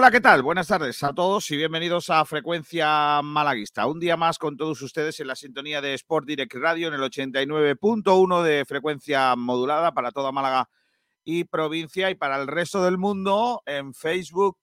Hola, ¿qué tal? Buenas tardes a todos y bienvenidos a Frecuencia Malaguista. Un día más con todos ustedes en la sintonía de Sport Direct Radio en el 89.1 de frecuencia modulada para toda Málaga y provincia y para el resto del mundo en Facebook,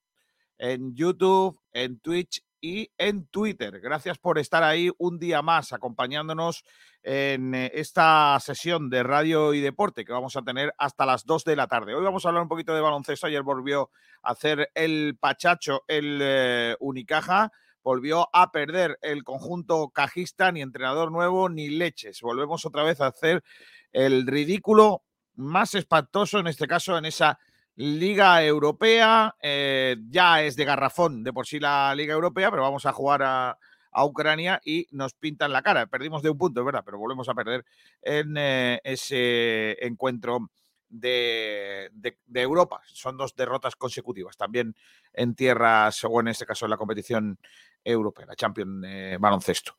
en YouTube, en Twitch y en Twitter. Gracias por estar ahí un día más acompañándonos en eh, esta sesión de radio y deporte que vamos a tener hasta las 2 de la tarde. Hoy vamos a hablar un poquito de baloncesto. Ayer volvió a hacer el pachacho el eh, Unicaja. Volvió a perder el conjunto cajista, ni entrenador nuevo, ni leches. Volvemos otra vez a hacer el ridículo más espantoso, en este caso, en esa Liga Europea. Eh, ya es de garrafón de por sí la Liga Europea, pero vamos a jugar a, Ucrania y nos pintan la cara. Perdimos de un punto, es verdad, pero volvemos a perder en eh, ese encuentro de, de, Europa. Son dos derrotas consecutivas, también en tierras, o en este caso en la competición europea, la Champions eh, baloncesto.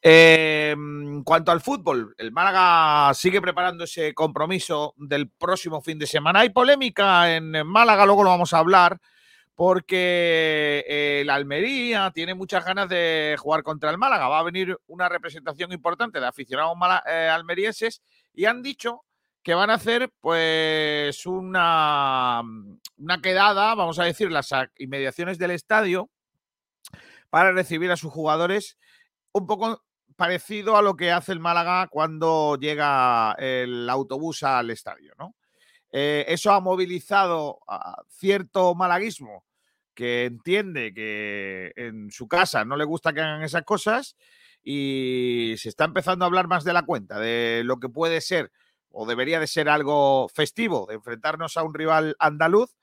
en cuanto al fútbol, el Málaga sigue preparando ese compromiso del próximo fin de semana. Hay polémica en Málaga, luego lo vamos a hablar, porque el Almería tiene muchas ganas de jugar contra el Málaga. Va a venir una representación importante de aficionados eh, almerienses y han dicho que van a hacer pues una, una quedada, vamos a decir, las inmediaciones del estadio para recibir a sus jugadores un poco parecido a lo que hace el Málaga cuando llega el autobús al estadio, ¿no? Eh, eso ha movilizado a cierto malaguismo que entiende que en su casa no le gusta que hagan esas cosas y se está empezando a hablar más de la cuenta, de lo que puede ser o debería de ser algo festivo, de enfrentarnos a un rival andaluz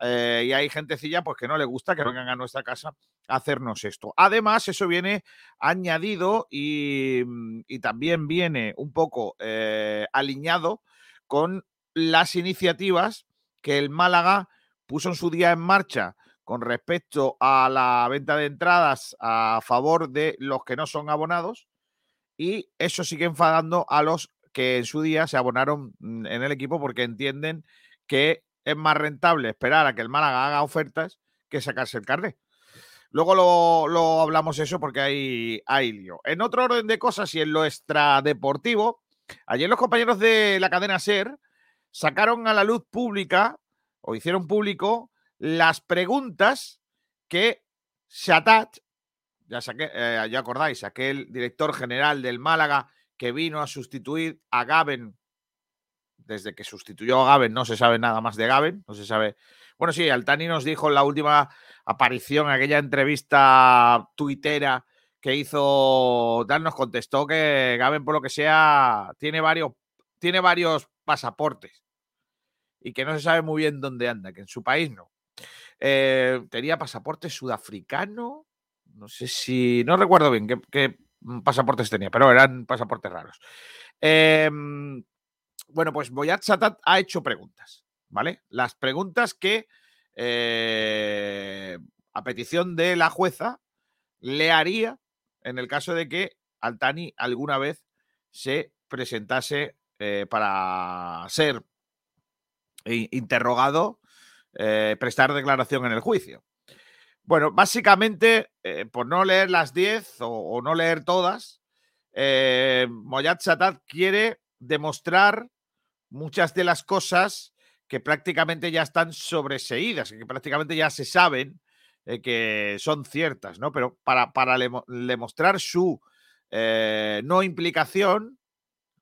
eh, y hay gentecilla pues que no le gusta que vengan a nuestra casa hacernos esto. Además, eso viene añadido y, mm, también viene un poco eh, alineado con las iniciativas que el Málaga puso en su día en marcha con respecto a la venta de entradas a favor de los que no son abonados y eso sigue enfadando a los que en su día se abonaron mm, en el equipo porque entienden que es más rentable esperar a que el Málaga haga ofertas que sacarse el carnet. Luego lo, hablamos eso porque hay, hay lío. En otro orden de cosas y en lo extradeportivo, ayer los compañeros de la cadena SER sacaron a la luz pública o hicieron público las preguntas que Shatat, ya, eh, ya acordáis, aquel director general del Málaga que vino a sustituir a Gaben desde que sustituyó a Gaben no se sabe nada más de Gaben, no se sabe. Bueno, sí, Altani nos dijo en la última aparición, aquella entrevista tuitera que hizo Dan, nos contestó que Gaben, por lo que sea, tiene varios, tiene varios pasaportes y que no se sabe muy bien dónde anda, que en su país no. Eh, tenía pasaporte sudafricano, no sé si, no recuerdo bien qué, pasaportes tenía, pero eran pasaportes raros. Eh, bueno, pues Boyat Satat ha hecho preguntas, ¿vale? Las preguntas que, eh, a petición de la jueza, le haría en el caso de que Altani alguna vez se presentase eh, para ser interrogado, eh, prestar declaración en el juicio. Bueno, básicamente, por no leer las 10 o, no leer todas, eh, Satat quiere demostrar muchas de las cosas que prácticamente ya están sobreseídas, que prácticamente ya se saben eh, que son ciertas, ¿no? Pero para, para demostrar su eh, no implicación,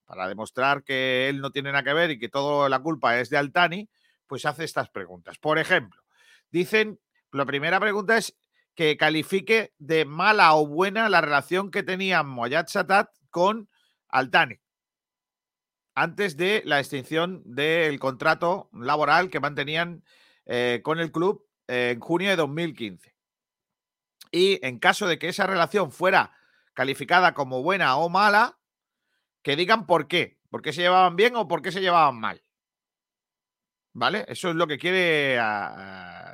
para demostrar que él no tiene nada que ver y que toda la culpa es de Altani, pues hace estas preguntas. Por ejemplo, dicen, la primera pregunta es que califique de mala o buena la relación que tenía Moyat Satat con Altani antes de la extinción del contrato laboral que mantenían eh, con el club en junio de 2015. Y en caso de que esa relación fuera calificada como buena o mala, que digan por qué. ¿Por qué se llevaban bien o por qué se llevaban mal? ¿Vale? Eso es lo que quiere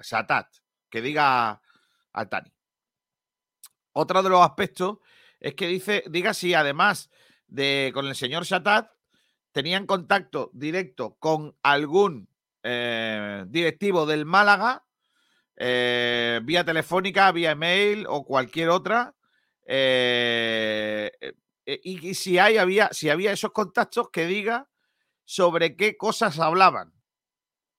Satat, que diga Altani. Otro de los aspectos es que dice, diga si además de con el señor Satat tenían contacto directo con algún eh, directivo del Málaga eh, vía telefónica, vía email o cualquier otra. y, si hay, había, si había esos contactos, que diga sobre qué cosas hablaban.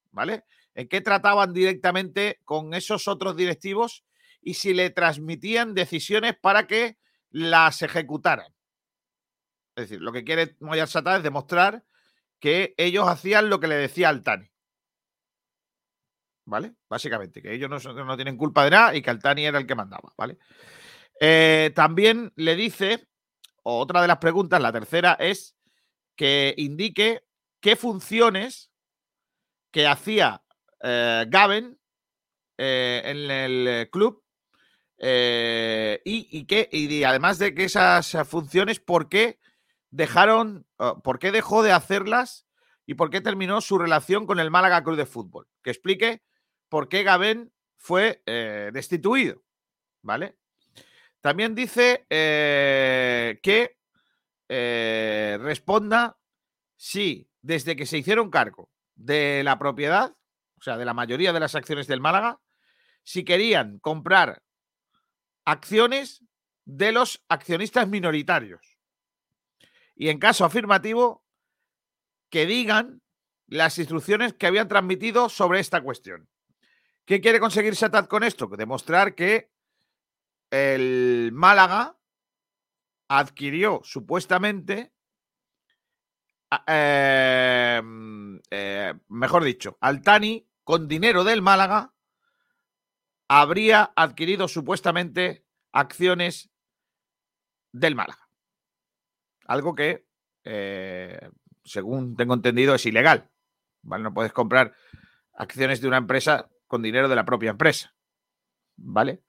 ¿Vale? En qué trataban directamente con esos otros directivos y si le transmitían decisiones para que las ejecutaran. Es decir, lo que quiere Moyar Satá es demostrar que ellos hacían lo que le decía Altani. ¿Vale? Básicamente, que ellos no, tienen culpa de nada y que Altani era el que mandaba, ¿vale? Eh, también le dice, otra de las preguntas, la tercera, es que indique qué funciones que hacía eh, eh, en el club y, que, y además de que esas funciones, ¿por qué dejaron, por qué dejó de hacerlas y por qué terminó su relación con el Málaga Club de Fútbol. Que explique por qué Gabén fue eh, destituido. ¿Vale? También dice eh, que eh, responda si desde que se hicieron cargo de la propiedad, o sea, de la mayoría de las acciones del Málaga, si querían comprar acciones de los accionistas minoritarios y en caso afirmativo, que digan las instrucciones que habían transmitido sobre esta cuestión. ¿Qué quiere conseguir Satat con esto? Demostrar que el Málaga adquirió supuestamente, em, eh, mejor dicho, Altani con dinero del Málaga habría adquirido supuestamente acciones del Málaga. Algo que, eh, según tengo entendido, es ilegal. ¿vale? No puedes comprar acciones de una empresa con dinero de la propia empresa. ¿Vale?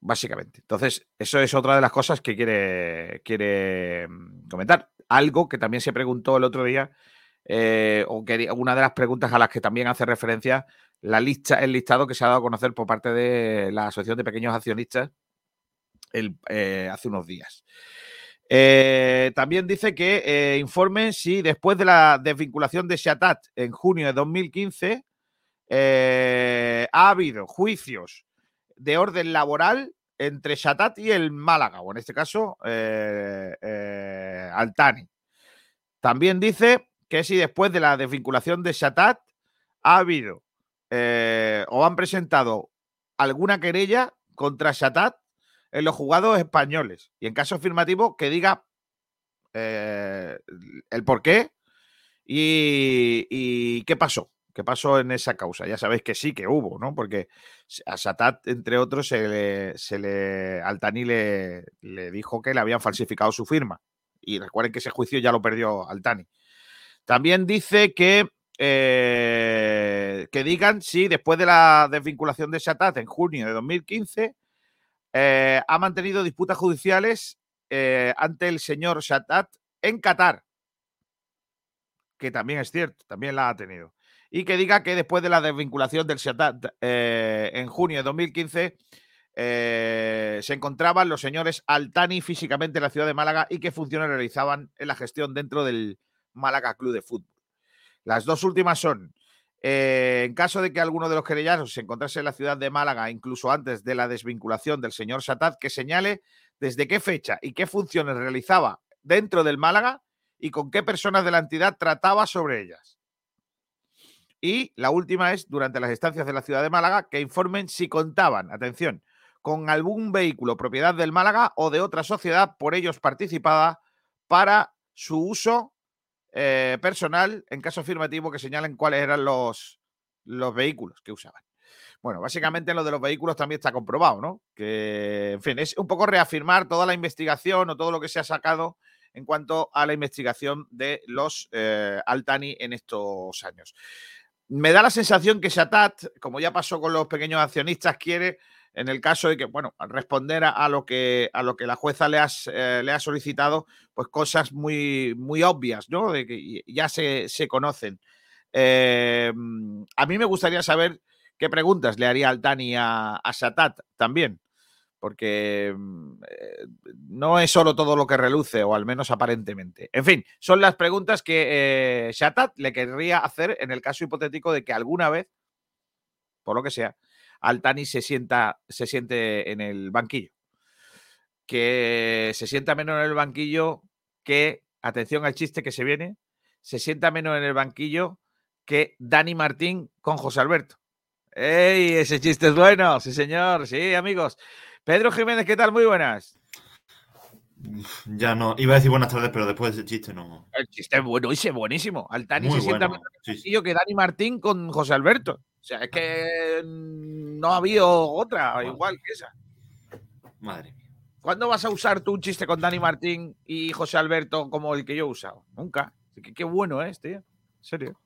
Básicamente. Entonces, eso es otra de las cosas que quiere, quiere mm, comentar. Algo que también se preguntó el otro día, eh, o que una de las preguntas a las que también hace referencia la lista, el listado que se ha dado a conocer por parte de la Asociación de Pequeños Accionistas eh, hace unos días. Eh, también dice que eh, informen si después de la desvinculación de Shatat en junio de 2015 eh, ha habido juicios de orden laboral entre Shatat y el Málaga, o en este caso Altani. También dice que si después de la desvinculación de Shatat ha habido o han presentado alguna querella contra Shatat en los jugados españoles. Y en caso afirmativo, que diga eh, el por qué y, qué pasó. ¿Qué pasó en esa causa? Ya sabéis que sí, que hubo, ¿no? Porque a Satat, entre otros, se le, se le Altani le, dijo que le habían falsificado su firma. Y recuerden que ese juicio ya lo perdió Altani. También dice que eh, que digan si después de la desvinculación de Satat en junio de 2015 eh, ha mantenido disputas judiciales eh, ante el señor Shatat en Qatar, que también es cierto, también la ha tenido. Y que diga que después de la desvinculación del Shatat eh, en junio de 2015, se encontraban los señores Altani físicamente en la ciudad de Málaga y qué funciones realizaban en la gestión dentro del Málaga Club de Fútbol. Las dos últimas son eh, en caso de que alguno de los querellados se encontrase en la ciudad de Málaga, incluso antes de la desvinculación del señor Satat, que señale desde qué fecha y qué funciones realizaba dentro del Málaga y con qué personas de la entidad trataba sobre ellas. Y la última es, durante las estancias de la ciudad de Málaga, que informen si contaban, atención, con algún vehículo propiedad del Málaga o de otra sociedad por ellos participada para su uso eh, personal, en caso afirmativo, que señalen cuáles eran los, los vehículos que usaban. Bueno, básicamente lo de los vehículos también está comprobado, ¿no? Que, en fin, es un poco reafirmar toda la investigación o todo lo que se ha sacado en cuanto a la investigación de los eh, Altani en estos años. Me da la sensación que Shatat, como ya pasó con los pequeños accionistas, quiere en el caso de que, bueno, responder a, lo, que, a lo que la jueza le, eh, le ha solicitado, pues cosas muy, muy obvias, ¿no? De que ya se, conocen. Eh, a mí me gustaría saber qué preguntas le haría Altani a, a Satat también, porque mm, eh, no es solo todo lo que reluce, o al menos aparentemente. En fin, son las preguntas que eh, Shatat le querría hacer en el caso hipotético de que alguna vez, por lo que sea, Altani se sienta, se siente en el banquillo. Que se sienta menos en el banquillo que, atención al chiste que se viene, se sienta menos en el banquillo que Dani Martín con José Alberto. ¡Ey! Ese chiste es bueno, sí, señor. Sí, amigos. Pedro Jiménez, ¿qué tal? Muy buenas. Ya no, iba a decir buenas tardes, pero después de ese chiste no. El chiste es bueno, buenísimo. Altani se sienta menos en el banquillo que Dani Martín con José Alberto. O sea, es que no ha habido otra igual que esa. Madre mía. ¿Cuándo vas a usar tú un chiste con Dani Martín y José Alberto como el que yo he usado? Nunca. Qué, qué bueno es, tío. En serio.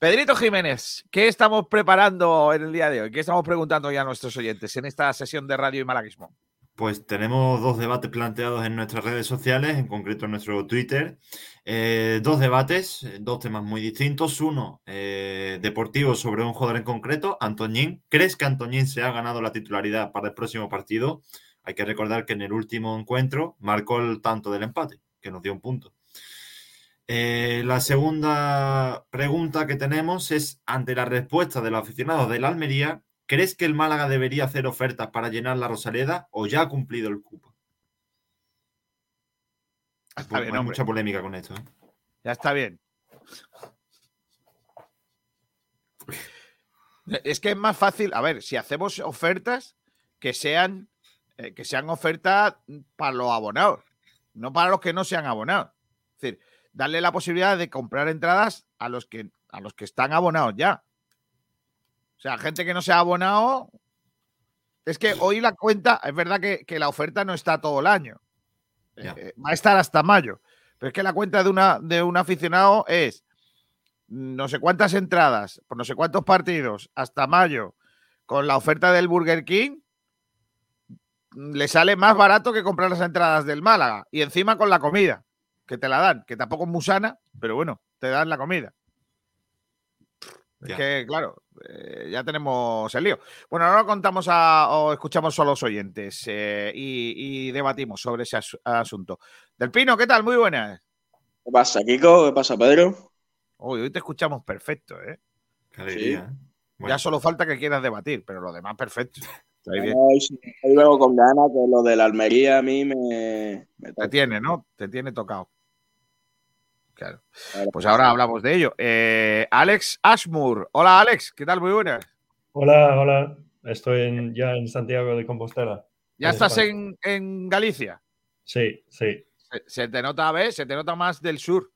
Pedrito Jiménez, ¿qué estamos preparando en el día de hoy? ¿Qué estamos preguntando ya a nuestros oyentes en esta sesión de radio y malaguismo? Pues tenemos dos debates planteados en nuestras redes sociales, en concreto en nuestro Twitter. Eh, dos debates, dos temas muy distintos. Uno, eh, deportivo sobre un jugador en concreto, Antoñín. ¿Crees que Antoñín se ha ganado la titularidad para el próximo partido? Hay que recordar que en el último encuentro marcó el tanto del empate, que nos dio un punto. Eh, la segunda pregunta que tenemos es, ante la respuesta de los aficionados de la Almería, ¿crees que el Málaga debería hacer ofertas para llenar la Rosaleda o ya ha cumplido el cupo? Está Hay mucha polémica con esto. ¿eh? Ya está bien. Es que es más fácil, a ver, si hacemos ofertas que sean eh, que sean ofertas para los abonados, no para los que no sean abonados. Es decir, darle la posibilidad de comprar entradas a los que a los que están abonados ya. O sea, gente que no se ha abonado. Es que hoy la cuenta, es verdad que, que la oferta no está todo el año. Ya. Eh, va a estar hasta mayo. Pero es que la cuenta de, una, de un aficionado es no sé cuántas entradas por no sé cuántos partidos hasta mayo con la oferta del Burger King. Le sale más barato que comprar las entradas del Málaga. Y encima con la comida, que te la dan, que tampoco es musana, pero bueno, te dan la comida. Es que, claro, eh, ya tenemos el lío. Bueno, ahora contamos a, o escuchamos a los oyentes eh, y, y debatimos sobre ese asu- asunto. Del Pino, ¿qué tal? Muy buenas. ¿Qué pasa, Kiko? ¿Qué pasa, Pedro? Uy, hoy te escuchamos perfecto, ¿eh? Qué alegría, ¿eh? Bueno, Ya solo falta que quieras debatir, pero lo demás perfecto. Hoy, sí, vengo con ganas, que lo de la Almería a mí me... me Te tiene, ¿no? Te tiene tocado. Claro. Pues ahora hablamos de ello. Eh, Alex Ashmore. Hola, Alex. ¿Qué tal? Muy buenas. Hola, hola. Estoy en- ya en Santiago de Compostela. ¿Ya En estás en, en Galicia? Sí, sí. Se, se te nota, ¿ves? Se te nota más del sur.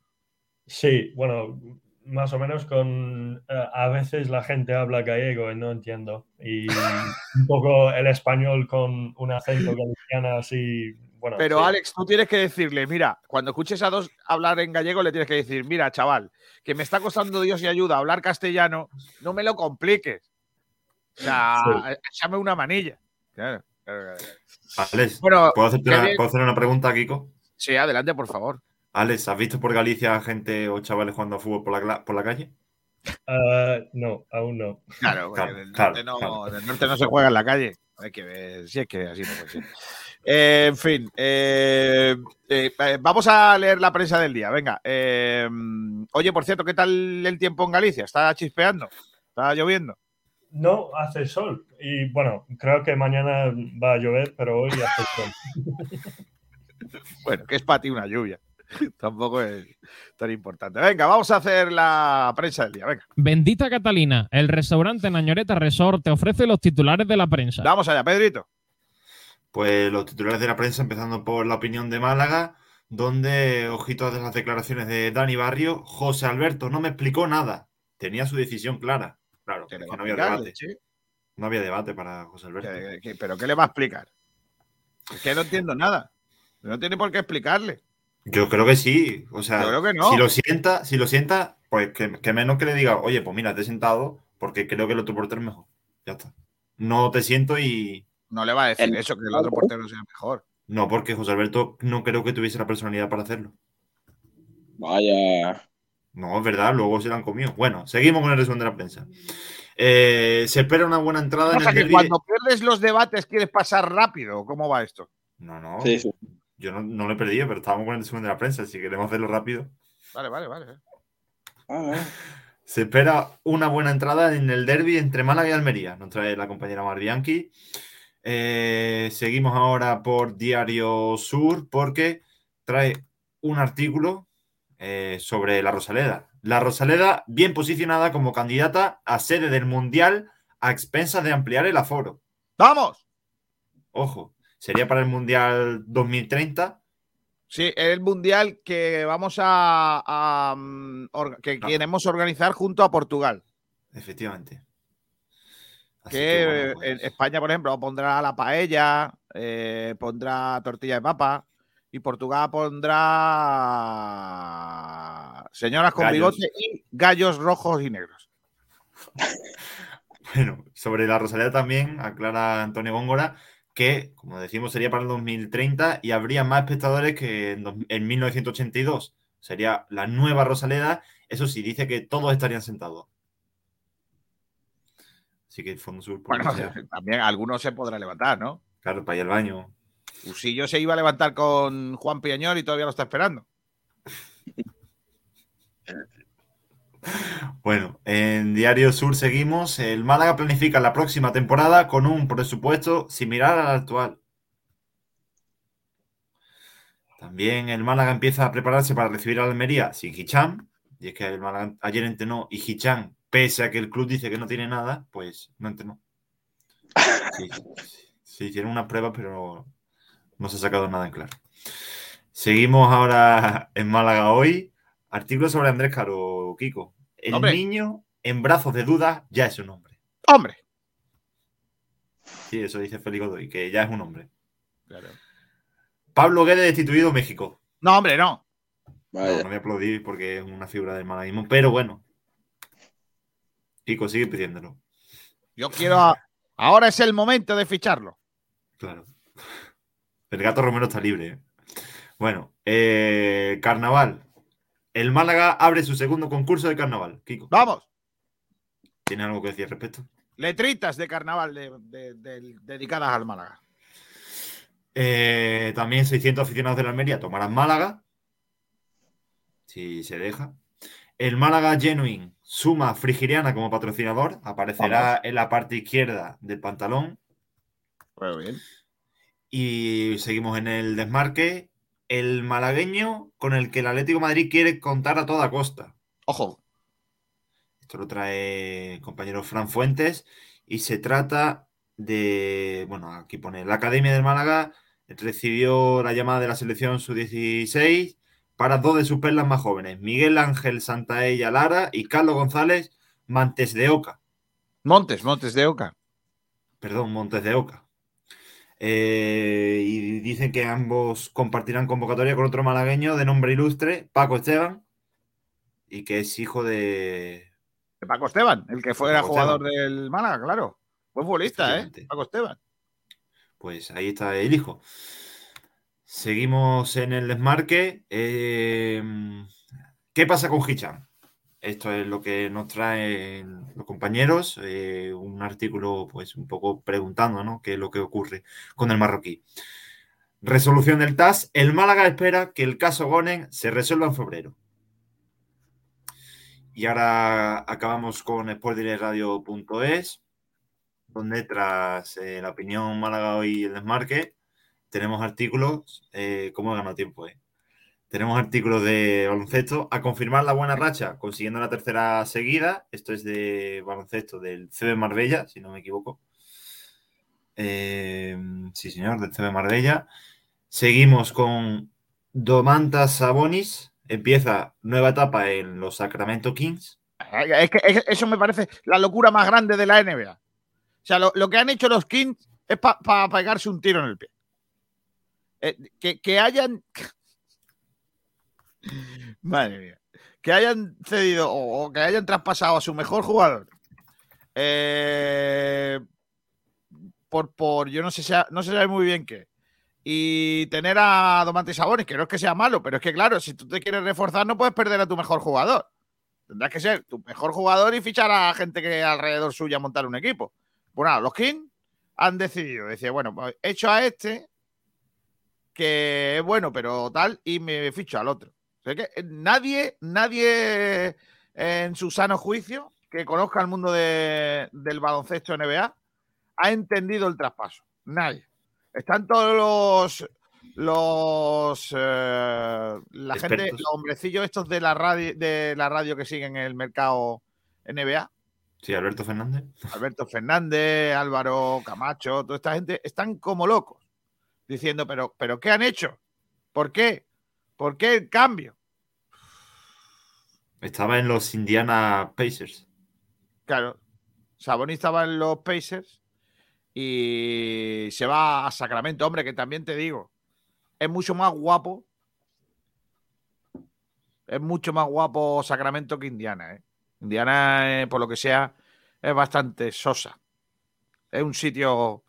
Sí, bueno, más o menos con... eh, a veces la gente habla gallego y no entiendo. Y un poco el español con un acento galiciano así, bueno. Pero sí. Alex, tú tienes que decirle, mira, cuando escuches a dos hablar en gallego, le tienes que decir, mira, chaval, que me está costando Dios y ayuda hablar castellano, no me lo compliques. O sea, échame una manilla. Claro, claro, claro. Alex, Bueno, ¿puedo, hacerte una, puedo hacer una pregunta, Kiko? sí, adelante, por favor. Alex, ¿has visto por Galicia gente o chavales jugando a fútbol por la, cla- por la calle? Eh, no, aún no. Claro, porque Claro, del, claro, norte no, claro. del norte no se juega en la calle. Hay que ver, si es que así no puede ser. Eh, en fin, eh, eh, eh, vamos a leer la prensa del día. Venga. eh, oye, por cierto, ¿qué tal el tiempo en Galicia? ¿Está chispeando? ¿Está lloviendo? No, hace sol. Y bueno, creo que mañana va a llover, pero hoy hace sol. Bueno, que es para ti una lluvia. Tampoco es tan importante. Venga, vamos a hacer la prensa del día. Venga, Bendita Catalina, el restaurante Nañoreta Resort te ofrece los titulares de la prensa. vamos allá, Pedrito. Pues los titulares de la prensa, empezando por la opinión de Málaga, donde, ojito a las declaraciones de Dani Barrio, José Alberto no me explicó nada. Tenía su decisión clara. Claro, ¿Qué es le que no había debate. No había debate para José Alberto. ¿Qué- qué- ¿Pero qué le va a explicar? Es que no entiendo nada. No tiene por qué explicarle. Yo creo que sí. O sea, Yo creo que no. si lo sienta, si lo sienta, pues que, que menos que le diga, oye, pues mira, te he sentado porque creo que el otro portero es mejor. Ya está. No te siento y. No le va a decir El- eso, que el otro portero sea mejor. No, porque José Alberto no creo que tuviese la personalidad para hacerlo. Vaya. No, es verdad, luego se la han comido. Bueno, seguimos con el resumen de la prensa. Eh, se espera una buena entrada O en el que cuando pierdes los debates quieres pasar rápido. ¿Cómo va esto? No, no. Sí, sí. Yo no, no lo he perdido, pero estábamos con el resumen de la prensa. Si queremos hacerlo rápido. Vale, vale, vale. Ah, Se espera una buena entrada en el derby entre Málaga y Almería. Nos trae la compañera Marbianchi. Eh, seguimos ahora por Diario Sur porque trae un artículo eh, sobre la Rosaleda. La Rosaleda bien posicionada como candidata a sede del Mundial a expensas de ampliar el aforo. ¡Vamos! Ojo, sería para el Mundial 2030. Sí, el mundial que vamos a, a, mm, que Ah. queremos organizar junto a Portugal. Efectivamente. Así Que bueno, eh, pues, en España, por ejemplo, pondrá la paella, eh, pondrá tortilla de papa y Portugal pondrá señoras con Gallos. bigote y gallos rojos y negros. Bueno, sobre la Rosaleda también aclara Antonio Góngora que, como decimos, sería para el 2030 y habría más espectadores que en, en 1982. Sería la nueva Rosaleda. Eso sí, dice que todos estarían sentados. Así que el Fondo Sur, Bueno, también algunos se podrá levantar, ¿no? claro, para ir al baño. Usillo se iba a levantar con Juan Piañor y todavía lo está esperando. Bueno, en Diario Sur seguimos. El Málaga planifica la próxima temporada con un presupuesto similar al actual. También el Málaga empieza a prepararse para recibir a Almería sin Hicham. Y es que el Málaga ayer entrenó y Hicham, pese a que el club dice que no tiene nada, pues no entrenó. Sí, se hicieron unas pruebas, pero no se ha sacado nada en claro. Seguimos ahora en Málaga hoy. Artículo sobre Andrés Caro, Kiko. El Hombre. niño en brazos de dudas ya es un hombre. ¡Hombre! Sí, eso dice Félix Godoy, que ya es un hombre. Claro. Pablo Guedes destituido México. No, hombre, no. No, no voy a aplaudir porque es una figura del malaguismo, pero bueno. Kiko, sigue pidiéndolo. Yo quiero. a- Ahora es el momento de ficharlo. Claro. El gato Romero está libre. ¿eh? Bueno, eh, carnaval. El Málaga abre su segundo concurso de carnaval. Kiko, Vamos. ¿tiene algo que decir al respecto? Letritas de carnaval de- de- de- dedicadas al Málaga. Eh, también 600 aficionados de la Almería tomarán Málaga. Si se deja. El Málaga Genuine suma Frigiriana como patrocinador. Aparecerá Vamos. en la parte izquierda del pantalón. Muy bien. Y seguimos en el desmarque. El malagueño con el que el Atlético de Madrid quiere contar a toda costa. Ojo. Esto lo trae el compañero Fran Fuentes. Y se trata de. Bueno, aquí pone. La Academia del Málaga recibió la llamada de la selección sub-16 para dos de sus perlas más jóvenes: Miguel Ángel Santaella Lara y Carlos González Montes de Oca. Montes, Montes de Oca. Perdón, Montes de Oca. Eh, y dicen que ambos compartirán convocatoria con otro malagueño de nombre ilustre, Paco Esteban, y que es hijo de. De Paco Esteban, el que fuera Paco jugador Esteban. del Málaga, claro. Buen futbolista, ¿eh? Paco Esteban. Pues ahí está el hijo. Seguimos en el desmarque. Eh, ¿Qué pasa con Hicham? Esto es lo que nos traen los compañeros. eh, un artículo, pues, un poco preguntando, ¿no? ¿Qué es lo que ocurre con el marroquí? Resolución del TAS. El Málaga espera que el caso Gonen se resuelva en febrero. Y ahora acabamos con sportdirectradio.es, donde tras eh, la opinión Málaga hoy y el desmarque, tenemos artículos, eh, ¿cómo he ganado tiempo? eh? Tenemos artículos de baloncesto a confirmar la buena racha, consiguiendo la tercera seguida. Esto es de baloncesto del CB Marbella, si no me equivoco. Eh, sí, señor, del CB Marbella. Seguimos con Domantas Sabonis. Empieza nueva etapa en los Sacramento Kings. Es que es- eso me parece la locura más grande de la NBA. O sea, lo que han hecho los Kings es para pegarse un tiro en el pie. Eh, que, que hayan. Madre mía. Que hayan cedido o, que hayan traspasado a su mejor jugador. eh, por, por. Yo no sé, si- no se sabe muy bien qué. Y tener a Domantas Sabonis, que no es que sea malo, pero es que, claro, si tú te quieres reforzar, no puedes perder a tu mejor jugador. Tendrás que ser tu mejor jugador y fichar a gente que alrededor suya montar un equipo. Bueno, los Kings han decidido, decir, bueno, pues hecho a este, que es bueno, pero tal, y me ficho al otro. O sea que nadie, nadie en su sano juicio, que conozca el mundo de- del baloncesto NBA, ha entendido el traspaso. Nadie. Están todos los los eh, la gente, los hombrecillos estos de la radio de la radio que siguen el mercado NBA, Sí, Alberto Fernández. Alberto Fernández, Álvaro Camacho, toda esta gente están como locos diciendo, pero, pero ¿qué han hecho? ¿Por qué? ¿Por qué el cambio? Estaba en los Indiana Pacers. Claro, Sabonis estaba en los Pacers y se va a Sacramento. Hombre, que también te digo, es mucho más guapo. Es mucho más guapo Sacramento que Indiana. ¿eh? Indiana, eh, por lo que sea, es bastante sosa. Es un sitio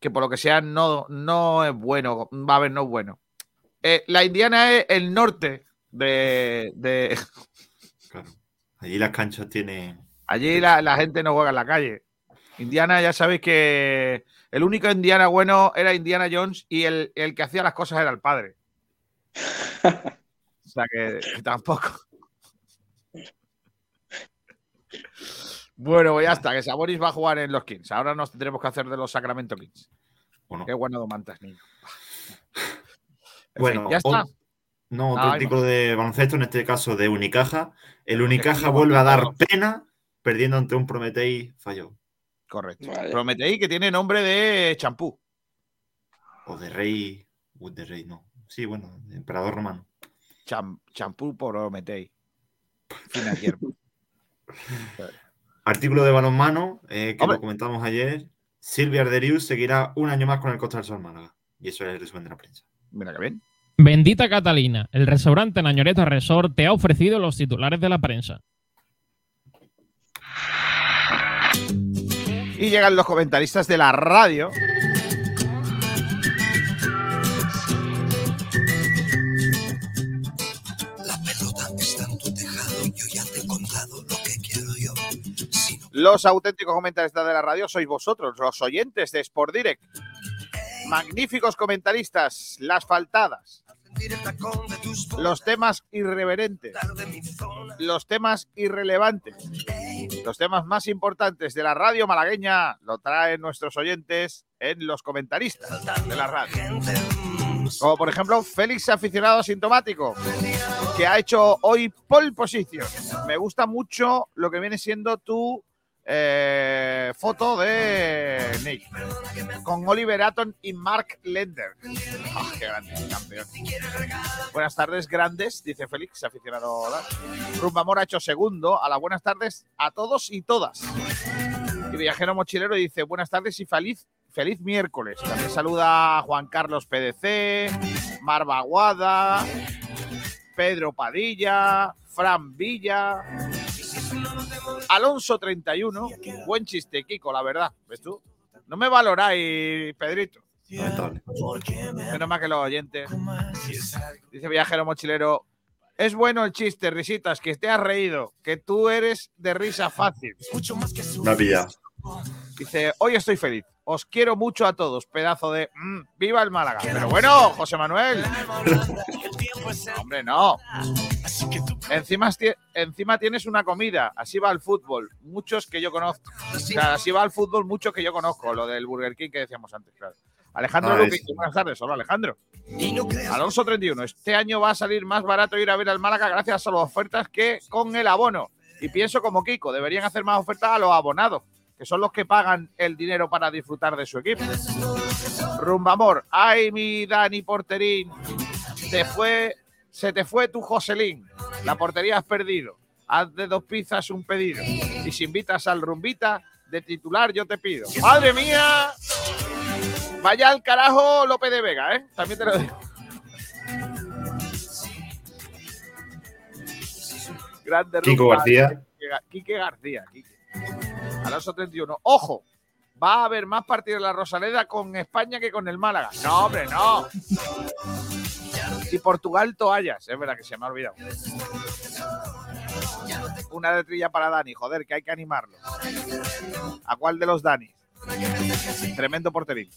que por lo que sea no, no es bueno. Va a ver, no es bueno. Eh, la Indiana es el norte de, de, Claro. Allí las canchas tienen. Allí la, la gente no juega en la calle. Indiana, ya sabéis que el único Indiana bueno era Indiana Jones y el, el que hacía las cosas era el padre. O sea que, que tampoco. Bueno, pues ya está, que Sabonis va a jugar en los Kings. Ahora nos tendremos que hacer de los Sacramento Kings. Bueno, Qué bueno mantas, niño. En Bueno, fin, ya está. no, otro ahí artículo de baloncesto, en este caso de Unicaja. El Unicaja no vuelve a dar todos. pena perdiendo ante un Prometei falló. Correcto. Vale. Prometí que tiene nombre de champú. O de rey. uh, de rey, no. Sí, bueno, de emperador romano. Cham- champú Prometei. Fina hierba. Artículo de balonmano, eh, que Hombre. lo comentamos ayer. Silvia Arderius seguirá un año más con el Costa del Sol Málaga. Y eso es el resumen de la prensa. Mira que bien. Bendita Catalina, el restaurante Nañoreta Resort te ha ofrecido los titulares de la prensa. Y llegan los comentaristas de la radio. Los auténticos comentaristas de la radio sois vosotros, los oyentes de Sport Direct. Magníficos comentaristas, las faltadas, los temas irreverentes, los temas irrelevantes, los temas más importantes de la radio malagueña, lo traen nuestros oyentes en los comentaristas de la radio. Como por ejemplo Félix Aficionado Asintomático, que ha hecho hoy pole position. Me gusta mucho lo que viene siendo tu eh, foto de Nick, con Oliver Aton y Mark Lender. Ah, ¡Qué grande, campeón! Buenas tardes, grandes, dice Félix Aficionado. Rumbamor ha hecho segundo. A las buenas tardes a todos y todas. Y Viajero Mochilero dice buenas tardes y feliz, feliz miércoles. También saluda a Juan Carlos PDC, Marva Aguada, Pedro Padilla, Fran Villa, Alonso 31. Buen chiste, Kiko, la verdad. ¿Ves tú? No me valoráis, Pedrito. Lamentable. Menos mal que los oyentes. Dice Viajero Mochilero. Es bueno el chiste, risitas, que te has reído, que tú eres de risa fácil. Me ha pillado. Dice, hoy estoy feliz. Os quiero mucho a todos, pedazo de... mm, ¡Viva el Málaga! Pero bueno, José Manuel. No, hombre, no. Encima, encima tienes una comida. Así va el fútbol. Muchos que yo conozco. O sea, así va el fútbol, muchos que yo conozco. Lo del Burger King que decíamos antes, claro. Alejandro Ah, Luque, buenas tardes. Hola, Alejandro. Alonso 31. Este año va a salir más barato ir a ver al Málaga gracias a las ofertas que con el abono. Y pienso como Kiko, deberían hacer más ofertas a los abonados, que son los que pagan el dinero para disfrutar de su equipo. Rumbamor, ay mi Dani Porterín, te fue, se te fue tu Joselín, la portería has perdido. Haz de dos pizzas un pedido. Y si invitas al rumbita, de titular yo te pido. ¡Madre mía! Vaya al carajo López de Vega, ¿eh? También te lo digo. Grande Kiko rumba. García. Quique García. Quique. Alonso 31. Ojo, va a haber más partidos de la Rosaleda con España que con el Málaga. No, hombre, no. Y Portugal toallas. Es verdad que se me ha olvidado. Una letrilla para Dani. Joder, que hay que animarlo. ¿A cuál de los Dani? Tremendo porterín.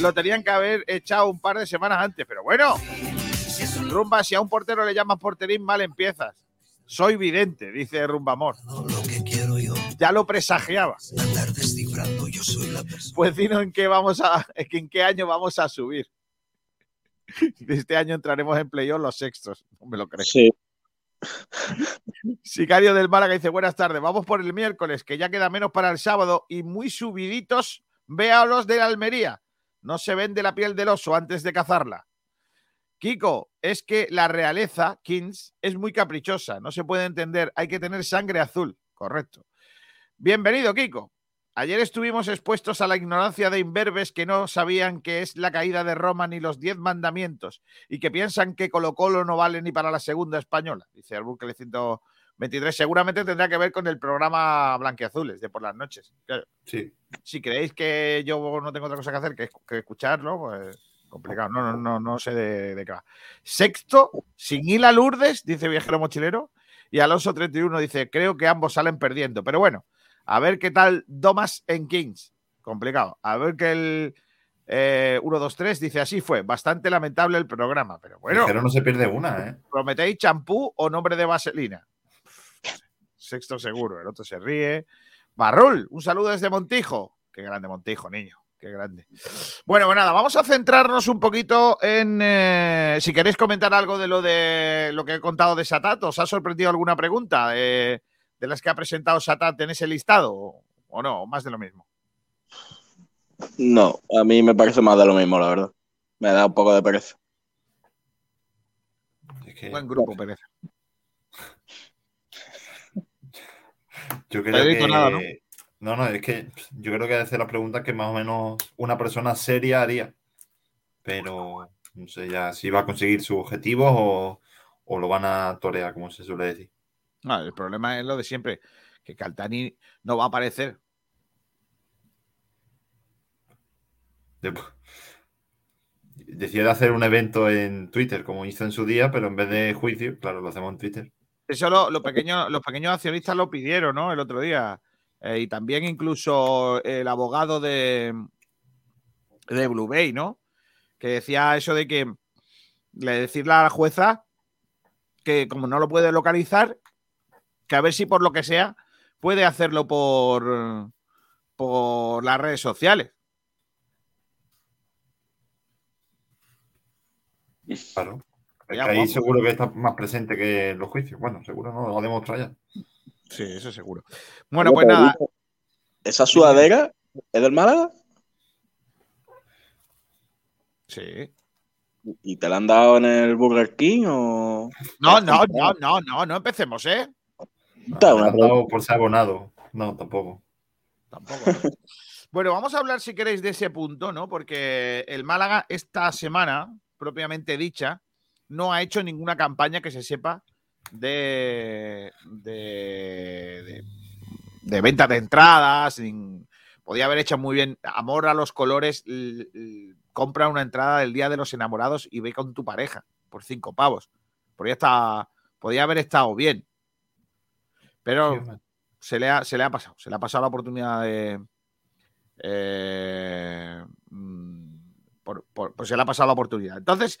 Lo tenían que haber echado un par de semanas antes, pero bueno. Rumba, si a un portero le llamas porterín, mal empiezas. Soy vidente, dice Rumbamor. Ya lo presagiaba. Pues dinos en qué vamos a, en qué año vamos a subir. Este año entraremos en playoff los sextos, no me lo creo. Sí. Sicario del Málaga dice, buenas tardes, vamos por el miércoles, que ya queda menos para el sábado y muy subiditos, vea los de la Almería. No se vende la piel del oso antes de cazarla. Kiko, es que la realeza, Kings, es muy caprichosa, no se puede entender, hay que tener sangre azul, correcto. Bienvenido, Kiko. Ayer estuvimos expuestos a la ignorancia de imberbes que no sabían qué es la caída de Roma ni los diez mandamientos y que piensan que Colo Colo no vale ni para la segunda española, dice Albuquerque 123. Seguramente tendrá que ver con el programa Blanqueazules de por las noches. Claro, Sí. Si creéis que yo no tengo otra cosa que hacer que, que escucharlo, pues complicado. No, no, no, no sé de, de qué va. Sexto, sin Hila Lourdes, dice Viajero Mochilero. Y Alonso 31 dice, creo que ambos salen perdiendo. Pero bueno, a ver qué tal Domas en Kings. Complicado. A ver que el eh, 1, 2, 3 dice, así fue. Bastante lamentable el programa. Pero bueno, Pero no se pierde una, ¿eh? ¿prometéis champú o nombre de vaselina? Sexto seguro, el otro se ríe. Barrul, un saludo desde Montijo. Qué grande Montijo, niño. Qué grande. Bueno, pues nada, vamos a centrarnos un poquito en. eh, si queréis comentar algo de lo de lo que he contado de Satat, ¿os ha sorprendido alguna pregunta eh, de las que ha presentado Satat en ese listado? ¿O, o no? Más de lo mismo. No, a mí me parece más de lo mismo, la verdad. Me da un poco de pereza. Es que Buen grupo, Pérez. yo creo que. nada, ¿no? ¿no? no, es que yo creo que hay que hacer las preguntas que más o menos una persona seria haría. Pero no sé ya si va a conseguir sus objetivos o, o lo van a torear, como se suele decir. No, el problema es lo de siempre, que Caltani no va a aparecer. De- Decía de hacer un evento en Twitter, como hizo en su día, pero en vez de juicio, claro, lo hacemos en Twitter. Eso lo- los, pequeños, los pequeños accionistas lo pidieron, ¿no? El otro día. Eh, y también incluso el abogado de, de Blue Bay, ¿no? Que decía eso de que le decirle a la jueza que como no lo puede localizar, que a ver si por lo que sea puede hacerlo por, por las redes sociales. Claro. Es Ya, que ahí seguro que está más presente que en los juicios. Bueno, seguro no, lo ha demostrado ya. Sí, eso seguro. Bueno, pues nada. ¿Esa sudadera es del Málaga? Sí. ¿Y te la han dado en el Burger King o...? No, no, no, no, no, no empecemos, ¿eh? Una dado por ser abonado. No, tampoco. Tampoco. ¿no? bueno, vamos a hablar, si queréis, de ese punto, ¿no? Porque el Málaga esta semana, propiamente dicha, no ha hecho ninguna campaña que se sepa de, de, de, de venta de entradas. podía haber hecho muy bien amor a los colores. l- l- compra una entrada del Día de los Enamorados y ve con tu pareja por cinco pavos. Podría, estar, podía haber estado bien. Pero se le ha, se le ha pasado, se le ha pasado la oportunidad de. eh, mm, por- por- pues se le ha pasado la oportunidad. Entonces,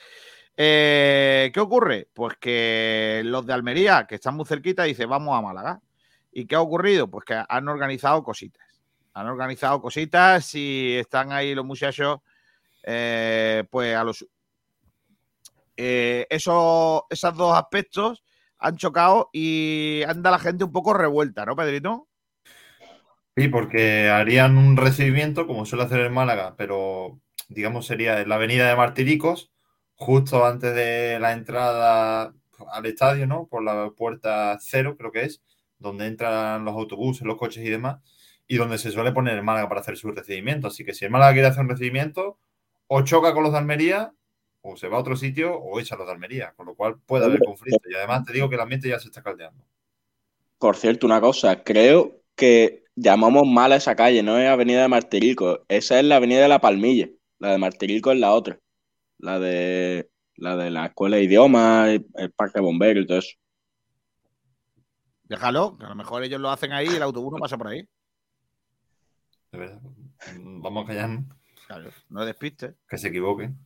eh, ¿qué ocurre? Pues que los de Almería, que están muy cerquita, dicen, vamos a Málaga. ¿Y qué ha ocurrido? Pues que han organizado cositas. Han organizado cositas y están ahí los muchachos, eh, pues a los. eh, eso- esos dos aspectos han chocado y anda la gente un poco revuelta, ¿no, Pedrito? Sí, porque harían un recibimiento, como suele hacer el Málaga, pero digamos sería en la avenida de Martiricos, justo antes de la entrada al estadio, ¿no? Por la puerta cero, creo que es, donde entran los autobuses, los coches y demás, y donde se suele poner el Málaga para hacer su recibimiento. Así que si el Málaga quiere hacer un recibimiento, o choca con los de Almería, o se va a otro sitio, o echa a los de Almería, con lo cual puede haber conflicto. Y además te digo que el ambiente ya se está caldeando. Por cierto, una cosa, creo que llamamos mal a esa calle, no es Avenida de Martirico, esa es la Avenida de la Palmilla, la de Martirico es la otra, la de la de la Escuela de Idiomas, el, el Parque de Bomberos y todo eso. Déjalo, que a lo mejor ellos lo hacen ahí y el autobús no pasa por ahí. De verdad. Vamos a callarnos, Claro, no despiste. que se equivoquen.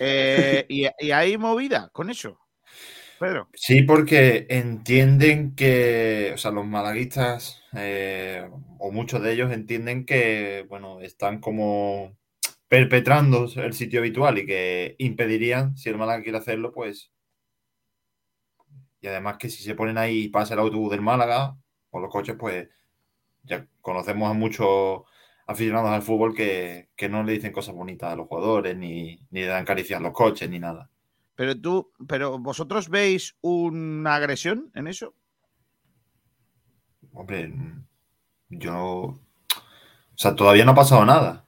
Eh, y, y hay movida con eso. Pedro. Sí, porque entienden que, o sea, los malaguistas, eh, o muchos de ellos entienden que, bueno, están como perpetrando el sitio habitual y que impedirían, si el Málaga quiere hacerlo, pues... Y además que si se ponen ahí y pasa el autobús del Málaga o los coches, pues ya conocemos a muchos aficionados al fútbol que, que no le dicen cosas bonitas a los jugadores, ni, ni le dan caricias a los coches, ni nada. Pero tú, pero vosotros veis una agresión en eso. Hombre, yo. O sea, todavía no ha pasado nada.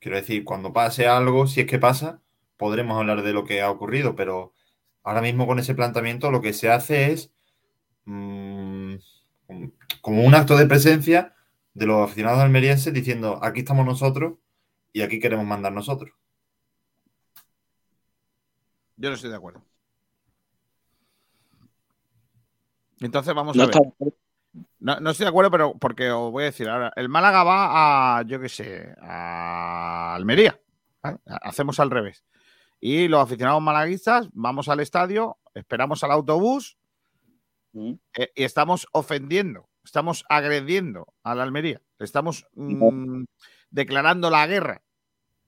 Quiero decir, cuando pase algo, si es que pasa, podremos hablar de lo que ha ocurrido, pero ahora mismo con ese planteamiento lo que se hace es mmm, como un acto de presencia de los aficionados almerienses diciendo aquí estamos nosotros y aquí queremos mandar nosotros. Yo no estoy de acuerdo. Entonces vamos No a ver. está- No, no estoy de acuerdo, pero porque os voy a decir ahora. El Málaga va a, yo qué sé, a Almería. ¿vale? Hacemos al revés. Y los aficionados malaguistas vamos al estadio, esperamos al autobús eh, y estamos ofendiendo, estamos agrediendo a la Almería. Estamos mm, declarando la guerra.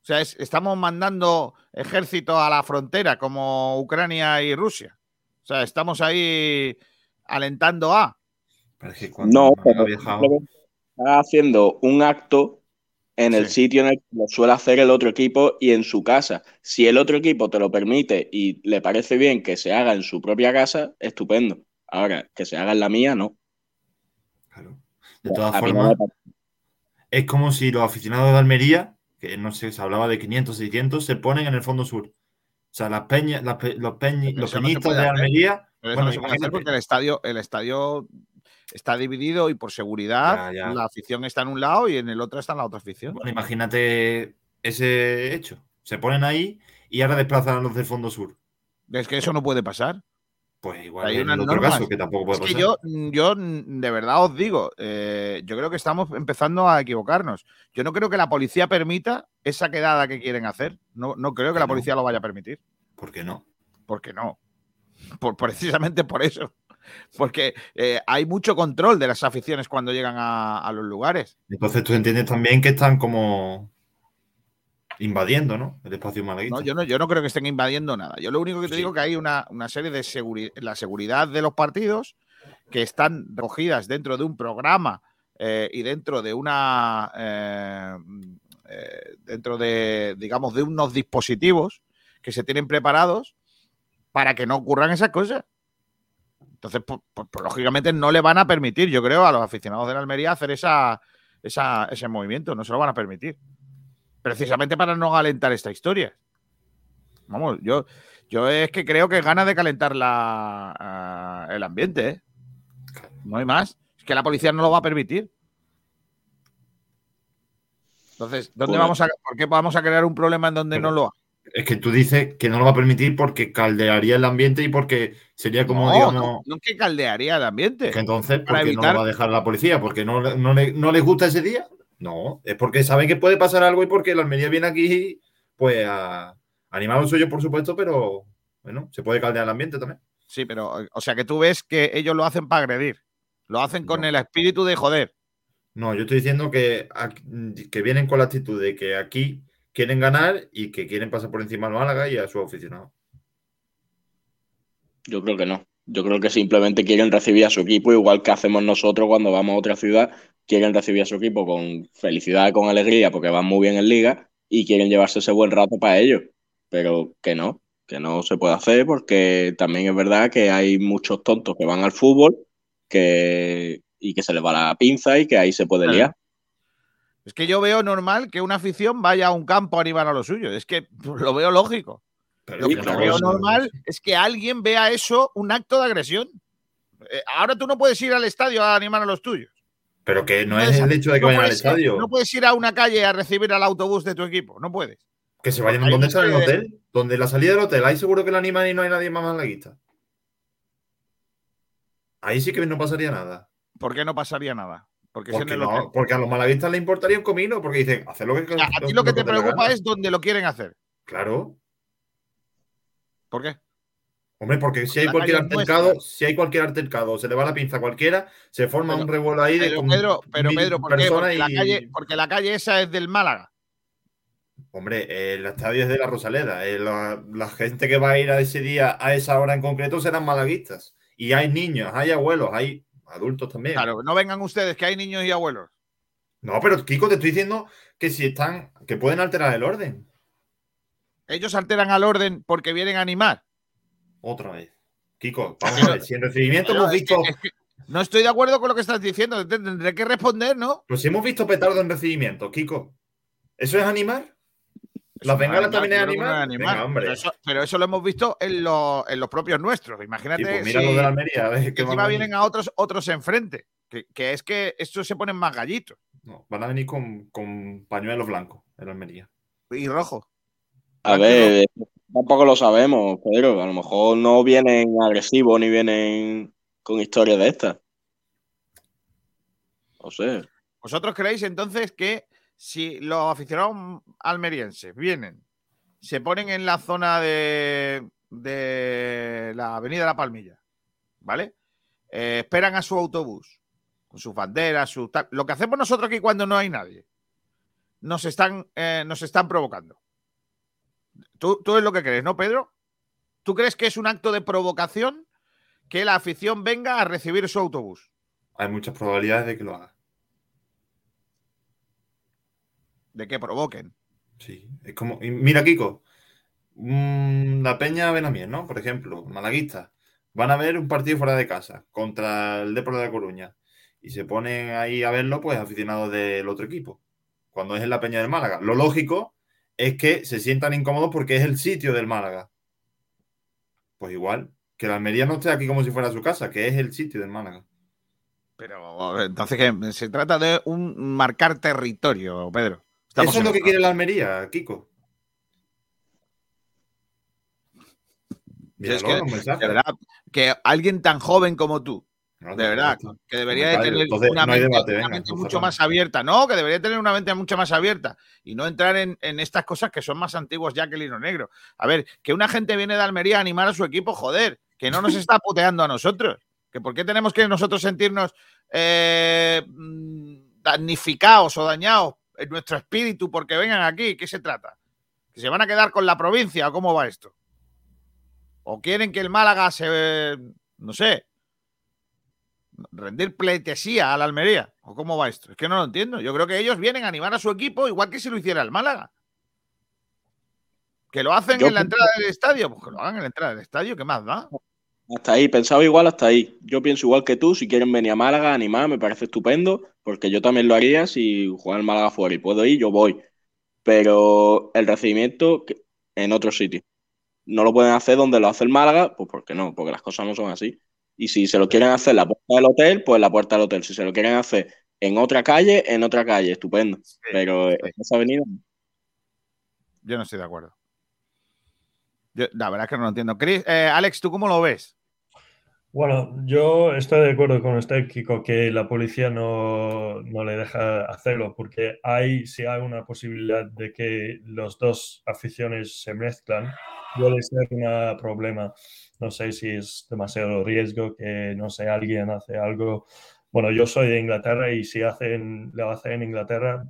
O sea, es- estamos mandando ejército a la frontera como Ucrania y Rusia. O sea, estamos ahí alentando a. Pero es que cuando No, pero está haciendo un acto en el Sí. sitio en el que lo suele hacer el otro equipo y en su casa. Si el otro equipo te lo permite y le parece bien que se haga en su propia casa, estupendo. Ahora, que se haga en la mía, no. De todas A mí no formas, es como si los aficionados de Almería, que no sé, se hablaba de 500, 600, se ponen en el fondo sur. O sea, las peñas, las pe- los, peñi- Eso los peñistas de. Almería. Pero eso Bueno, no se puede hacer porque el estadio, el estadio está dividido y por seguridad Ya, ya. la afición está en un lado y en el otro está en la otra afición. Bueno, imagínate ese hecho. Se ponen ahí y ahora desplazan a los del fondo sur. Es que eso no puede pasar. Pues igual Hay unas normas. caso, que tampoco puede Es que yo, yo mm, de verdad os digo, eh, yo creo que estamos empezando a equivocarnos. Yo no creo que la policía permita esa quedada que quieren hacer. No, no creo que la policía lo vaya a permitir. ¿Por qué no? porque no. Por, precisamente por eso. Porque eh, hay mucho control de las aficiones cuando llegan a, a los lugares. Entonces tú entiendes también que están como invadiendo, ¿no? El espacio malaguista. No, yo, no, yo no creo que estén invadiendo nada. Yo lo único que te Sí. digo que hay una, una serie de seguridad, la seguridad de los partidos que están recogidas dentro de un programa eh, y dentro de una eh, eh, dentro de digamos de unos dispositivos que se tienen preparados para que no ocurran esas cosas. Entonces, pues, pues, pues, lógicamente no le van a permitir, yo creo, a los aficionados de la Almería hacer esa, esa- ese movimiento, no se lo van a permitir. Precisamente para no alentar esta historia. Vamos, yo, yo es que creo que gana de calentar la, ah, el ambiente, ¿eh? No hay más. Es que la policía no lo va a permitir. Entonces, ¿dónde vamos a, ¿por qué vamos a crear un problema en donde no lo ha? Es que tú dices que no lo va a permitir porque caldearía el ambiente y porque sería como, no, digamos, no, no que caldearía el ambiente. que entonces, ¿por qué no lo va a dejar la policía? ¿Porque no, le- no, le- no les gusta ese día? No, es porque saben que puede pasar algo y porque la Almería viene aquí, pues, a animar a los suyos, por supuesto, pero, bueno, se puede caldear el ambiente también. Sí, pero, o sea, que tú ves que ellos lo hacen para agredir. Lo hacen con No. el espíritu de joder. No, yo estoy diciendo que, que vienen con la actitud de que aquí quieren ganar y que quieren pasar por encima al Málaga y a sus aficionados. Yo creo que no. Yo creo que simplemente quieren recibir a su equipo, igual que hacemos nosotros cuando vamos a otra ciudad, quieren recibir a su equipo con felicidad, con alegría, porque van muy bien en liga y quieren llevarse ese buen rato para ellos. Pero que no, que no se puede hacer porque también es verdad que hay muchos tontos que van al fútbol que, y que se les va la pinza y que ahí se puede liar. Es que yo veo normal que una afición vaya a un campo a animar a lo suyo. Es que lo veo lógico. Pero Lo que no veo no, normal es que alguien vea eso un acto de agresión. Eh, ahora tú no puedes ir al estadio a animar a los tuyos. Pero que no No es el hecho de que no vayan al ir- estadio. No puedes ir a una calle a recibir al autobús de tu equipo. No puedes. Que se vayan donde está el hotel. Donde la salida del hotel. Ahí seguro que la animan y no hay nadie más malaguista. Ahí sí que no pasaría nada. ¿Por qué no pasaría nada? Porque, en Porque, no- porque a los malaguistas les importaría un comino. Porque dicen, hacer lo que sea, a ti lo que te preocupa es dónde lo quieren hacer. Claro. ¿Por qué? Hombre, porque si hay La cualquier altercado, si hay cualquier altercado, se le va la pinza a cualquiera, se forma Pero- un revuelo ahí de Pero Pedro, pero Pedro, ¿por qué? Porque la, calle, porque la calle esa es del Málaga. Hombre, el estadio es de la Rosaleda. eh, la, la gente que va a ir a ese día, a esa hora en concreto, serán malaguistas. Y hay niños, hay abuelos, hay adultos también. Claro, no vengan ustedes, que hay niños y abuelos. No, pero Kiko, te estoy diciendo que si están, que pueden alterar el orden. Ellos alteran al orden porque vienen a animar. Otra vez. Kiko, vamos a ver. Si en recibimiento hemos es que- visto. es que no estoy de acuerdo con lo que estás diciendo. te- Tendré que responder, ¿no? Pues si hemos visto petardo en recibimiento, Kiko. ¿Eso es animar? ¿Las bengalas también es no animar? Venga, hombre. Pero, eso, pero eso lo hemos visto en, los- en los propios nuestros. Imagínate Sí, pues mira si lo de la Almería. a ver que encima vienen a otros, otros enfrente. Que, que es que estos se ponen más gallitos No, van a venir con, con pañuelos blancos en la Almería. y rojos. A ver, tampoco lo sabemos, Pedro. A lo mejor no vienen agresivos ni vienen con historias de estas. No sé. ¿Vosotros creéis entonces que si los aficionados almerienses vienen, se ponen en la zona de, de la Avenida La Palmilla, ¿vale? Eh, esperan a su autobús, con sus banderas, su lo que hacemos nosotros aquí cuando no hay nadie, nos están, eh, nos están provocando. ¿Tú, tú es lo que crees, ¿no, Pedro? ¿Tú crees que es un acto de provocación que la afición venga a recibir su autobús? Hay muchas probabilidades de que lo haga. De que provoquen. Sí, es como. Mira, Kiko. mm, la Peña Benamiel, ¿no? Por ejemplo, malaguista. Van a ver un partido fuera de casa contra el Depor de La Coruña. Y se ponen ahí a verlo, pues, aficionados del otro equipo. Cuando es en la Peña del Málaga. Lo lógico es que se sientan incómodos porque es el sitio del Málaga. Pues igual, que la Almería no esté aquí como si fuera su casa, que es el sitio del Málaga. Pero entonces que se trata de un marcar territorio, Pedro. Estamos Eso es lo que quiere la Almería, Kiko. Es. De verdad, que alguien tan joven como tú, No, de verdad, no, que debería de tener Entonces, una no mente, debate, una venga, mente nos mucho más abierta. No, que debería tener una mente mucho más abierta y no entrar en, en estas cosas que son más antiguas ya que el hilo negro. A ver, que una gente viene de Almería a animar a su equipo, joder, que no nos está puteando a nosotros. Que por qué tenemos que nosotros sentirnos eh, mm, damnificados o dañados en nuestro espíritu porque vengan aquí. ¿Qué se trata? ¿Que se van a quedar con la provincia o cómo va esto? ¿O quieren que el Málaga se, no sé, rendir pleitesía a la Almería? ¿O cómo va esto? Es que no lo entiendo. Yo creo que ellos vienen a animar a su equipo igual que si lo hiciera el Málaga. Que lo hacen Yo en la pienso- entrada del estadio, pues que lo hagan en la entrada del estadio, ¿qué más da? Hasta ahí, pensaba igual hasta ahí. Yo pienso igual que tú, si quieren venir a Málaga, animar, me parece estupendo, porque yo también lo haría si jugar el Málaga fuera y puedo ir, yo voy. Pero el recibimiento en otro sitio. No lo pueden hacer donde lo hace el Málaga, pues porque no, porque las cosas no son así. Y si se lo quieren hacer en la puerta del hotel, pues en la puerta del hotel. Si se lo quieren hacer en otra calle, en otra calle, estupendo. Pero en esa avenida, Yo no estoy de acuerdo. Yo, la verdad es que no lo entiendo. Chris, eh, Alex, ¿tú cómo lo ves? Bueno, yo estoy de acuerdo con usted, Kiko, que la policía no, no le deja hacerlo, porque hay, si hay una posibilidad de que los dos aficiones se mezclan, puede ser un problema. No sé si es demasiado riesgo que, no sé, alguien hace algo. Bueno, yo soy de Inglaterra y si hacen, lo hacen en Inglaterra,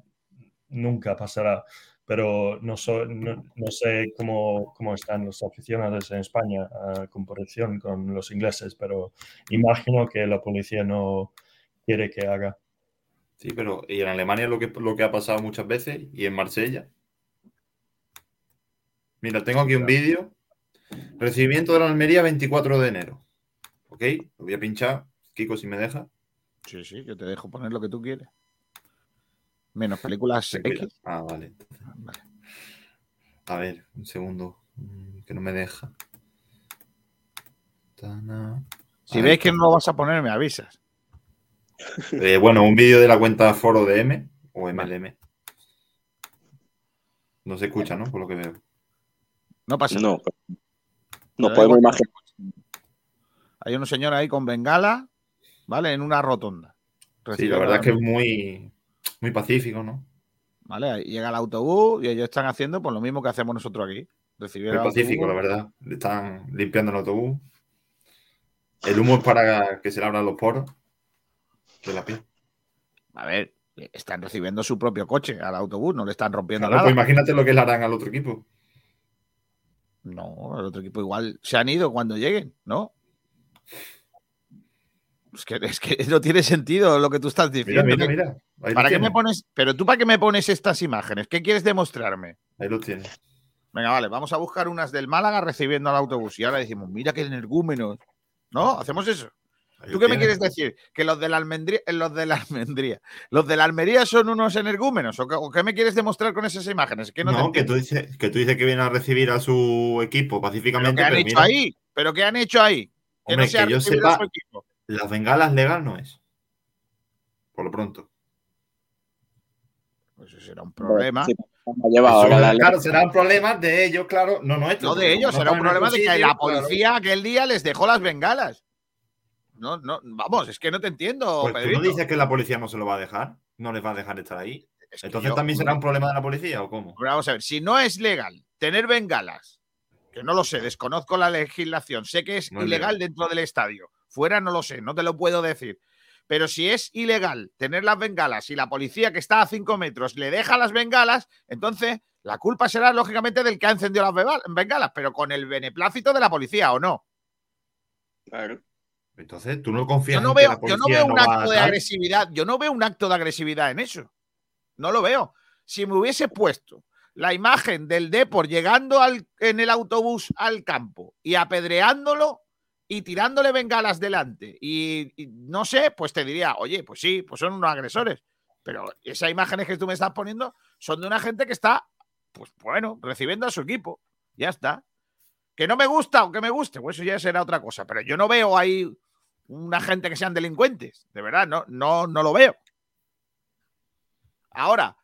nunca pasará. Pero no, so- no, no sé cómo, cómo están los aficionados en España a comparación con los ingleses, pero imagino que la policía no quiere que haga. Sí, pero y en Alemania lo que, lo que ha pasado muchas veces y en Marsella. Mira, tengo aquí un vídeo. Recibimiento de la Almería 24 de enero. ¿Ok? Lo voy a pinchar. Kiko, si me deja. Sí, sí, yo te dejo poner lo que tú quieres. Menos películas. X. Ah, vale. Vale. A ver, un segundo. Mm, Que no me deja. Tana. Si veis que no lo vas a poner, me avisas. Eh, bueno, un vídeo de la cuenta foro de M o MLM. No se escucha, ¿no? Por lo que veo. No pasa nada. no. Nos da podemos igual. imaginar. Hay una señora ahí con bengala, ¿vale? En una rotonda. Sí, la verdad es que es muy, muy pacífico, ¿no? ¿Vale? Ahí llega el autobús y ellos están haciendo pues, lo mismo que hacemos nosotros aquí. recibir Pacífico, la verdad. Le están limpiando el autobús. El humo es para que se le abran los poros de la piel. A ver, están recibiendo su propio coche al autobús, no le están rompiendo Claro, nada. pues imagínate lo que le harán al otro equipo. No, el otro equipo igual se han ido cuando lleguen, ¿no? Es que, es que no tiene sentido lo que tú estás Mira, diciendo. mira, mira. Ahí ¿Para qué me pones? Pero tú, ¿para qué me pones estas imágenes? ¿Qué quieres demostrarme? Ahí los tienes. Venga, vale, vamos a buscar unas del Málaga recibiendo al autobús. Y ahora decimos, mira qué energúmenos. ¿No? ¿Hacemos eso? ¿Tú qué me quieres decir? ¿Que los de la almendría, eh, los de la almendría, los de la Almería son unos energúmenos? ¿O qué, o qué me quieres demostrar con esas imágenes? Que no, No, que tú, dices, que tú dices que viene a recibir a su equipo ¿Pero pacíficamente. qué han pero hecho mira, ahí? ¿Pero qué han hecho ahí? Que Hombre, no se que yo a sepa- su equipo. Las bengalas legal no es. Por lo pronto. Pues eso será un problema. Sí, ahora claro, serán problemas de ellos, claro, no. No porque de como ellos, no será un problema de que sitio, la claro. policía aquel día les dejó las bengalas. No, no, vamos, es que no te entiendo, Pues tú no dices que la policía no se lo va a dejar, no les va a dejar estar ahí. Es Entonces yo- también será un problema de la policía o cómo? Vamos a ver, si no es legal tener bengalas, que no lo sé, desconozco la legislación, sé que es No ilegal legal. dentro del estadio, fuera no lo sé, no te lo puedo decir. Pero si es ilegal tener las bengalas y la policía que está a cinco metros le deja las bengalas, entonces la culpa será lógicamente del que ha encendido las bengalas, pero con el beneplácito de la policía o no. Claro. Entonces tú no confías Yo no en que veo, la yo no veo un acto de agresividad, yo no veo un acto de agresividad en eso. No lo veo. Si me hubiese puesto la imagen del Depor llegando al- en el autobús al campo y apedreándolo y tirándole bengalas delante y, y no sé, pues te diría, oye, pues sí, pues son unos agresores. Pero esas imágenes que tú me estás poniendo son de una gente que está, pues bueno, recibiendo a su equipo. Ya está. Que no me gusta o que me guste, pues eso ya será otra cosa. Pero yo no veo ahí una gente que sean delincuentes. De verdad, no, no, no lo veo. Ahora,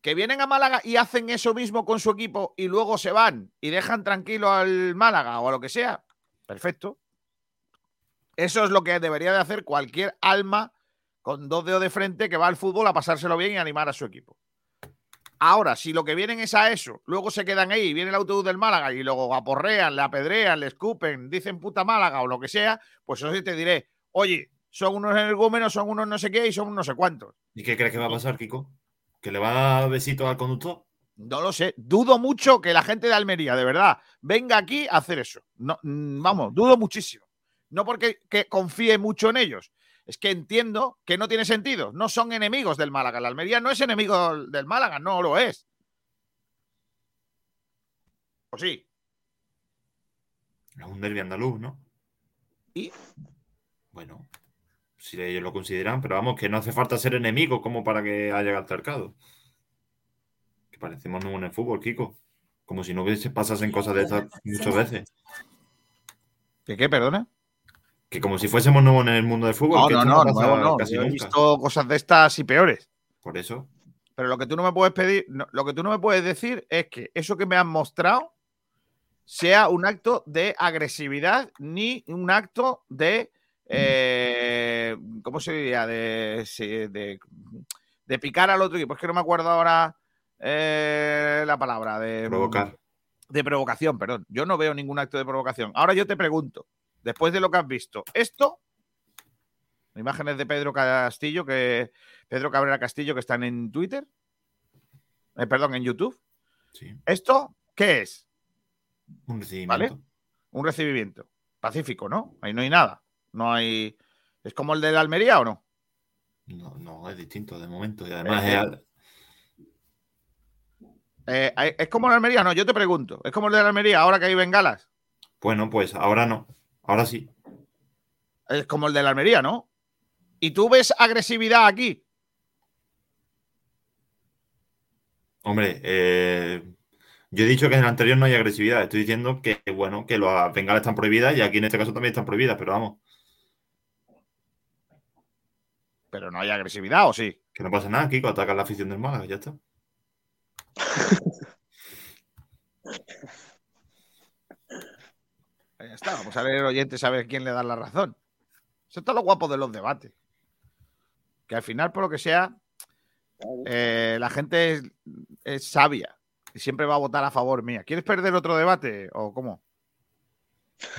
que vienen a Málaga y hacen eso mismo con su equipo y luego se van y dejan tranquilo al Málaga o a lo que sea, perfecto. Eso es lo que debería de hacer cualquier alma con dos dedos de frente que va al fútbol a pasárselo bien y animar a su equipo. Ahora, si lo que vienen es a eso, luego se quedan ahí, viene el autobús del Málaga y luego aporrean, le apedrean, le escupen, dicen puta Málaga o lo que sea, pues eso sí te diré, oye, son unos energúmenos, son unos no sé qué y son unos no sé cuántos. ¿Y qué crees que va a pasar, Kiko? ¿Que le va a dar besitos al conductor? No lo sé. Dudo mucho que la gente de Almería, de verdad, venga aquí a hacer eso. No, mm, vamos, dudo muchísimo. No porque que confíe mucho en ellos. Es que entiendo que no tiene sentido. No son enemigos del Málaga. La Almería no es enemigo del Málaga, no lo es. ¿O sí? Es un derbi andaluz, ¿no? ¿Y? Bueno, si ellos lo consideran, pero vamos, que no hace falta ser enemigo como para que haya altercado. Que parecemos nuevos en el fútbol, Kiko. Como si no hubiese pasasen cosas de estas muchas veces. ¿Qué, qué perdona? Que como si fuésemos nuevos en el mundo del fútbol. No, que no, no, nuevo no. casi Yo he nunca. visto cosas de estas y peores. Por eso. Pero lo que tú no me puedes pedir, no, lo que tú no me puedes decir es que eso que me han mostrado sea un acto de agresividad ni un acto de, eh, ¿cómo se diría? De, de picar al otro equipo. Es que no me acuerdo ahora eh, la palabra. De, Provocar. De provocación, perdón. Yo no veo ningún acto de provocación. Ahora yo te pregunto, después de lo que has visto, ¿esto? Imágenes de Pedro Castillo, que Pedro Cabrera Castillo, que están en Twitter. Eh, perdón, en YouTube. Sí. ¿Esto qué es? Un recibimiento. ¿Vale? Un recibimiento. Pacífico, ¿no? Ahí no hay nada. No hay. ¿Es como el de la Almería o no? No, no, es distinto de momento. Y además Eh, es Eh, ¿Es como la Almería? No, yo te pregunto. ¿Es como el de la Almería ahora que hay bengalas? Bueno, pues ahora no. Ahora sí. Es como el de la Almería, ¿no? ¿Y tú ves agresividad aquí? Hombre, eh, yo he dicho que en el anterior no hay agresividad. Estoy diciendo que, bueno, que las bengalas están prohibidas y aquí en este caso también están prohibidas, pero vamos, Pero no hay agresividad, ¿o sí? que no pasa nada, Kiko, ataca a la afición del Málaga, ya está. Está, vamos a leer oyentes a ver quién le da la razón. Eso es lo guapo de los debates. Que al final, por lo que sea, eh, la gente es, es sabia. y siempre va a votar a favor mía. ¿Quieres perder otro debate o cómo?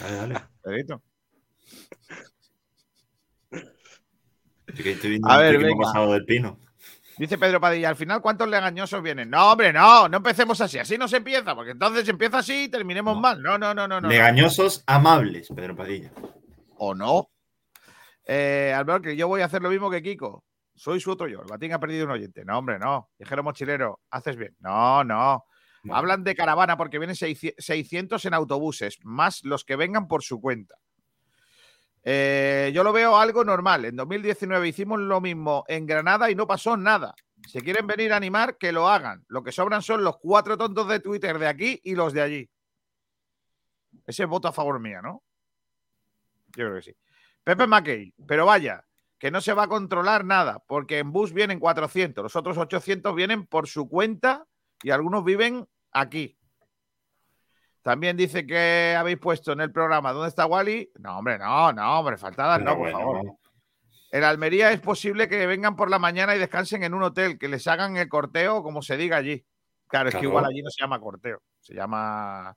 Dale, dale. Pedrito? A ver, venga. pasado del pino. Dice Pedro Padilla, al final, ¿cuántos legañosos vienen? No, hombre, no, no empecemos así, así no se empieza, porque entonces empieza así y terminemos No. mal. No, no, no, no, no. Legañosos amables, Pedro Padilla. ¿O no? Eh, Alberto, que yo voy a hacer lo mismo que Kiko. Soy su otro yo. El Batín ha perdido un oyente. No, hombre, no. Viajero mochilero, haces bien. No, no. No. Hablan de caravana porque vienen 600 en autobuses, más los que vengan por su cuenta. Eh, yo lo veo algo normal. En 2019 hicimos lo mismo en Granada y no pasó nada. Si quieren venir a animar, que lo hagan. Lo que sobran son los cuatro tontos de Twitter de aquí y los de allí. Ese es voto a favor mía, ¿no? Yo creo que sí. Pepe Mackey, pero vaya, que no se va a controlar nada, porque en bus vienen 400, los otros 800 vienen por su cuenta y algunos viven aquí. También dice que habéis puesto en el programa ¿Dónde está Wally? No, hombre, no, no, hombre, faltadas Pero no, por bueno, favor. En Almería es posible que vengan por la mañana y descansen en un hotel, que les hagan el corteo como se diga allí. Claro, es que igual allí no se llama corteo, se llama.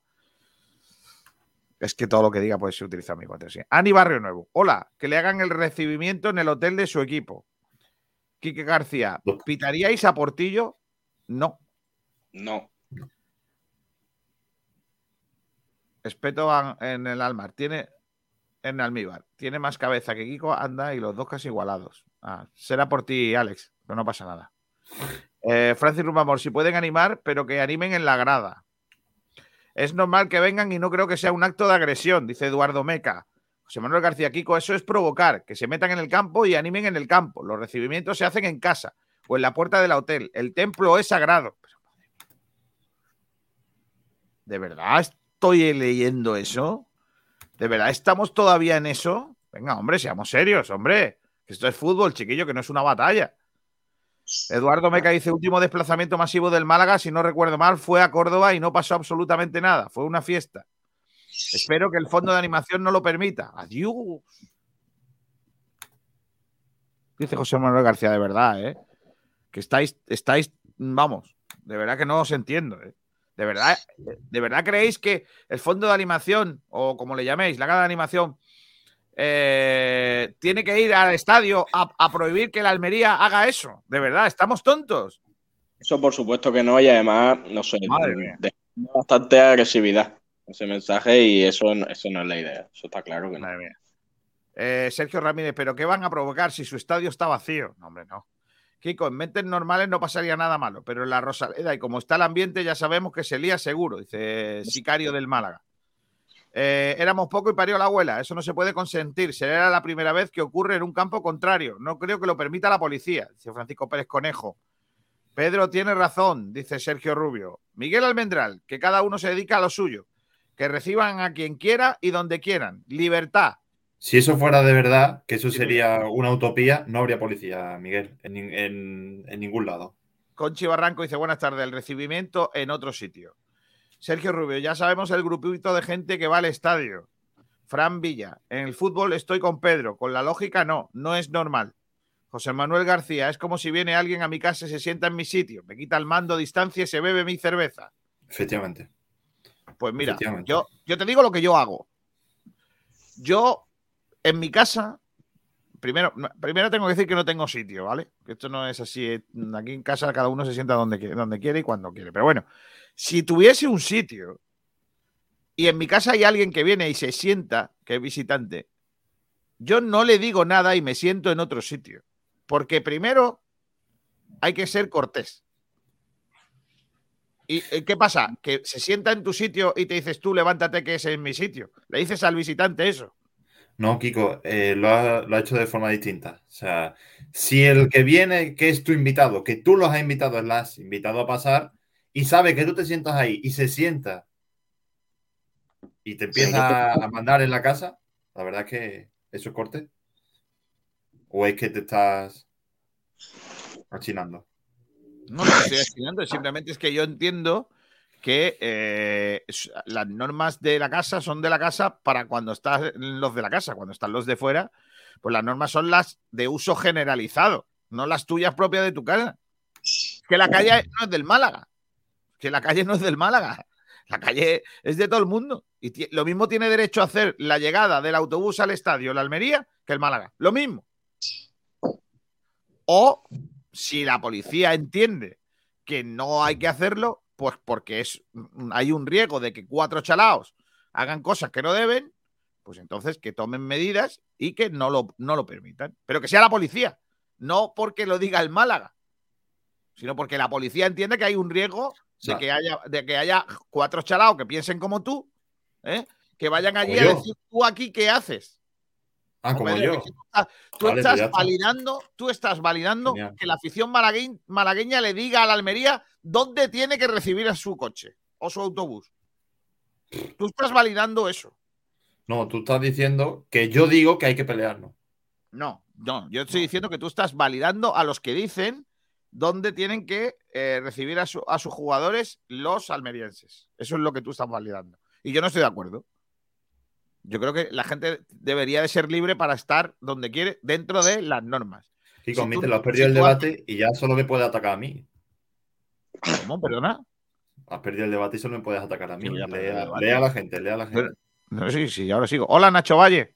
Es que todo lo que diga puede ser utilizado mi cuenta. sí. Ani Barrio Nuevo. Hola, que le hagan el recibimiento en el hotel de su equipo. Quique García. ¿pitaríais a Portillo? No. No. Espeto en el Almar. Tiene. En Almíbar. Tiene más cabeza que Kiko, anda y los dos casi igualados. Ah, será por ti, Alex, pero no pasa nada. Eh, Francis Rumamor, si pueden animar, pero que animen en la grada. Es normal que vengan y no creo que sea un acto de agresión, dice Eduardo Meca. José Manuel García Kiko, eso es provocar, que se metan en el campo y animen en el campo. Los recibimientos se hacen en casa o en la puerta del hotel. El templo es sagrado. ¿De verdad estoy leyendo eso? ¿De verdad estamos todavía en eso? Venga, hombre, seamos serios, hombre. Esto es fútbol, chiquillo, que no es una batalla. Eduardo Meca dice, último desplazamiento masivo del Málaga, si no recuerdo mal, fue a Córdoba y no pasó absolutamente nada. Fue una fiesta. Espero que el fondo de animación no lo permita. Adiós. Dice José Manuel García, de verdad, ¿eh? Que estáis, estáis, vamos, de verdad que no os entiendo, ¿eh? De verdad, ¿de verdad creéis que el fondo de animación, o como le llaméis, la gana de animación, eh, tiene que ir al estadio a, a prohibir que la Almería haga eso? De verdad, estamos tontos. Eso por supuesto que no, y además, no sé, bastante agresividad ese mensaje y eso, no- eso no es la idea. Eso está claro que no. Madre mía. Eh, Sergio Ramírez, ¿pero qué van a provocar si su estadio está vacío? No, hombre, no. Kiko, en mentes normales no pasaría nada malo, pero en la Rosaleda y como está el ambiente ya sabemos que se lía seguro, dice Sicario del Málaga. Eh, éramos poco y parió la abuela, eso no se puede consentir, será la primera vez que ocurre en un campo contrario, no creo que lo permita la policía, dice Francisco Pérez Conejo. Pedro tiene razón, dice Sergio Rubio. Miguel Almendral, que cada uno se dedica a lo suyo, que reciban a quien quiera y donde quieran, libertad. Si eso fuera de verdad, que eso sería una utopía, no habría policía, Miguel, en, nin- en- en ningún lado. Conchi Barranco dice buenas tardes, el recibimiento en otro sitio. Sergio Rubio, ya sabemos el grupito de gente que va al estadio. Fran Villa, en el fútbol estoy con Pedro, con la lógica no, no es normal. José Manuel García, es como si viene alguien a mi casa y se sienta en mi sitio, me quita el mando, distancia y se bebe mi cerveza. Efectivamente. Pues mira, Efectivamente. yo, yo te digo lo que yo hago. Yo, en mi casa, primero, primero tengo que decir que no tengo sitio, ¿vale? Que esto no es así. eh, Aquí en casa cada uno se sienta donde quiere, donde quiere y cuando quiere. Pero bueno, si tuviese un sitio y en mi casa hay alguien que viene y se sienta, que es visitante, yo no le digo nada y me siento en otro sitio. Porque primero hay que ser cortés. ¿Y eh, qué pasa? Que se sienta en tu sitio y te dices tú, levántate que ese es mi sitio. Le dices al visitante eso. No, Kiko, eh, lo, ha, lo ha hecho de forma distinta. O sea, si el que viene, que es tu invitado, que tú los has invitado, lo has invitado a pasar, y sabe que tú te sientas ahí y se sienta y te empieza a mandar en la casa, la verdad es que eso es corte. ¿O es que te estás achinando? No lo estoy accionando, simplemente es que yo entiendo que eh, las normas de la casa son de la casa para cuando están los de la casa, cuando están los de fuera, pues las normas son las de uso generalizado, no las tuyas propias de tu casa. Que la calle no es del Málaga. Que la calle no es del Málaga. La calle es de todo el mundo. Y lo mismo tiene derecho a hacer la llegada del autobús al estadio, la Almería, que el Málaga. Lo mismo. O si la policía entiende que no hay que hacerlo, pues porque es, hay un riesgo de que cuatro chalaos hagan cosas que no deben, pues entonces que tomen medidas y que no lo, no lo permitan. Pero que sea la policía, no porque lo diga el Málaga, sino porque la policía entiende que hay un riesgo de que haya, de que haya cuatro chalaos que piensen como tú, ¿eh? que vayan allí a yo. decir, tú aquí, ¿qué haces? Ah, como yo. tú estás- Vale, pues estás validando, tú estás validando Genial. que la afición malagueñ- malagueña le diga a la Almería dónde tiene que recibir a su coche o su autobús. Tú estás validando eso. No, tú estás diciendo que yo digo que hay que pelearnos. No, no, yo estoy diciendo que tú estás validando a los que dicen dónde tienen que eh, recibir a, su- a sus jugadores los almerienses. Eso es lo que tú estás validando. Y yo no estoy de acuerdo. Yo creo que la gente debería de ser libre para estar donde quiere, dentro de las normas. Kiko, Si tú- lo has perdido si el debate y ya solo me puedes atacar a mí. ¿Cómo? ¿Perdona? Has perdido el debate y solo me puedes atacar a mí. Sí, Lea, a la gente, lea a la gente. Pero- No, sí, sí, ahora sigo. Hola, Nacho Valle.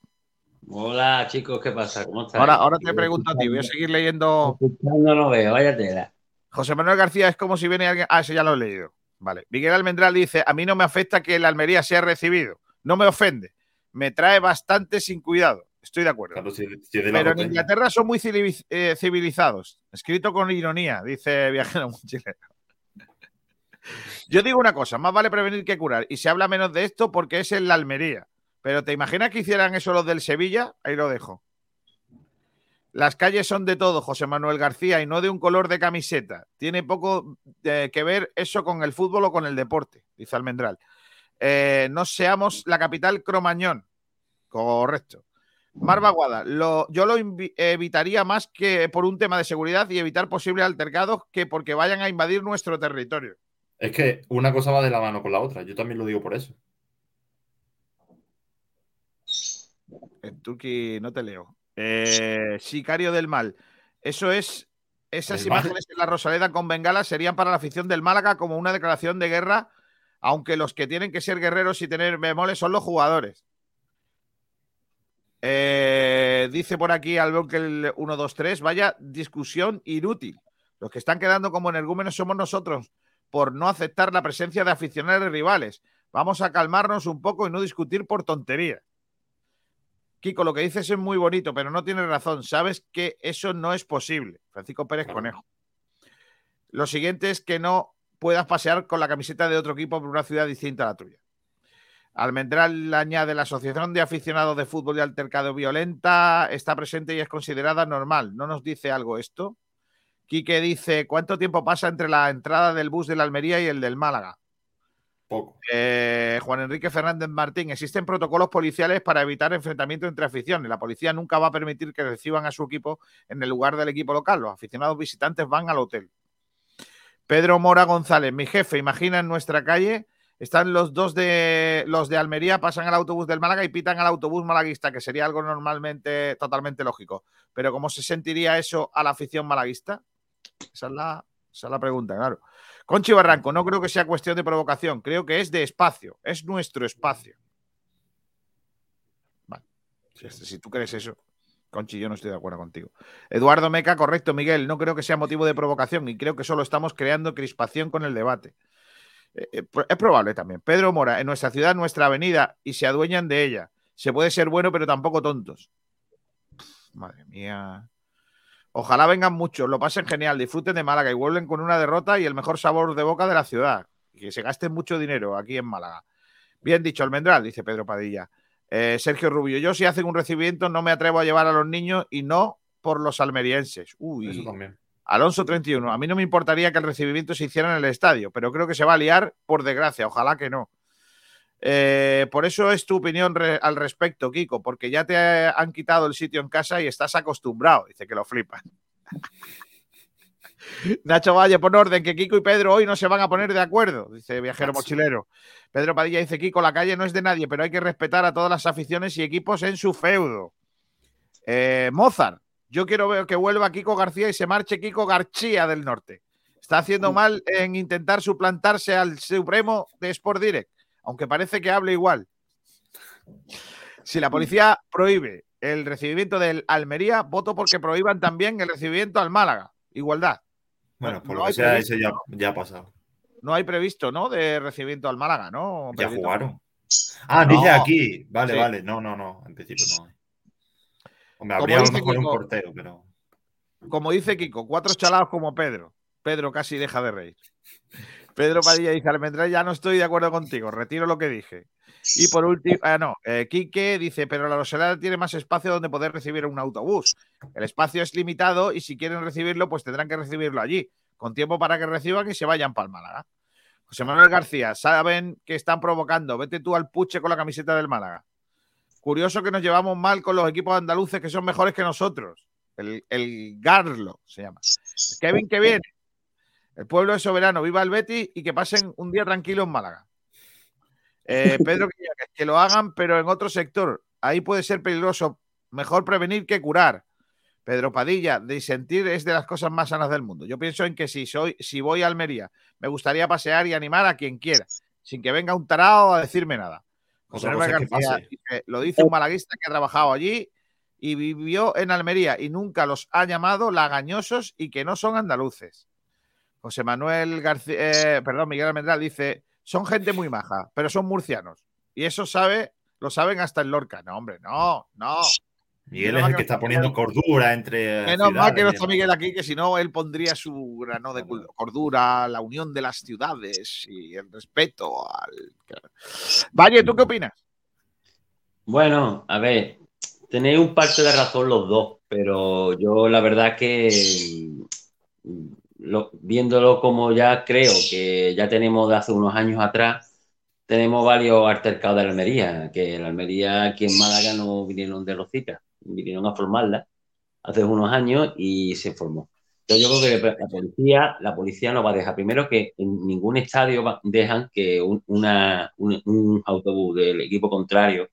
Hola chicos, ¿qué pasa? ¿Cómo estáis? Ahora, ahora te pregunto a ti. Voy a seguir leyendo. No veo, vaya tela. José Manuel García es como si viene alguien. Ah, eso ya lo he leído. Vale. Miguel Almendral dice: A mí no me afecta que el Almería sea recibido. No me ofende. Me trae bastante sin cuidado. Estoy de acuerdo. Claro, si- si es de Pero en. Inglaterra son muy civiliz- eh, civilizados. Escrito con ironía, dice Viajero Mochilero. Yo digo una cosa, más vale prevenir que curar. Y se habla menos de esto porque es en la Almería. Pero ¿te imaginas que hicieran eso los del Sevilla? Ahí lo dejo. Las calles son de todo, José Manuel García, y no de un color de camiseta. Tiene poco eh, que ver eso con el fútbol o con el deporte, dice Almendral. Eh, no seamos la capital cromañón. Correcto. Marva Guada, lo- yo lo evitaría más que por un tema de seguridad y evitar posibles altercados que porque vayan a invadir nuestro territorio. Es que una cosa va de la mano con la otra. Yo también lo digo por eso. En Turki no te leo. Eh, sicario del mal. Eso es. Esas El imágenes en la Rosaleda con bengalas serían para la afición del Málaga como una declaración de guerra, aunque los que tienen que ser guerreros y tener bemoles son los jugadores. Eh, dice por aquí al bloque el 123, vaya discusión inútil. Los que están quedando como energúmenos somos nosotros por no aceptar la presencia de aficionados rivales. Vamos a calmarnos un poco y no discutir por tonterías. Kiko, lo que dices es muy bonito, pero no tienes razón. Sabes que eso no es posible. Francisco Pérez. Conejo. Lo siguiente es que no puedas pasear con la camiseta de otro equipo por una ciudad distinta a la tuya. Almendral añade la Asociación de Aficionados de Fútbol y Altercado Violenta está presente y es considerada normal. ¿No nos dice algo esto? Quique dice, ¿cuánto tiempo pasa entre la entrada del bus de la Almería y el del Málaga? Poco. Eh, Juan Enrique Fernández Martín, existen protocolos policiales para evitar enfrentamientos entre aficiones. La policía nunca va a permitir que reciban a su equipo en el lugar del equipo local. Los aficionados visitantes van al hotel. Pedro Mora González, mi jefe, imagina en nuestra calle, están los dos de los de Almería, pasan al autobús del Málaga y pitan al autobús malaguista, que sería algo normalmente totalmente lógico. Pero ¿cómo se sentiría eso a la afición malaguista? Esa es la, esa es la pregunta, claro. Conchi Barranco, no creo que sea cuestión de provocación, creo que es de espacio, es nuestro espacio. Vale, si, si tú crees eso, Conchi, yo no estoy de acuerdo contigo. Eduardo Meca, correcto, Miguel, no creo que sea motivo de provocación y creo que solo estamos creando crispación con el debate. Eh, eh, es probable también. Pedro Mora, en nuestra ciudad, nuestra avenida, y se adueñan de ella. Se puede ser bueno, pero tampoco tontos. Madre mía. Ojalá vengan muchos, lo pasen genial, disfruten de Málaga y vuelven con una derrota y el mejor sabor de boca de la ciudad. Que se gasten mucho dinero aquí en Málaga. Bien dicho, Almendral, dice Pedro Padilla. Eh, Sergio Rubio, yo si hacen un recibimiento no me atrevo a llevar a los niños y no por los almerienses. Uy, Eso también. Alonso 31, a mí no me importaría que el recibimiento se hiciera en el estadio, pero creo que se va a liar por desgracia, ojalá que no. Eh, por eso es tu opinión re- al respecto, Kiko, porque ya te han quitado el sitio en casa y estás acostumbrado. Dice que lo flipan. Nacho Valle, pon orden, que Kiko y Pedro hoy no se van a poner de acuerdo, dice Viajero Nacho. Mochilero. Pedro Padilla dice, Kiko, la calle no es de nadie, pero hay que respetar a todas las aficiones y equipos en su feudo. Eh, Mozart, yo quiero ver que vuelva Kiko García y se marche Kiko García del norte. Está haciendo mal en intentar suplantarse al Supremo de Sport Direct, aunque parece que hable igual. Si la policía prohíbe el recibimiento del Almería, voto porque prohíban también el recibimiento al Málaga. Igualdad. Bueno, por No lo que sea, eso ya, ya ha pasado. No hay previsto, ¿no? De recibimiento al Málaga, ¿no? Ya jugaron. Ah, No. dice aquí. Vale, Sí. vale. No, no, no. En principio no Hombre, Como habría a lo dice mejor un portero, pero. Como dice Kiko, cuatro chalados como Pedro. Pedro casi deja de reír. Pedro Padilla dice, Almendral, ya no estoy de acuerdo contigo, retiro lo que dije. Y por último, ah, no, eh, Quique dice, pero la Rosaleda tiene más espacio donde poder recibir un autobús. El espacio es limitado y si quieren recibirlo, pues tendrán que recibirlo allí, con tiempo para que reciban y se vayan para el Málaga. José Manuel García, saben que están provocando, vete tú al puche con la camiseta del Málaga. Curioso que nos llevamos mal con los equipos andaluces que son mejores que nosotros. El, el Garlo se llama. Kevin que viene. El pueblo es soberano, viva el Betis y que pasen un día tranquilo en Málaga. Eh, Pedro que lo hagan, pero en otro sector. Ahí puede ser peligroso. Mejor prevenir que curar. Pedro Padilla, disentir es de las cosas más sanas del mundo. Yo pienso en que si soy, si voy a Almería, me gustaría pasear y animar a quien quiera, sin que venga un tarao a decirme nada. José Otra cosa que García pase. dice, lo dice un malaguista que ha trabajado allí y vivió en Almería y nunca los ha llamado lagañosos y que no son andaluces. José Manuel García, eh, perdón, Miguel Almendral dice, son gente muy maja, pero son murcianos. Y eso sabe, lo saben hasta en Lorca. No, hombre, no, no. Miguel es el que está poniendo cordura entre. Menos mal que no está. Miguel aquí, que si no, él pondría su grano de cordura, la unión de las ciudades y el respeto al. Valle, ¿tú qué opinas? Bueno, a ver, tenéis un parte de razón los dos, pero yo la verdad que mm, lo- viéndolo como ya creo que ya tenemos de hace unos años atrás, tenemos varios altercados de Almería, que en Almería aquí en Málaga no vinieron de Rosita, vinieron a formarla hace unos años y se formó. Entonces yo creo que la policía, la policía no va a dejar. Primero que en ningún estadio dejan que un, autobús del equipo contrario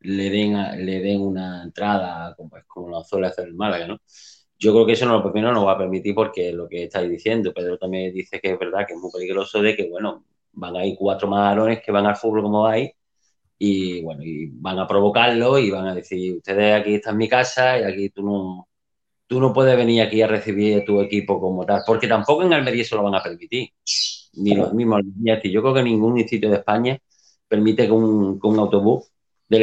le den, le den una entrada como, como lo suele hacer el Málaga, ¿no? Yo creo que eso no lo primero no va a permitir porque lo que estáis diciendo, Pedro también dice que es verdad que es muy peligroso de que, bueno, van a ir cuatro madarones que van al fútbol como vais y, bueno, y van a provocarlo y van a decir, ustedes aquí está en mi casa y aquí tú no, tú no puedes venir aquí a recibir tu equipo como tal, porque tampoco en Almería se lo van a permitir, ni los mismos Almería. Yo creo que ningún sitio de España permite que un, que un autobús del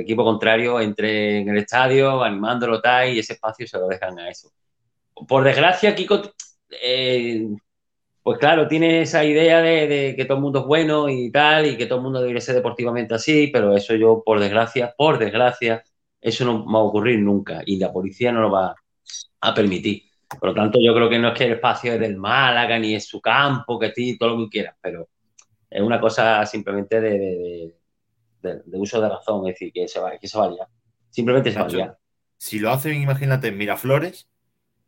equipo contrario entre en el estadio animándolo tal y ese espacio se lo dejan a eso. Por desgracia, Kiko, eh, pues claro, tiene esa idea de, de que todo el mundo es bueno y tal, y que todo el mundo debería ser deportivamente así, pero eso yo, por desgracia, por desgracia, eso no va a ocurrir nunca y la policía no lo va a permitir. Por lo tanto, yo creo que no es que el espacio es del Málaga ni es su campo, que sí, todo lo que quieras, pero es una cosa simplemente de, uso de razón, es decir, que se va, que se va a liar. Simplemente se va a liar. Si lo hacen, imagínate, en Miraflores,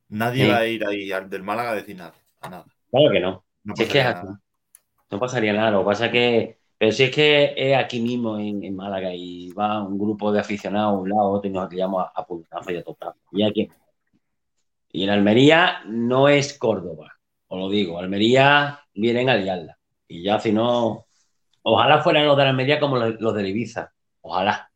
nadie Sí. va a ir ahí al del Málaga a decir nada. A nada. Claro que no. No Si es que es pasaría así. nada. No pasaría nada, lo que pasa es que, pero si es que es aquí mismo en, en Málaga y va un grupo de aficionados a un lado, otro y nos pillamos a, a y a total. Y aquí. Y en Almería no es Córdoba, os lo digo, Almería vienen a liarla. Y ya si no, ojalá fueran los de Almería como los, los de Ibiza, ojalá,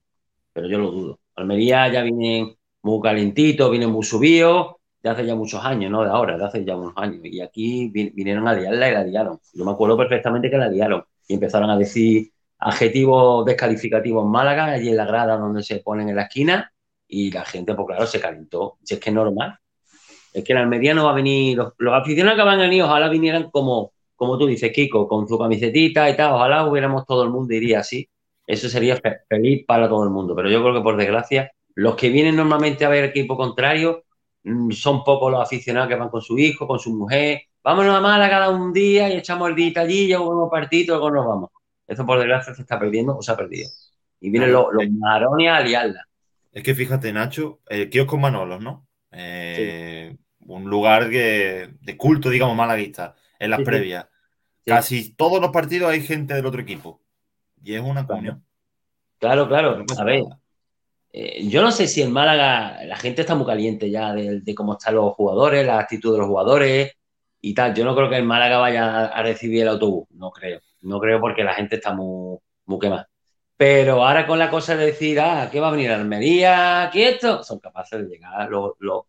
pero yo lo dudo. Almería ya vienen muy calentitos, vienen muy subidos, de hace ya muchos años, no de ahora, de hace ya unos años. Y aquí vi- vinieron a liarla y la liaron. Yo me acuerdo perfectamente que la liaron. Y empezaron a decir adjetivos descalificativos en Málaga, allí en la grada donde se ponen en la esquina, y la gente, pues claro, se calentó. Si es que es normal. Es que en Almería no va a venir, los, aficionados que van a venir, ojalá vinieran como, como tú dices, Kiko, con su camisetita y tal, ojalá hubiéramos todo el mundo iría así. Eso sería fe- feliz para todo el mundo. Pero yo creo que por desgracia, los que vienen normalmente a ver equipo contrario son pocos los aficionados que van con su hijo, con su mujer. Vámonos a Málaga cada un día y echamos el día allí, ya jugamos partido, luego nos vamos. Eso por desgracia se está perdiendo o se ha perdido. Y vienen los, los marones a liarla. Es que fíjate, Nacho, el kiosco Manolos, ¿no? Eh, Un lugar que, de culto, digamos, malaguista, en las Sí, sí. previas. Sí. Casi todos los partidos hay gente del otro equipo. Y es una comunión. Claro, claro. No A ver, nada. Eh, yo no sé si en Málaga la gente está muy caliente ya de, cómo están los jugadores, la actitud de los jugadores. y tal. Yo no creo que el Málaga vaya a recibir el autobús, no creo. No creo porque la gente está muy, muy quemada. Pero ahora con la cosa de decir, ah, ¿qué va a venir Almería? ¿Aquí esto? Son capaces de llegar los, los,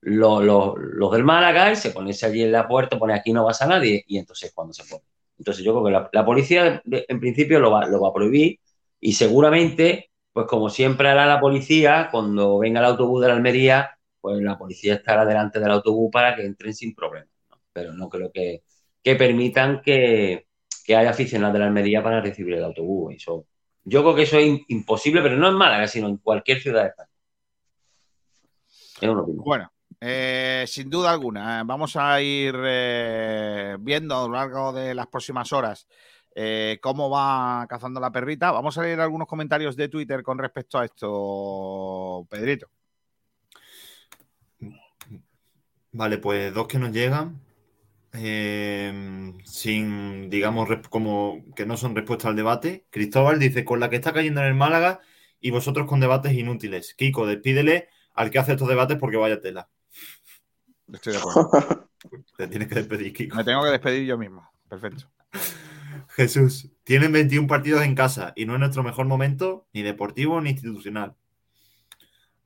los, los, del Málaga y se ponerse allí en la puerta, pone aquí no pasa nadie y entonces cuando se pone. Entonces yo creo que la, la policía en principio lo va, lo va a prohibir y seguramente, pues como siempre hará la policía, cuando venga el autobús de la Almería, pues la policía estará delante del autobús para que entren sin problemas. Pero no creo que, que permitan que, que haya aficionados de la Almería para recibir el autobús. Yo creo que eso es imposible, pero no en Málaga, sino en cualquier ciudad de España. Bueno, eh, sin duda alguna, eh, vamos a ir eh, viendo a lo largo de las próximas horas eh, cómo va cazando la perrita. Vamos a leer algunos comentarios de Twitter con respecto a esto, Pedrito. Vale, pues dos que nos llegan. eh, sin, digamos, como que no son respuesta al debate. Cristóbal dice, con la que está cayendo en el Málaga y vosotros con debates inútiles. Kiko, despídele al que hace estos debates porque vaya tela. Estoy de acuerdo. Te tienes que despedir, Kiko. Me tengo que despedir yo mismo. Perfecto. Jesús, tienen 21 partidos en casa y no es nuestro mejor momento, ni deportivo ni institucional.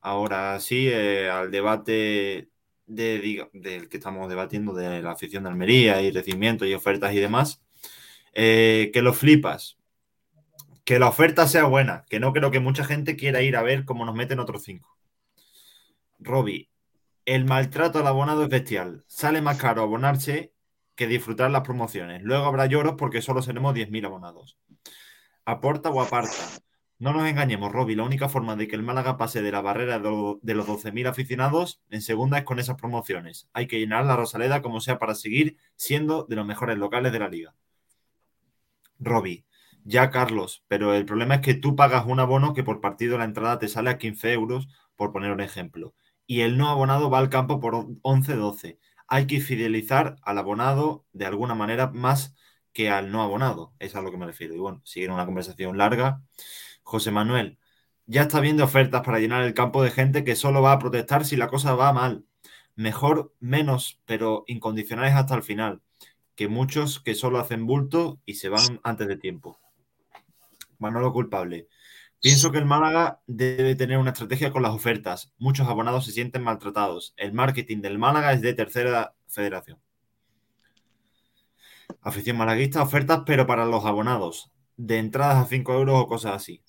Ahora sí, eh, al debate de, del que estamos debatiendo de la afición de Almería y recibimiento y ofertas y demás, eh, que lo flipas. Que la oferta sea buena, que no creo que mucha gente quiera ir a ver cómo nos meten otros cinco. Robbie, el maltrato al abonado es bestial. Sale más caro abonarse que disfrutar las promociones. Luego habrá lloros porque solo seremos 10.000 abonados. Aporta o aparta. No nos engañemos, Robbie. La única forma de que el Málaga pase de la barrera de lo- de los 12.000 aficionados en segunda es con esas promociones. Hay que llenar la Rosaleda como sea para seguir siendo de los mejores locales de la liga. Robbie, ya Carlos, pero el problema es que tú pagas un abono que por partido la entrada te sale a 15 euros, por poner un ejemplo. Y el no abonado va al campo por 11-12 hay que fidelizar al abonado de alguna manera más que al no abonado. Es a lo que me refiero. Y bueno, sigue una conversación larga. José Manuel, ya está viendo ofertas para llenar el campo de gente que solo va a protestar si la cosa va mal. Mejor menos, pero incondicionales hasta el final. Que muchos que solo hacen bulto y se van antes de tiempo. Manolo culpable. Pienso que el Málaga debe tener una estrategia con las ofertas. Muchos abonados se sienten maltratados. El marketing del Málaga es de tercera federación. Afición malaguista, ofertas, pero para los abonados. De entradas a 5 euros o cosas así.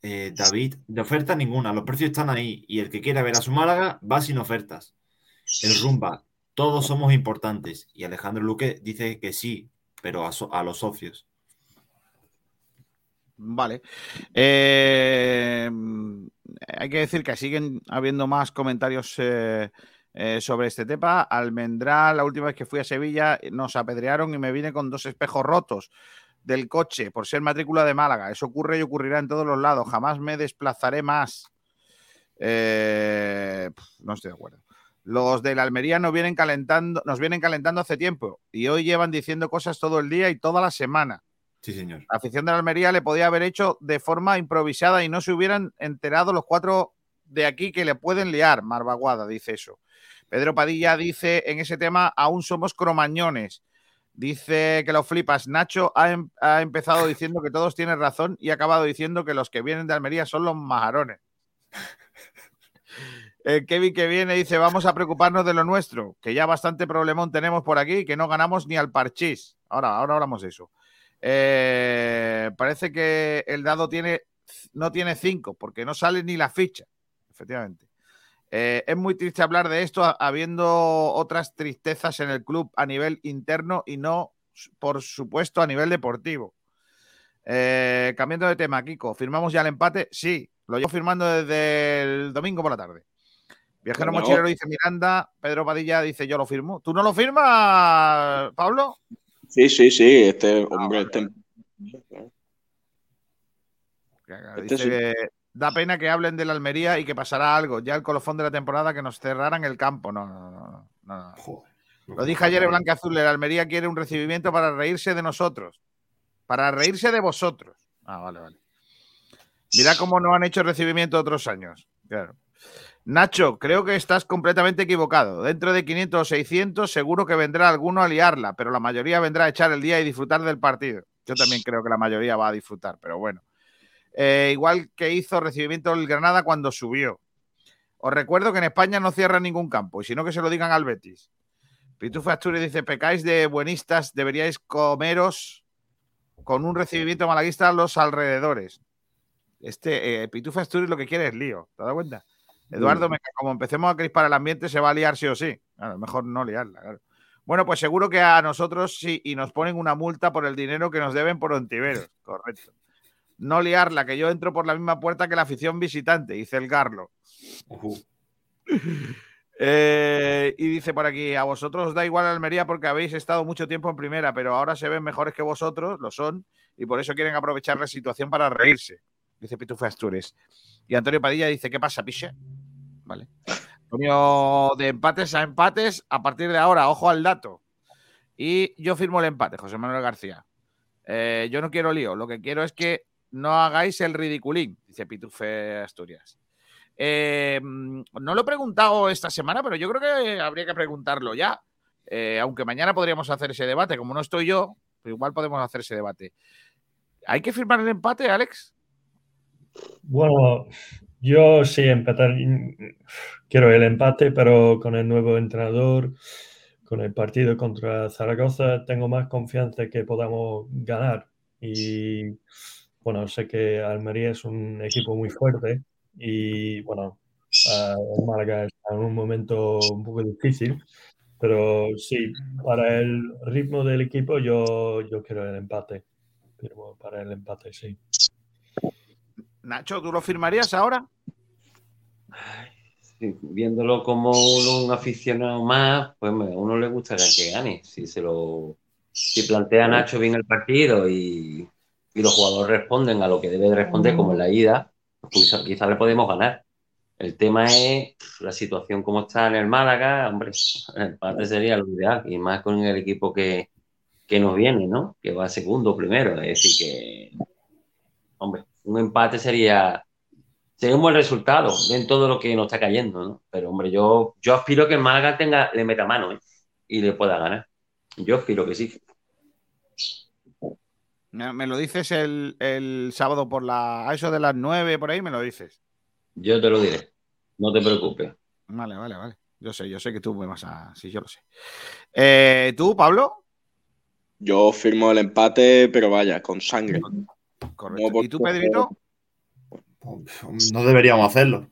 Eh, David, de oferta ninguna. Los precios están ahí. Y el que quiera ver a su Málaga va sin ofertas. El Rumba, todos somos importantes. Y Alejandro Luque dice que sí, pero a, a los socios. Vale. Eh, hay que decir que siguen habiendo más comentarios eh, eh, sobre este tema. Almendral, la última vez que fui a Sevilla, nos apedrearon y me vine con dos espejos rotos del coche por ser matrícula de Málaga. Eso ocurre y ocurrirá en todos los lados. Jamás me desplazaré más. No estoy de acuerdo. Los de la Almería nos vienen calentando, nos vienen calentando hace tiempo y hoy llevan diciendo cosas todo el día y toda la semana. Sí, señor. La afición de la Almería le podía haber hecho de forma improvisada y no se hubieran enterado los cuatro de aquí que le pueden liar. Marvaguada dice eso. Pedro Padilla dice en ese tema, aún somos cromañones. Dice que lo flipas. Nacho ha, em- ha empezado diciendo que todos tienen razón y ha acabado diciendo que los que vienen de Almería son los majarones. El Kevin que viene dice, vamos a preocuparnos de lo nuestro, que ya bastante problemón tenemos por aquí y que no ganamos ni al parchís. Ahora, ahora hablamos de eso. Eh, parece que el dado tiene, no tiene cinco, porque no sale ni la ficha. Efectivamente. Eh, es muy triste hablar de esto habiendo otras tristezas en el club a nivel interno y no, por supuesto, a nivel deportivo. Eh, cambiando de tema, Kiko, ¿firmamos ya el empate? Sí, lo llevo firmando desde el domingo por la tarde. Viajero. Mochilero dice Miranda, Pedro Padilla dice yo lo firmo. ¿Tú no lo firmas, Pablo? Sí, sí, sí, este hombre, este- Dice Este sí. que da pena que hablen de la Almería y que pasará algo. Ya el colofón de la temporada que nos cerraran el campo. No, no, no, no. Lo dije ayer en Blanca Azul. El Almería quiere un recibimiento para reírse de nosotros. Para reírse de vosotros. Ah, vale, vale. Mira cómo no han hecho recibimiento otros años. Claro. Nacho, creo que estás completamente equivocado. Dentro de 500 o 600 seguro que vendrá alguno a liarla, pero la mayoría vendrá a echar el día y disfrutar del partido. Yo también creo que la mayoría va a disfrutar, pero bueno. Eh, igual que hizo recibimiento del Granada cuando subió. Os recuerdo que en España no cierran ningún campo, y si no que se lo digan al Betis. Pitufo Asturias dice, pecáis de buenistas, deberíais comeros con un recibimiento malaguista a los alrededores. Este eh, Pitufo Asturias lo que quiere es lío, ¿te das cuenta? Eduardo, me- como empecemos a crispar el ambiente, se va a liar sí o sí. Claro, mejor no liarla. claro. Bueno, pues seguro que a nosotros sí, y nos ponen una multa por el dinero que nos deben por Ontiveros. Correcto. No liarla, que yo entro por la misma puerta que la afición visitante, dice el Garlo. Eh, y dice por aquí, a vosotros os da igual Almería porque habéis estado mucho tiempo en primera, pero ahora se ven mejores que vosotros, lo son, y por eso quieren aprovechar la situación para reírse, dice Pitufo Astures. Y Antonio Padilla dice, ¿qué pasa, piche? Vale. Antonio, de empates a empates, a partir de ahora, ojo al dato. Y yo firmo el empate, José Manuel García. Eh, yo no quiero lío, lo que quiero es que no hagáis el ridiculín, dice Pitufe Asturias. Eh, no lo he preguntado esta semana, pero yo creo que habría que preguntarlo ya. Eh, aunque mañana podríamos hacer ese debate. Como no estoy yo, pues igual podemos hacer ese debate. ¿Hay que firmar el empate, Alex? Bueno, yo sí empatar. Quiero el empate, pero con el nuevo entrenador, con el partido contra Zaragoza, tengo más confianza que podamos ganar. Y bueno, sé que Almería es un equipo muy fuerte y bueno, el Málaga está en un momento un poco difícil, pero sí, para el ritmo del equipo yo, yo quiero el empate. Firmo para el empate, sí. Nacho, ¿tú lo firmarías ahora? Viéndolo como un aficionado más, pues a uno le gustaría que gane. Si se lo si plantea Nacho bien el partido y, y los jugadores responden a lo que debe de responder, como en la ida, pues quizás le podemos ganar. El tema es la situación como está en el Málaga, hombre, el empate sería lo ideal, y más con el equipo que, que nos viene, ¿no? Que va segundo primero. Es decir, que, hombre, un empate sería sería un buen resultado en todo lo que nos está cayendo, ¿no? Pero, hombre, yo, yo aspiro que el Málaga tenga, le meta mano ¿eh? y le pueda ganar. Yo aspiro que sí. Me, lo dices el, el sábado por la. A eso de las 9 por ahí, me lo dices. Yo te lo diré. No te preocupes. Vale, vale, vale. Yo sé, yo sé que tú me vas a. Sí, yo lo sé. Eh, ¿Tú, Pablo? Yo firmo el empate, pero vaya, con sangre. Correcto. No, ¿Y tú, Pedrito? No deberíamos hacerlo.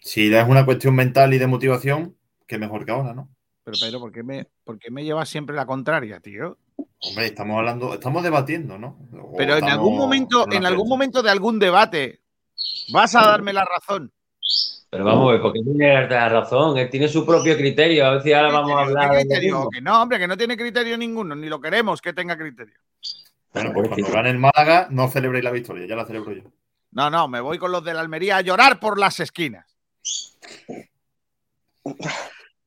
Si es una cuestión mental y de motivación, que mejor que ahora, ¿no? Pero, Pedro, ¿por qué me, por qué me llevas siempre la contraria, tío? Hombre, estamos hablando, estamos debatiendo, ¿no? O Pero en algún momento, en algún momento de algún debate, vas a darme la razón. Pero vamos a ver, porque tiene la razón. Él tiene su propio criterio. A ver si ahora vamos a ¿Qué hablar. de criterio? Que no, hombre, que no tiene criterio ninguno, ni lo queremos que tenga criterio. Bueno, pues cuando gane el Málaga, no celebréis la victoria, ya la celebro yo. No, no, me voy con los de la Almería a llorar por las esquinas.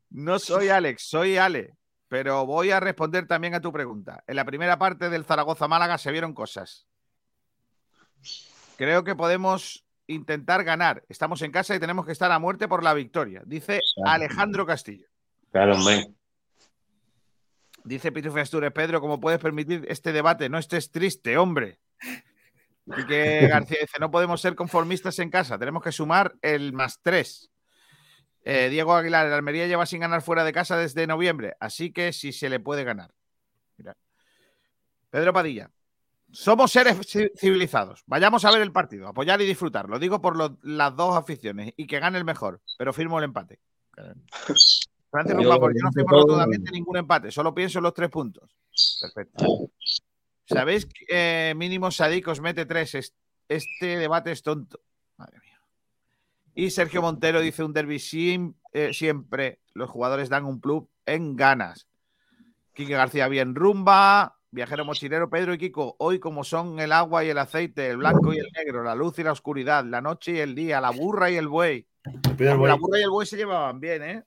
No soy Alex, soy Ale, pero voy a responder también a tu pregunta. En la primera parte del Zaragoza-Málaga se vieron cosas. Creo que podemos intentar ganar. Estamos en casa y tenemos que estar a muerte por la victoria, dice. Alejandro Castillo. Claro, hombre. Dice Pitufo Astures, Pedro, ¿cómo puedes permitir este debate? No estés triste, hombre. Y que García dice, no podemos ser conformistas en casa, tenemos que sumar el más tres. Eh, Diego Aguilar, el Almería lleva sin ganar fuera de casa desde noviembre, así que sí se le puede ganar. Mira. Pedro Padilla, somos seres ci- civilizados. Vayamos a ver el partido, apoyar y disfrutar. Lo digo por lo- las dos aficiones y que gane el mejor, pero firmo el empate. Francis Yo- Rumba, porque no yo- firmo rotundamente ningún empate, solo pienso en los tres puntos. Perfecto. ¿Sabéis que eh, mínimo Sadik os mete tres? Es- Este debate es tonto. Madre mía. Y Sergio Montero dice un derby sim- eh, siempre los jugadores dan un club en ganas. Quique García, bien rumba. Viajero mochilero, Pedro y Kiko, hoy como son el agua y el aceite, el blanco y el negro, la luz y la oscuridad, la noche y el día, la burra y el buey. La burra y el buey se llevaban bien, ¿eh?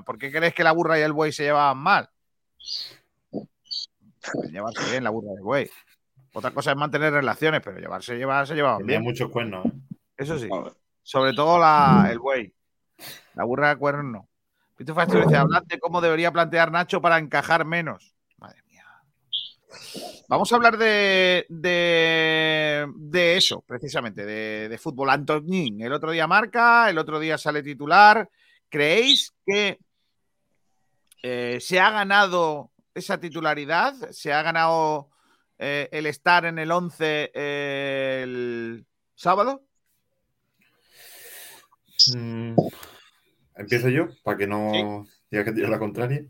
¿Por qué crees que la burra y el buey se llevaban mal? Pueden Llevarse bien la burra y el buey. Otra cosa es mantener relaciones, pero llevarse, llevar, se llevaban bien. muchos cuernos. ¿eh? Eso sí. sobre todo la, el buey. La burra de cuerno. Pitufo Asturias dice, hablad de cómo debería plantear Nacho para encajar menos. Madre mía. Vamos a hablar de, de, de eso, precisamente, de, de fútbol. Antonín, el otro día marca, el otro día sale titular. ¿Creéis que eh, se ha ganado esa titularidad? ¿Se ha ganado eh, el estar en el 11 eh, el sábado? Mm, Empiezo yo, para que no diga que tire la contraria.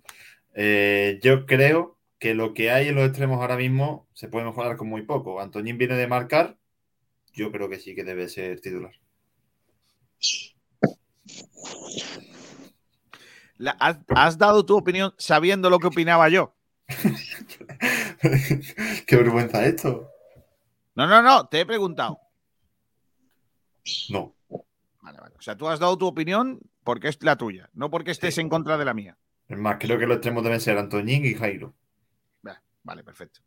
Eh, yo creo que lo que hay en los extremos ahora mismo se puede mejorar con muy poco. Antoñín viene de marcar, yo creo que sí que debe ser titular. La- has, has dado tu opinión sabiendo lo que opinaba yo. Qué vergüenza esto. No, no, no, te he preguntado. No. Vale, vale. O sea, tú has dado tu opinión porque es la tuya, no porque estés en contra de la mía. Es más, creo que los extremos deben ser Antoñín y Jairo. Va, Vale, perfecto.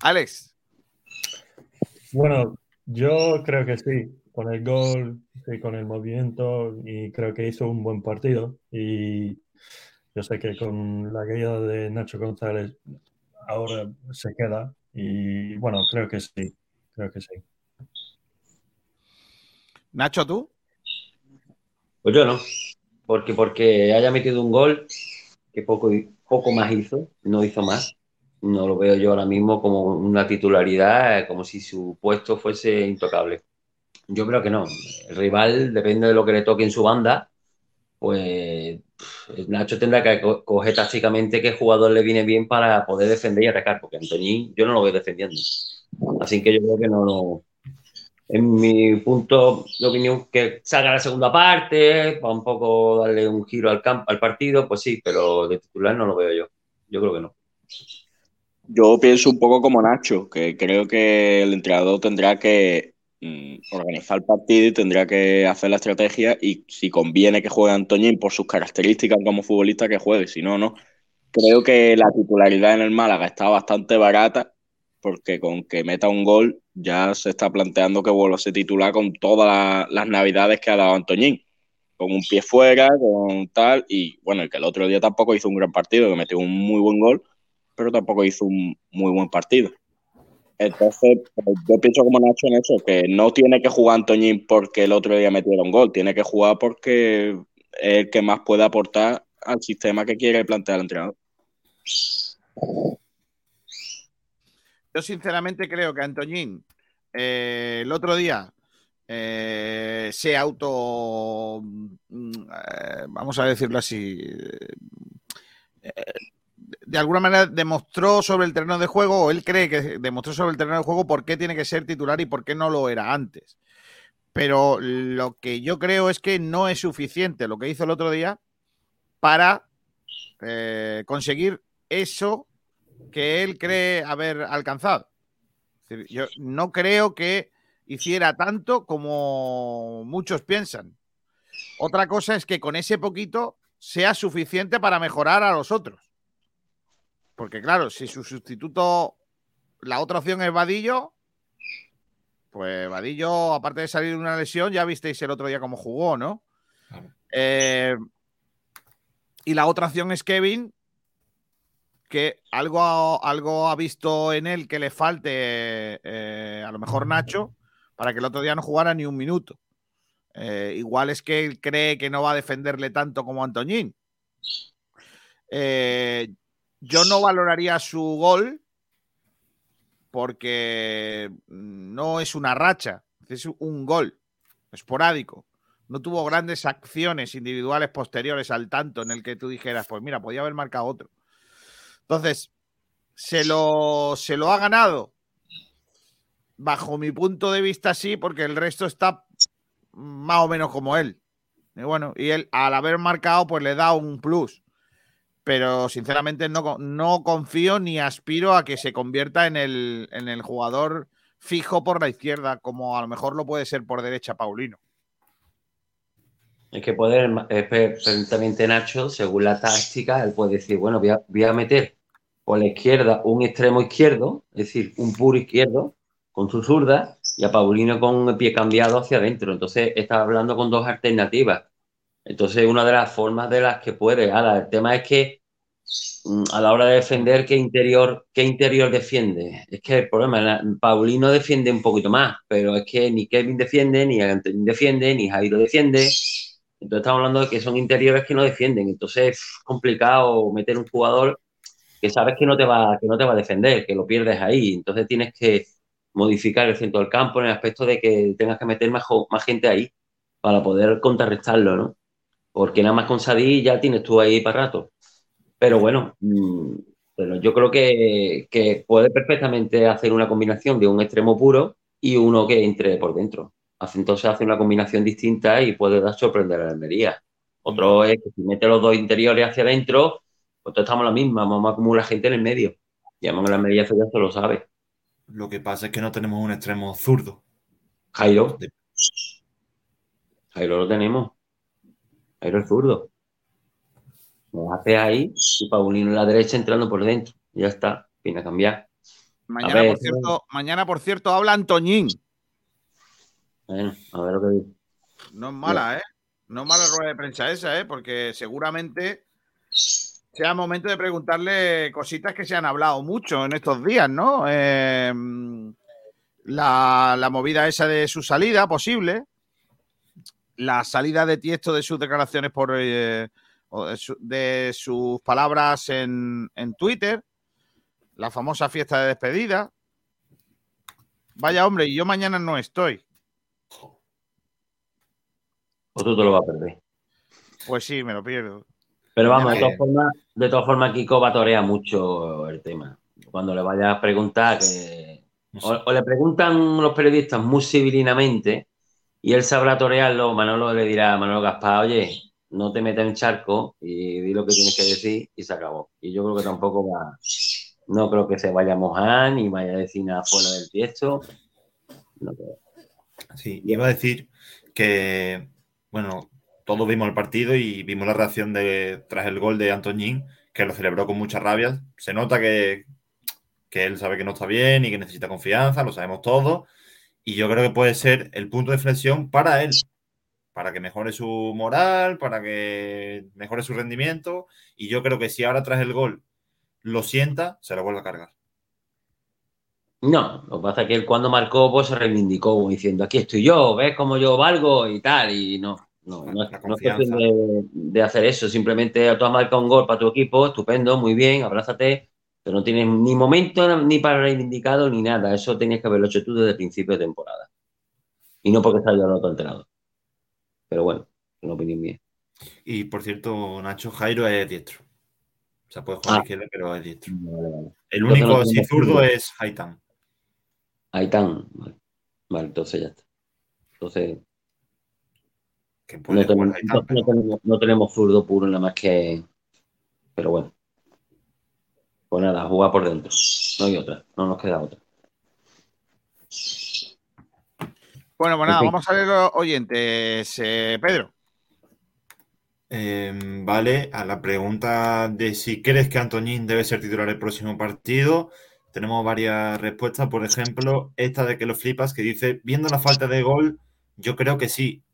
Alex, Bueno, yo creo que sí, con el gol, sí, con el movimiento y creo que hizo un buen partido y yo sé que con la caída de Nacho González ahora se queda y bueno, creo que sí, creo que sí. Nacho, tú. Pues yo no. Porque, porque haya metido un gol, que poco, poco más hizo, no hizo más. No lo veo yo ahora mismo como una titularidad, como si su puesto fuese intocable. Yo creo que no. El rival, depende de lo que le toque en su banda, pues Nacho tendrá que co- coger tácticamente qué jugador le viene bien para poder defender y atacar, porque Antoñín yo no lo veo defendiendo. Así que yo creo que no, en mi punto de opinión, que salga la segunda parte, para un poco darle un giro al campo, al partido, pues sí, pero de titular no lo veo yo. Yo creo que no. Yo pienso un poco como Nacho, que creo que el entrenador tendrá que organizar el partido y tendrá que hacer la estrategia y si conviene que juegue Antoñín por sus características como futbolista, que juegue, si no, no. Creo que la titularidad en el Málaga está bastante barata porque con que meta un gol ya se está planteando que vuelva a ser titular con todas la- las navidades que ha dado Antoñín. Con un pie fuera, con tal, y bueno, y que el otro día tampoco hizo un gran partido, que metió un muy buen gol, pero tampoco hizo un muy buen partido. Entonces, pues, yo pienso como Nacho en eso, que no tiene que jugar Antoñín porque el otro día metiera un gol, tiene que jugar porque es el que más puede aportar al sistema que quiere plantear el entrenador. Yo sinceramente creo que Antoñín eh, el otro día eh, se auto, mm, eh, vamos a decirlo así, de alguna manera demostró sobre el terreno de juego, o él cree que demostró sobre el terreno de juego por qué tiene que ser titular y por qué no lo era antes. Pero lo que yo creo es que no es suficiente lo que hizo el otro día para eh, conseguir eso que él cree haber alcanzado. Yo no creo que hiciera tanto como muchos piensan. Otra cosa es que con ese poquito sea suficiente para mejorar a los otros. Porque claro, si su sustituto, la otra opción es Vadillo, pues Vadillo, aparte de salir de una lesión, ya visteis el otro día cómo jugó, ¿no? Claro. Eh, y la otra opción es Kevin, que algo, algo ha visto en él que le falte eh, a lo mejor Nacho para que el otro día no jugara ni un minuto. Eh, igual es que él cree que no va a defenderle tanto como Antoñín. Eh, yo no valoraría su gol porque no es una racha, es un gol esporádico. No tuvo grandes acciones individuales posteriores al tanto en el que tú dijeras, pues mira, podía haber marcado otro. Entonces, se lo, se lo ha ganado. Bajo mi punto de vista, sí, porque el resto está más o menos como él. Y bueno, y él al haber marcado, pues le da un plus. Pero sinceramente no, no confío ni aspiro a que se convierta en el, en el jugador fijo por la izquierda, como a lo mejor lo puede ser por derecha Paulino. Es que poder, perfectamente Nacho, según la táctica, él puede decir, bueno, voy a, voy a meter por la izquierda un extremo izquierdo, es decir, un puro izquierdo, con su zurda y a Paulino con el pie cambiado hacia adentro. Entonces está hablando con dos alternativas. Entonces, una de las formas de las que puede. Ahora, el tema es que mm, a la hora de defender, ¿qué interior, qué interior defiende? Es que el problema, la- Paulino defiende un poquito más, pero es que ni Kevin defiende, ni Antonín defiende, ni Jairo defiende. Entonces estamos hablando de que son interiores que no defienden. Entonces es complicado meter un jugador que sabes que no te va, que no te va a defender, que lo pierdes ahí. Entonces tienes que modificar el centro del campo en el aspecto de que tengas que meter más gente ahí para poder contrarrestarlo, ¿no? Porque nada más con Sadí ya tienes tú ahí para rato. Pero bueno, mm, yo creo que, que puede perfectamente hacer una combinación de un extremo puro y uno que entre por dentro. Entonces hace una combinación distinta y puede dar sorprender a la Almería. Otro es que si mete los dos interiores hacia adentro, pues todos estamos la misma, vamos a acumular gente en el medio. Y además la Almería eso ya se lo sabe. Lo que pasa es que no tenemos un extremo zurdo. Jairo. Jairo lo tenemos. Jairo es zurdo. Nos hace ahí y Paulino en la derecha entrando por dentro. Ya está. Viene a cambiar. Mañana, ver, por cierto, mañana, por cierto, habla Antoñín. Bueno, a ver lo que dice. No es mala, ¿eh? No es mala rueda de prensa esa, ¿eh? Porque seguramente sea momento de preguntarle cositas que se han hablado mucho en estos días, ¿no? Eh, la, la movida esa de su salida posible, la salida de Tiesto de sus declaraciones por eh, de, su- de sus palabras en, en Twitter, la famosa fiesta de despedida. Vaya hombre, y yo mañana no estoy. O tú te lo vas a perder. Pues sí, me lo pierdo. Pero vamos, de todas formas, de todas formas, Kiko batorea mucho el tema. Cuando le vayas a preguntar, que o le preguntan los periodistas muy civilinamente y él sabrá torearlo, Manolo le dirá a Manolo Gaspar, oye, no te metas en charco y di lo que tienes que decir y se acabó. Y yo creo que tampoco va, no creo que se vaya a mojar ni vaya a decir nada fuera del tiesto. No creo. Sí, iba a decir que, bueno, todos vimos el partido y vimos la reacción de tras el gol de Antoñín, que lo celebró con mucha rabia. Se nota que, que él sabe que no está bien y que necesita confianza, lo sabemos todos. Y yo creo que puede ser el punto de inflexión para él, para que mejore su moral, para que mejore su rendimiento. Y yo creo que si ahora tras el gol lo sienta, se lo vuelve a cargar. No, lo que pasa es que él cuando marcó, pues se reivindicó diciendo, aquí estoy yo, ves cómo yo valgo y tal, y no, no, no, es- La no es cuestión de, de hacer eso, simplemente tú has marcado un gol para tu equipo, estupendo, muy bien, abrázate, pero no tienes ni momento ni para reivindicado ni nada, eso tenías que haberlo hecho tú desde el principio de temporada. Y no porque salió el otro entrenador. Pero bueno, es una opinión mía. Y por cierto, Nacho Jairo es diestro. O sea, puede jugar Ah. izquierda, pero es diestro. Vale, vale. El único no así tenemos zurdo es Haitán. Ahí están. Vale. Vale, entonces ya está. Entonces, no jugar tenemos, Haitán, no, pero- tenemos, no tenemos zurdo puro nada más que. Pero bueno. Pues nada, jugar por dentro. No hay otra. No nos queda otra. Bueno, pues En nada, fin. vamos a ver los oyentes. Eh, Pedro. Eh, vale, a la pregunta de si crees que Antoñín debe ser titular el próximo partido, tenemos varias respuestas. Por ejemplo, esta de que lo flipas, que dice, viendo la falta de gol, yo creo que sí.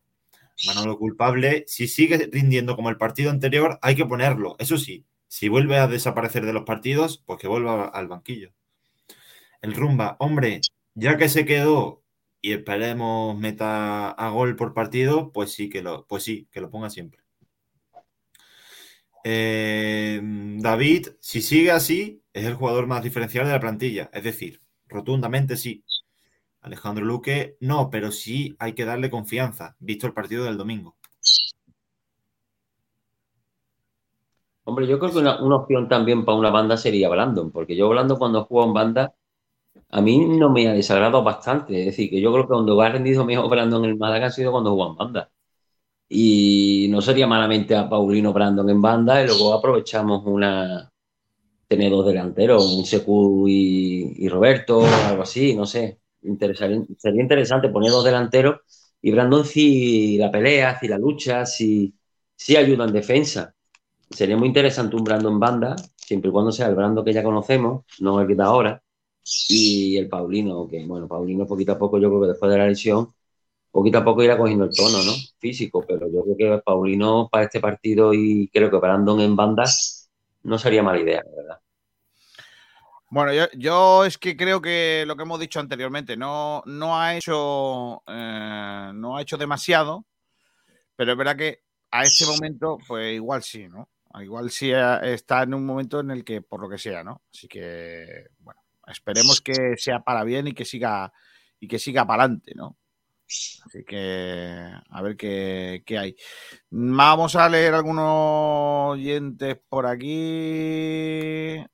Manolo culpable, si sigue rindiendo como el partido anterior, hay que ponerlo. Eso sí, si vuelve a desaparecer de los partidos, pues que vuelva al banquillo. El rumba, hombre, ya que se quedó y esperemos meta a gol por partido, pues sí que lo, pues sí, que lo ponga siempre. Eh, David, si sigue así, es el jugador más diferencial de la plantilla. Es decir, rotundamente sí. Alejandro Luque, no, pero sí hay que darle confianza, visto el partido del domingo. Hombre, yo creo que una, una opción también para una banda sería Brandon, porque yo Brandon cuando juego en banda, a mí no me ha desagradado bastante. Es decir, que yo creo que cuando ha rendido mejor Brandon en el Málaga ha sido cuando juega en banda. Y no sería malamente a Paulino Brandon en banda y luego aprovechamos una tener dos delanteros, un Secu y, y Roberto, algo así, no sé. Interesaría- sería interesante poner dos delanteros y Brandon si la pelea, si la lucha, si, si ayuda en defensa. Sería muy interesante un Brandon en banda, siempre y cuando sea el Brandon que ya conocemos, no el que da ahora. y el Paulino, que bueno, Paulino poquito a poco, yo creo que después de la lesión, poquito a poco irá cogiendo el tono, ¿no? Físico, pero yo creo que Paulino para este partido y creo que para Andón en bandas no sería mala idea, la verdad. Bueno, yo, yo es que creo que lo que hemos dicho anteriormente, no, no ha hecho eh, no ha hecho demasiado, pero es verdad que a este momento, pues igual sí, ¿no? Igual sí eh, está en un momento en el que, por lo que sea, ¿no? Así que, bueno, esperemos que sea para bien y que siga y que siga para adelante, ¿no? Así que a ver qué, qué, hay. Vamos a leer algunos oyentes por aquí.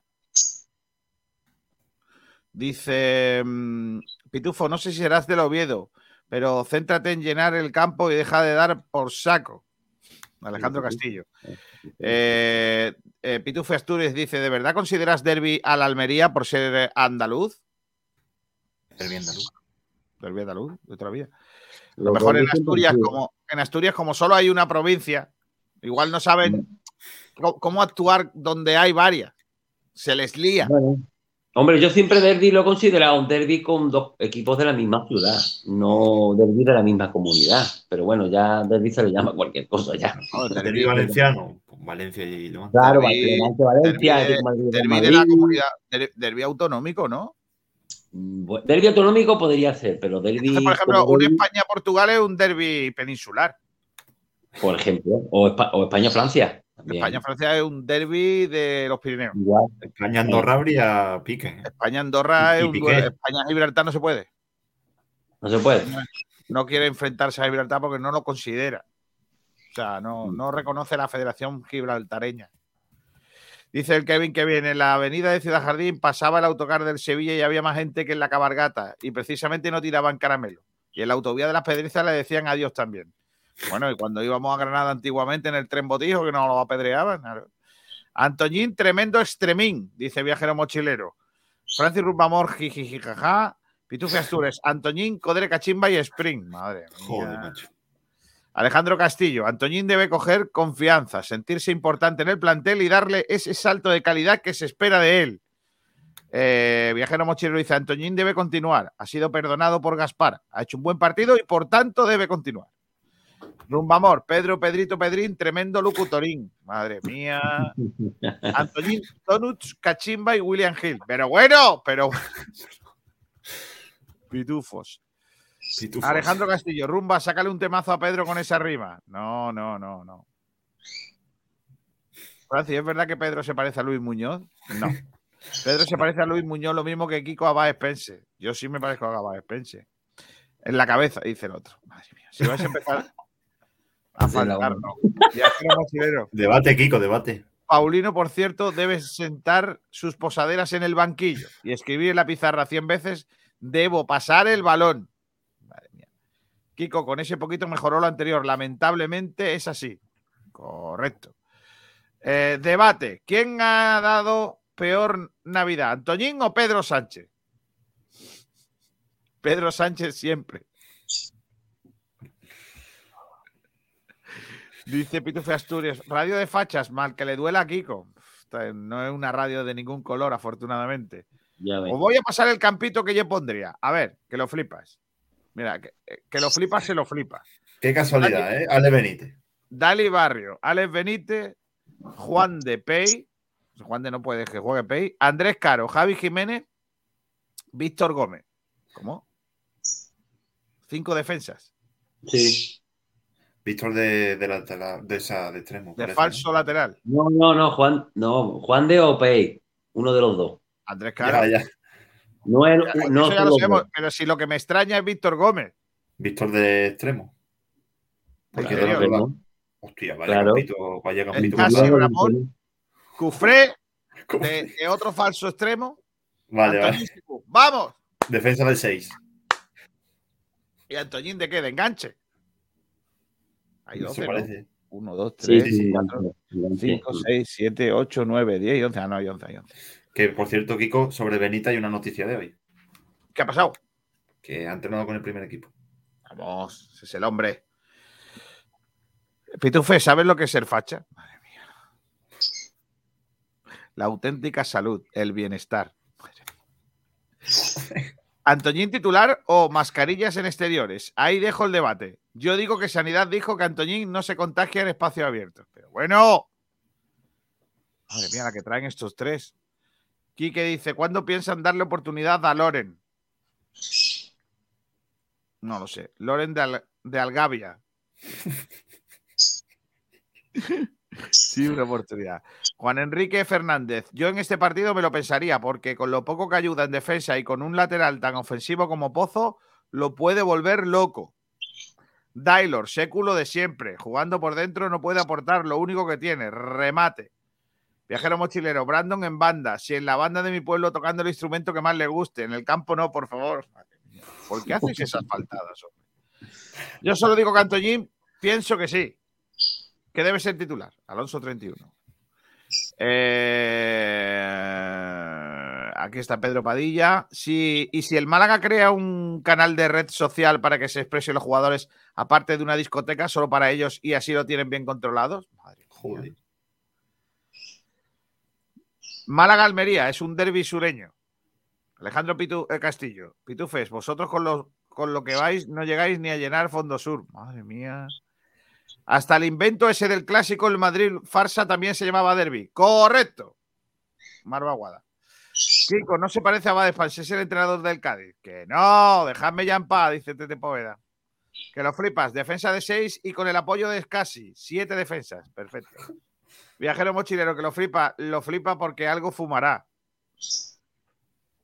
Dice mm, Pitufo, no sé si serás del Oviedo, pero céntrate en llenar el campo y deja de dar por saco. Alejandro Castillo. Eh, eh, Pitufo Asturias dice: ¿De verdad consideras derby al Almería por ser andaluz? Derby andaluz. Derby andaluz, de otra vida. Lo mejor en Asturias, como, en Asturias, como solo hay una provincia, igual no saben cómo actuar donde hay varias. Se les lía. Bueno, hombre, yo siempre derby lo he considerado un derby con dos equipos de la misma ciudad, no derby de la misma comunidad. Pero bueno, ya derby se le llama cualquier cosa ya. No, derby valenciano, Valencia y demás. Claro, derby, Valencia, derby, derby de la comunidad, derby autonómico, ¿no? Derby autonómico podría ser, pero derby. Entonces, por ejemplo, un España-Portugal es un derby peninsular. Por ejemplo, o, o España-Francia. España-Francia es un derby de los Pirineos. España-Andorra habría pique. España-Andorra es un duelo. España-Gibraltar no se puede. No se puede. No quiere enfrentarse a Gibraltar porque no lo considera. O sea, no, Mm. no reconoce la Federación Gibraltareña. Dice el Kevin que viene en la avenida de Ciudad Jardín pasaba el autocar del Sevilla y había más gente que en la cabargata y precisamente no tiraban caramelo. Y en la autovía de las Pedrizas le decían adiós también. Bueno, y cuando íbamos a Granada antiguamente en el tren botijo que nos lo apedreaban. Antoñín, tremendo extremín, dice viajero mochilero. Francis Rubamor, jijijijaja. Pitufe Astures, Antoñín, Codere Cachimba y Spring. Madre mía. Joder, macho. Alejandro Castillo, Antoñín debe coger confianza, sentirse importante en el plantel y darle ese salto de calidad que se espera de él. Eh, Viajero Mochilero dice, Antoñín debe continuar, ha sido perdonado por Gaspar, ha hecho un buen partido y por tanto debe continuar. Rumbamor, Pedro, Pedrito, Pedrín, tremendo locutorín. Madre mía. Antoñín, Donuts, Cachimba y William Hill. Pero bueno, pero... Pitufos. Pitufos. Alejandro Castillo, rumba, sácale un temazo a Pedro con esa rima. No, no, no, no. Francis, ¿es verdad que Pedro se parece a Luis Muñoz? No. Pedro se parece a Luis Muñoz lo mismo que Kiko a Baez Pense. Yo sí me parezco a Baez Pense. En la cabeza, dice el otro. Madre mía, si vais a empezar a. Debate, Kiko, debate. Paulino, por cierto, debe sentar sus posaderas en el banquillo y escribir en la pizarra 100 veces, debo pasar el balón. Madre mía. Kiko, con ese poquito mejoró lo anterior. Lamentablemente es así. Correcto. Eh, debate. ¿Quién ha dado peor Navidad? ¿Antoñín o Pedro Sánchez? Pedro Sánchez siempre. Dice Pitufe Asturias, radio de fachas, mal que le duela a Kiko. No es una radio de ningún color, afortunadamente. Ya. Os voy a pasar el campito que yo pondría. A ver, que lo flipas. Mira, que, que lo flipas, se lo flipa. Qué casualidad, ¿eh? Ale Benítez. Dali Barrio, Alex Benítez, Juan de Pey. Juan de no puede que juegue Pey. Andrés Caro, Javi Jiménez, Víctor Gómez. ¿Cómo? Cinco defensas. Sí. Víctor de, de, la, de, la- de esa de extremo. De parece, falso lateral. No, no, no, Juan, no, Juan de Opey, uno de los dos. Andrés ¿no? Caro. Ya, ya. No es, Eso no ya lo sabemos, dos. pero si lo que me extraña es Víctor Gómez. Víctor de extremo. ¿En Hay que serio? darle la- ¿no? Hostia, vaya Claro. campito, vaya campito. Casi Claro, Ramón. Cufré de, de otro falso extremo. Vale, vale. ¡Vamos! Defensa del 6. ¿Y Antoñín de qué? ¿De enganche? Hay Se 12, ¿no? parece. 1, 2, Sí, 3, sí, 4, sí, 5, 6, 7, 8, 9, 10 y 11. Ah, no, hay 11, hay 11. Que por cierto, Kiko, sobre Benita hay una noticia de hoy. ¿Qué ha pasado? Que ha entrenado con el primer equipo. Vamos, ese es el hombre. Pitufe, ¿sabes lo que es ser facha? Madre mía. La auténtica salud, el bienestar. Antoñín titular o mascarillas en exteriores. Ahí dejo el debate. Yo digo que Sanidad dijo que Antoñín no se contagia en espacio abierto. Pero bueno. Madre mía, la que traen estos tres. Quique dice, ¿cuándo piensan darle oportunidad a Loren? No lo sé. Loren de, Al- de Algavia. sí, una oportunidad. Juan Enrique Fernández. Yo en este partido me lo pensaría, porque con lo poco que ayuda en defensa y con un lateral tan ofensivo como Pozo, lo puede volver loco. Dailor, século de siempre. Jugando por dentro no puede aportar lo único que tiene, remate. Viajero mochilero, Brandon en banda. Si en la banda de mi pueblo tocando el instrumento que más le guste, en el campo no, por favor. ¿Por qué haces esas faltadas, hombre? Yo solo digo que Antoñín, pienso que sí, que debe ser titular. Alonso 31. Eh, aquí está Pedro Padilla. Si, y si el Málaga crea un canal de red social para que se expresen los jugadores, aparte de una discoteca, solo para ellos y así lo tienen bien controlados. Madre. Joder. Málaga-Almería es un derbi sureño. Alejandro Pitu, eh, Castillo, Pitufes, vosotros con lo, con lo que vais no llegáis ni a llenar Fondo Sur. Madre mía. Hasta el invento ese del clásico, el Madrid farsa también se llamaba derby. Correcto. Marva Aguada. Kiko, no se parece a Badefans, es el entrenador del Cádiz. Que no, dejadme ya en paz, dice Tete Poveda. Que lo flipas. Defensa de 6 y con el apoyo de Scassi. Siete defensas. Perfecto. Viajero mochilero que lo flipa, lo flipa porque algo fumará.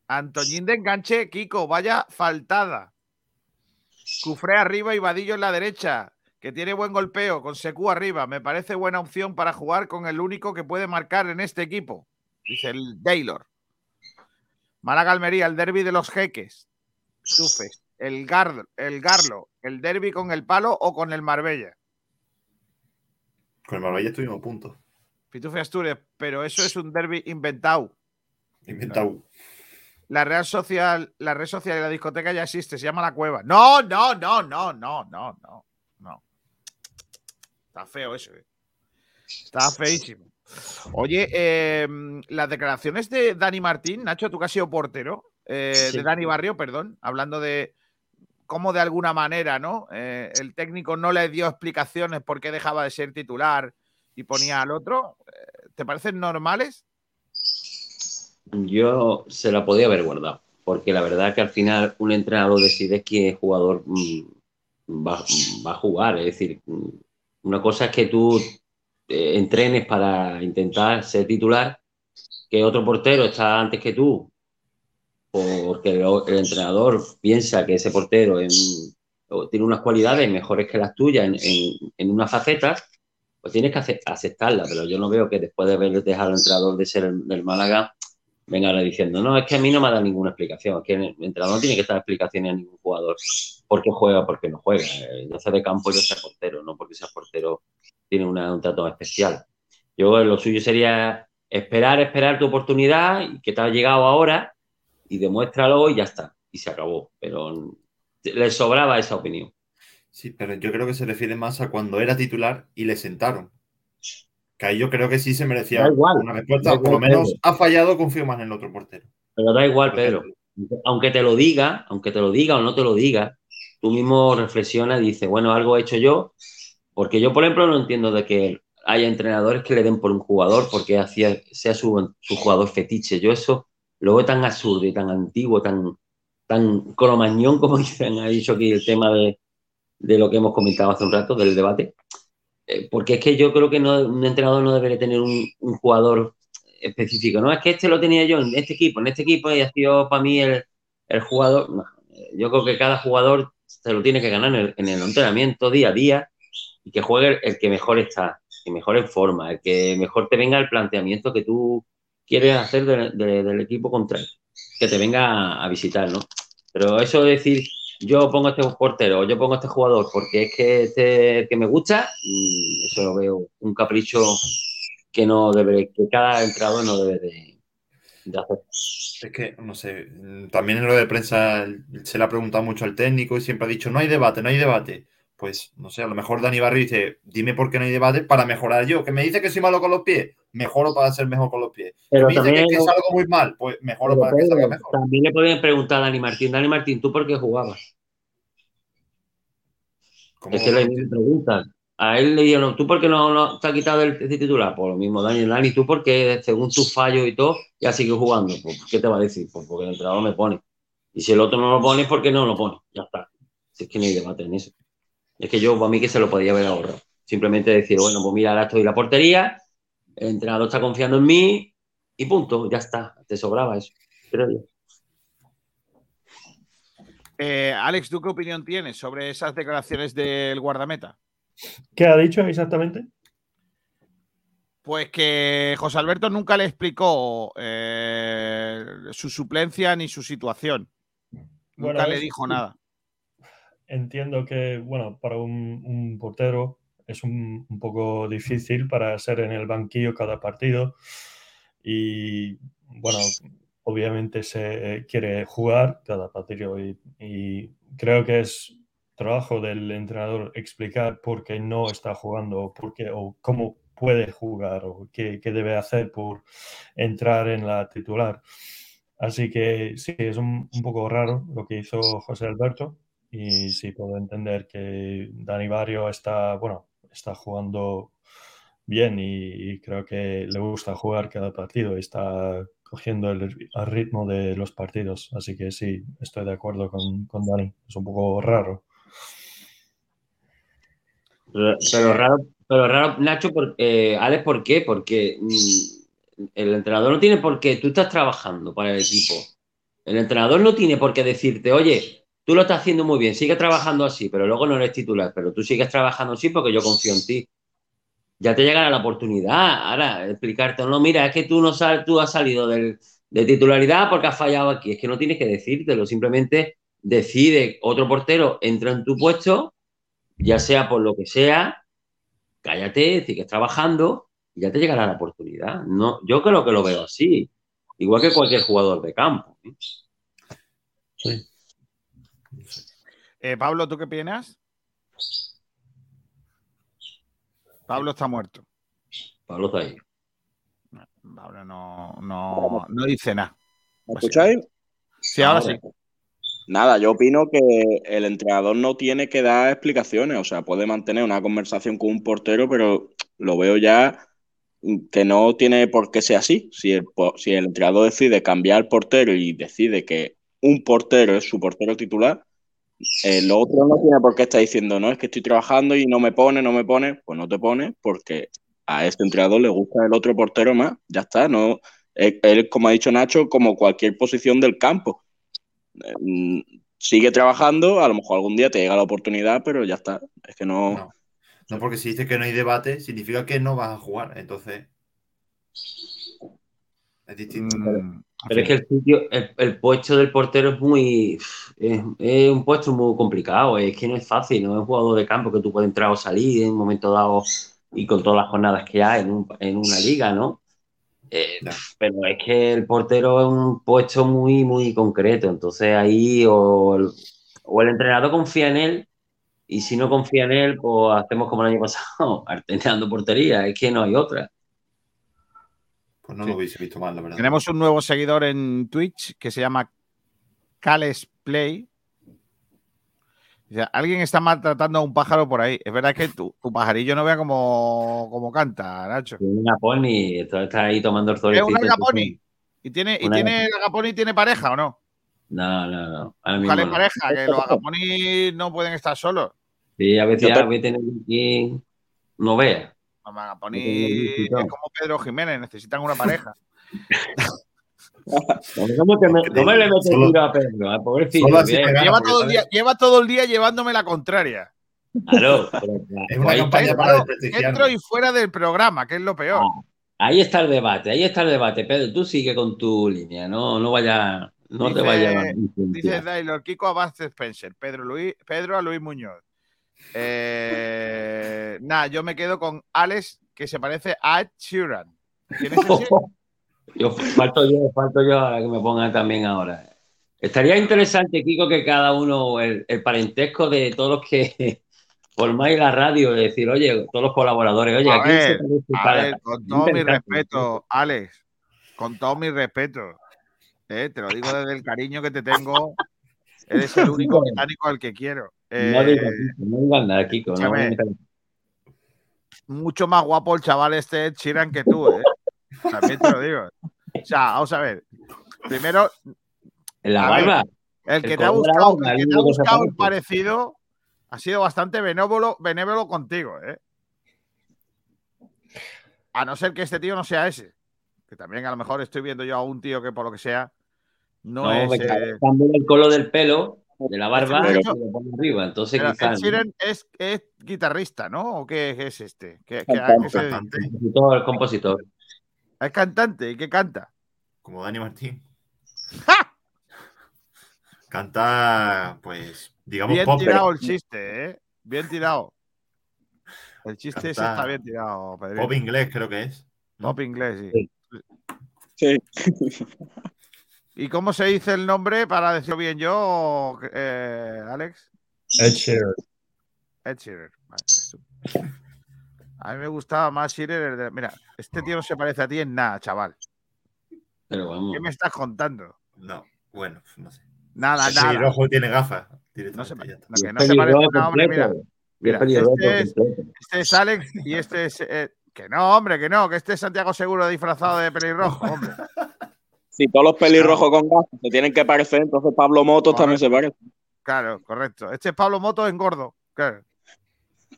Antoñín de enganche, Kiko, vaya faltada. Cufré arriba y Vadillo en la derecha, que tiene buen golpeo, con Secu arriba. Me parece buena opción para jugar con el único que puede marcar en este equipo, dice el Taylor. Málaga Almería, el derby de los jeques. Tufes, el, Gar, el Garlo, el derby con el palo o con el Marbella. Con el Marbella estuvimos a punto. Pitufe Asturias, pero eso es un derby inventado. Inventado. La Real Social, la red social y la discoteca ya existe, se llama La Cueva. No, no, no, no, no, no, no, no. Está feo eso, eh. Está feísimo. Oye, eh, las declaraciones de Dani Martín, Nacho, tú que has sido portero, eh, Sí. de Dani Barrio, perdón, hablando de cómo de alguna manera, ¿no? Eh, el técnico no le dio explicaciones por qué dejaba de ser titular y ponía al otro. ¿Te parecen normales? Yo se la podía haber guardado, porque la verdad que al final un entrenador decide qué jugador mm, va, va a jugar. Es decir, una cosa es que tú eh, entrenes para intentar ser titular, que otro portero está antes que tú, porque el, el entrenador piensa que ese portero tiene unas cualidades mejores que las tuyas en, en- una faceta, pues tienes que ace- aceptarla. Pero yo no veo que después de haber dejado al entrenador de ser el, del Málaga, venga ahora diciendo, no, es que a mí no me ha dado ninguna explicación, es que el entrenador no tiene que dar explicaciones a ningún jugador por qué juega, por qué no juega. Yo sea de campo, yo sea portero, no porque sea portero tiene una- un trato especial. Yo lo suyo sería esperar, esperar tu oportunidad y que te ha llegado ahora y demuéstralo y ya está, y se acabó. Pero le sobraba esa opinión. Sí, pero yo creo que se refiere más a cuando era titular y le sentaron. Que ahí yo creo que sí se merecía Da igual, una respuesta. da igual, Por lo menos Pedro. ha fallado, confío más en el otro portero. Pero da igual, Pedro. Aunque te lo diga, aunque te lo diga o no te lo diga, tú mismo reflexionas y dices, bueno, algo he hecho yo, porque yo, por ejemplo, no entiendo de que haya entrenadores que le den por un jugador porque hacía, sea su, su jugador fetiche. Yo eso lo veo tan absurdo y tan antiguo, tan, tan cromañón, como dicen, ha dicho aquí el tema de, de lo que hemos comentado hace un rato, del debate. Eh, porque es que yo creo que no, un entrenador no debería tener un, jugador específico. No, es que este lo tenía yo en este equipo, en este equipo y ha sido para mí el, el jugador. No, yo creo que cada jugador se lo tiene que ganar en el, en el entrenamiento día a día y que juegue el, que mejor está, el mejor en forma, el que mejor te venga el planteamiento que tú quieres hacer de- de- del equipo contrario, que te venga a, a visitar, ¿no? Pero eso de decir, yo pongo este portero yo pongo este jugador porque es que este que me gusta, mm, eso lo veo un capricho que no debe, que cada entrenador no debe de, de hacer. Es que, no sé, también en lo de prensa se le ha preguntado mucho al técnico y siempre ha dicho, no hay debate, no hay debate. Pues, no sé, a lo mejor Dani Barrio dice, dime por qué no hay debate para mejorar yo. Que me dice que soy malo con los pies. mejoro para ser mejor con los pies. Pero me dice que, que hay- salgo muy mal, pues mejoro para que salga mejor. también le pueden preguntar a Dani Martín, Dani Martín, ¿tú por qué jugabas? Como Es que le preguntan. A él le dijeron, ¿tú por qué no, no te has quitado el, el titular? Por lo mismo, Dani, Dani, ¿tú por qué, según tus fallos y todo, ya sigues jugando? Pues, ¿qué te va a decir? Pues porque el entrenador me pone. Y si el otro no lo pone, ¿por qué no lo pone? Ya está. Si es que no hay debate en eso. Es que yo, para mí, que se lo podía haber ahorrado. Simplemente decir, bueno, pues mira, ahora estoy en la portería, el entrenador está confiando en mí y punto, ya está. Te sobraba eso, creo yo. Eh, Alex, ¿tú qué opinión tienes sobre esas declaraciones del guardameta? ¿Qué ha dicho exactamente? Pues que José Alberto nunca le explicó eh, su suplencia ni su situación. Bueno, nunca le dijo nada. Entiendo que, bueno, para un, un portero es un, un poco difícil para ser en el banquillo cada partido y, bueno, obviamente se quiere jugar cada partido y, y creo que es trabajo del entrenador explicar por qué no está jugando o, por o cómo puede jugar o qué, debe hacer por entrar en la titular. Así que sí, es un, poco raro lo que hizo José Alberto y sí puedo entender que Dani Barrio está, bueno, está jugando bien y creo que le gusta jugar cada partido y está cogiendo el, ri- el ritmo de los partidos. Así que sí, estoy de acuerdo con, con Dani. Es un poco raro. Pero, pero raro, pero raro, Nacho, por, eh, Alex, ¿por qué? Porque mm, el entrenador no tiene por qué, tú estás trabajando para el equipo. El entrenador no tiene por qué decirte, oye, tú lo estás haciendo muy bien, sigue trabajando así, pero luego no eres titular, pero tú sigues trabajando así porque yo confío en ti. Ya te llegará la oportunidad. Ahora, explicarte, no, mira, es que tú no sal, tú has salido del- de titularidad porque has fallado aquí. Es que no tienes que decírtelo, simplemente decide otro portero, entra en tu puesto, ya sea por lo que sea, cállate, sigues trabajando y ya te llegará la oportunidad. No, yo creo que lo veo así, igual que cualquier jugador de campo. ¿eh? Sí. Eh, Pablo, ¿tú qué opinas? Pablo está muerto. Pablo está ahí. Pablo no, no, no dice nada. ¿Me escucháis? Sí, ahora sí. Nada, yo opino que el entrenador no tiene que dar explicaciones, o sea, puede mantener una conversación con un portero, pero lo veo ya que no tiene por qué ser así. Si el, si el entrenador decide cambiar portero y decide que un portero es su portero titular, el otro no tiene por qué estar diciendo, no, es que estoy trabajando y no me pone, no me pone, pues no te pone porque a este entrenador le gusta el otro portero más, ya está, no, él, como ha dicho Nacho, como cualquier posición del campo. Mm, Sigue trabajando, a lo mejor algún día te llega la oportunidad, pero ya está. Es que no. No. No, porque si dices que no hay debate, significa que no vas a jugar. Entonces. Es distinto. Mm, Pero es que el sitio, el, el puesto del portero es muy. Es, es un puesto muy complicado. Es que no es fácil, no es un jugador de campo que tú puedes entrar o salir en un momento dado y con todas las jornadas que hay en, un- en una liga, ¿no? Eh, pero es que el portero es un puesto muy, muy concreto. Entonces ahí o el, o el entrenador confía en él y si no confía en él, pues hacemos como el año pasado, alternando portería. Es que no hay otra. Pues no Sí. lo hubiese visto mal, la verdad. Tenemos un nuevo seguidor en Twitch que se llama Cales Play. Dice, Alguien está maltratando a un pájaro por ahí. Es verdad que tu, tu pajarillo no vea como, como canta, Nacho. Tiene una pony, está ahí tomando el ¿Es solecito. un agaponi? ¿Y tiene, y Una- tiene el agaponi tiene pareja o no? No, no, no. Ahora mismo Búscale no. pareja, que los agaponis no pueden estar solos. Sí, a veces ya tener aquí no vea. Agaponis No tienen ningún es como Pedro Jiménez, necesitan una pareja. ¿Cómo, que me, cómo le metes tiro a Pedro? Bien. me gana. lleva, todo el día, lleva todo el día llevándome la contraria. Claro, Es una campaña está, para Dentro, dentro y fuera del programa, que es lo peor. ahí está el debate, ahí está el debate. Pedro, tú sigue con tu línea, no, no vaya, no te Dice- vaya a Dice. Dailor, Kiko Abad Spencer, Pedro, Luis, Pedro a Luis Muñoz. Eh, nada, yo me quedo con Alex, que se parece a Ed Sheeran. ¿Quién es ese? Yo falto yo, falto yo ahora que me pongan también ahora. Estaría interesante, Kiko, que cada uno, el, el parentesco de todos los que a la radio y decir, oye, todos los colaboradores, oye, A ¿a quién se ver, parece A para- ver, con todo mi respeto, Alex, con todo mi respeto, eh, te lo digo desde el cariño que te tengo, eres el único británico al que quiero. No Eh, digas no digas nada, Kiko. no me mucho más guapo el chaval este Ed Sheeran que tú, ¿eh? También te lo digo. O sea, vamos a ver. Primero, la barba. el que te ha buscado, el que te ha buscado el parecido ha sido bastante benévolo, benévolo contigo, ¿eh? A no ser que este tío no sea ese. Que también a lo mejor estoy viendo yo a un tío que por lo que sea no, No, es. eh, el color del pelo, de la barba, Pero- y lo pone arriba. Entonces, pero Ed quizás. Sheeran es, es guitarrista, ¿no? ¿O qué es este? ¿Qué, Cantante. qué? Cantante, Compositor, el compositor. Es cantante y qué canta. como Dani Martín. Canta, pues, digamos, Bien pop. tirado el chiste, ¿eh? Bien tirado. El chiste ese está bien tirado, Pedrito. Pop inglés, creo que es. ¿no? Pop inglés, sí. Sí. ¿Y cómo se dice el nombre para decirlo bien yo, eh, Alex? Ed Sheeran. Ed Sheeran. Vale. A mí me gustaba más Sheeran. el de- Mira, este tío no se parece a ti en nada, chaval. Pero vamos. ¿Qué me estás contando? No, bueno, no sé. Nada, El nada. pelirrojo tiene gafas. No se, no, que no se parece a hombre, mira. Mira, este es-. Este es Alex y este es. eh, que no, hombre, que no, que este es Santiago Seguro disfrazado de pelirrojo, hombre. Si todos los pelirrojos con gafas se tienen que parecer, entonces Pablo Motos también se parece. Claro, correcto. Este es Pablo Moto en gordo. Claro.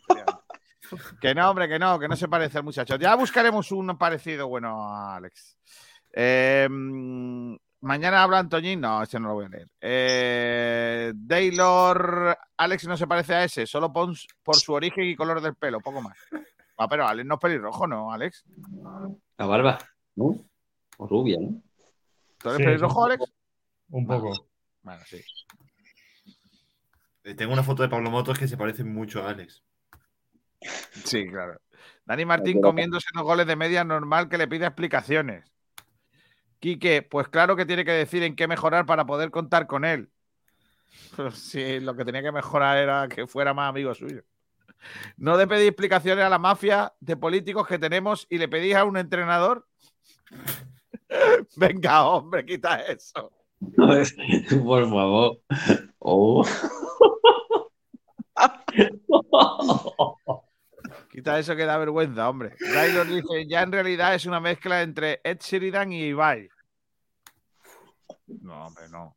que no, hombre, que no, que no se parece al muchacho. Ya buscaremos un parecido bueno a Alex. Eh, mm, mañana habla Antoñín. No, este no lo voy a leer. Eh, Taylor. Alex no se parece a ese, solo pon- por su origen y color del pelo, poco más. Ah, pero Alex no es pelirrojo, ¿no, Alex? La barba, ¿no? O rubia, ¿no? ¿Tú eres Sí, pelirrojo, sí. Alex? Un poco. Bueno, sí. Eh, Tengo una foto de Pablo Motos que se parece mucho a Alex. Sí, claro. Dani Martín comiéndose unos goles de media normal que le pide explicaciones. Quique, pues claro que tiene que decir en qué mejorar para poder contar con él. Sí, lo que tenía que mejorar era que fuera más amigo suyo. No de pedir explicaciones a la mafia de políticos que tenemos y le pedís a un entrenador. Venga, hombre, quita eso. Por favor. Oh. Quita eso que da vergüenza, hombre. Taylor dice, ya en realidad es una mezcla entre Ed Sheridan y Ibai. No, hombre, no.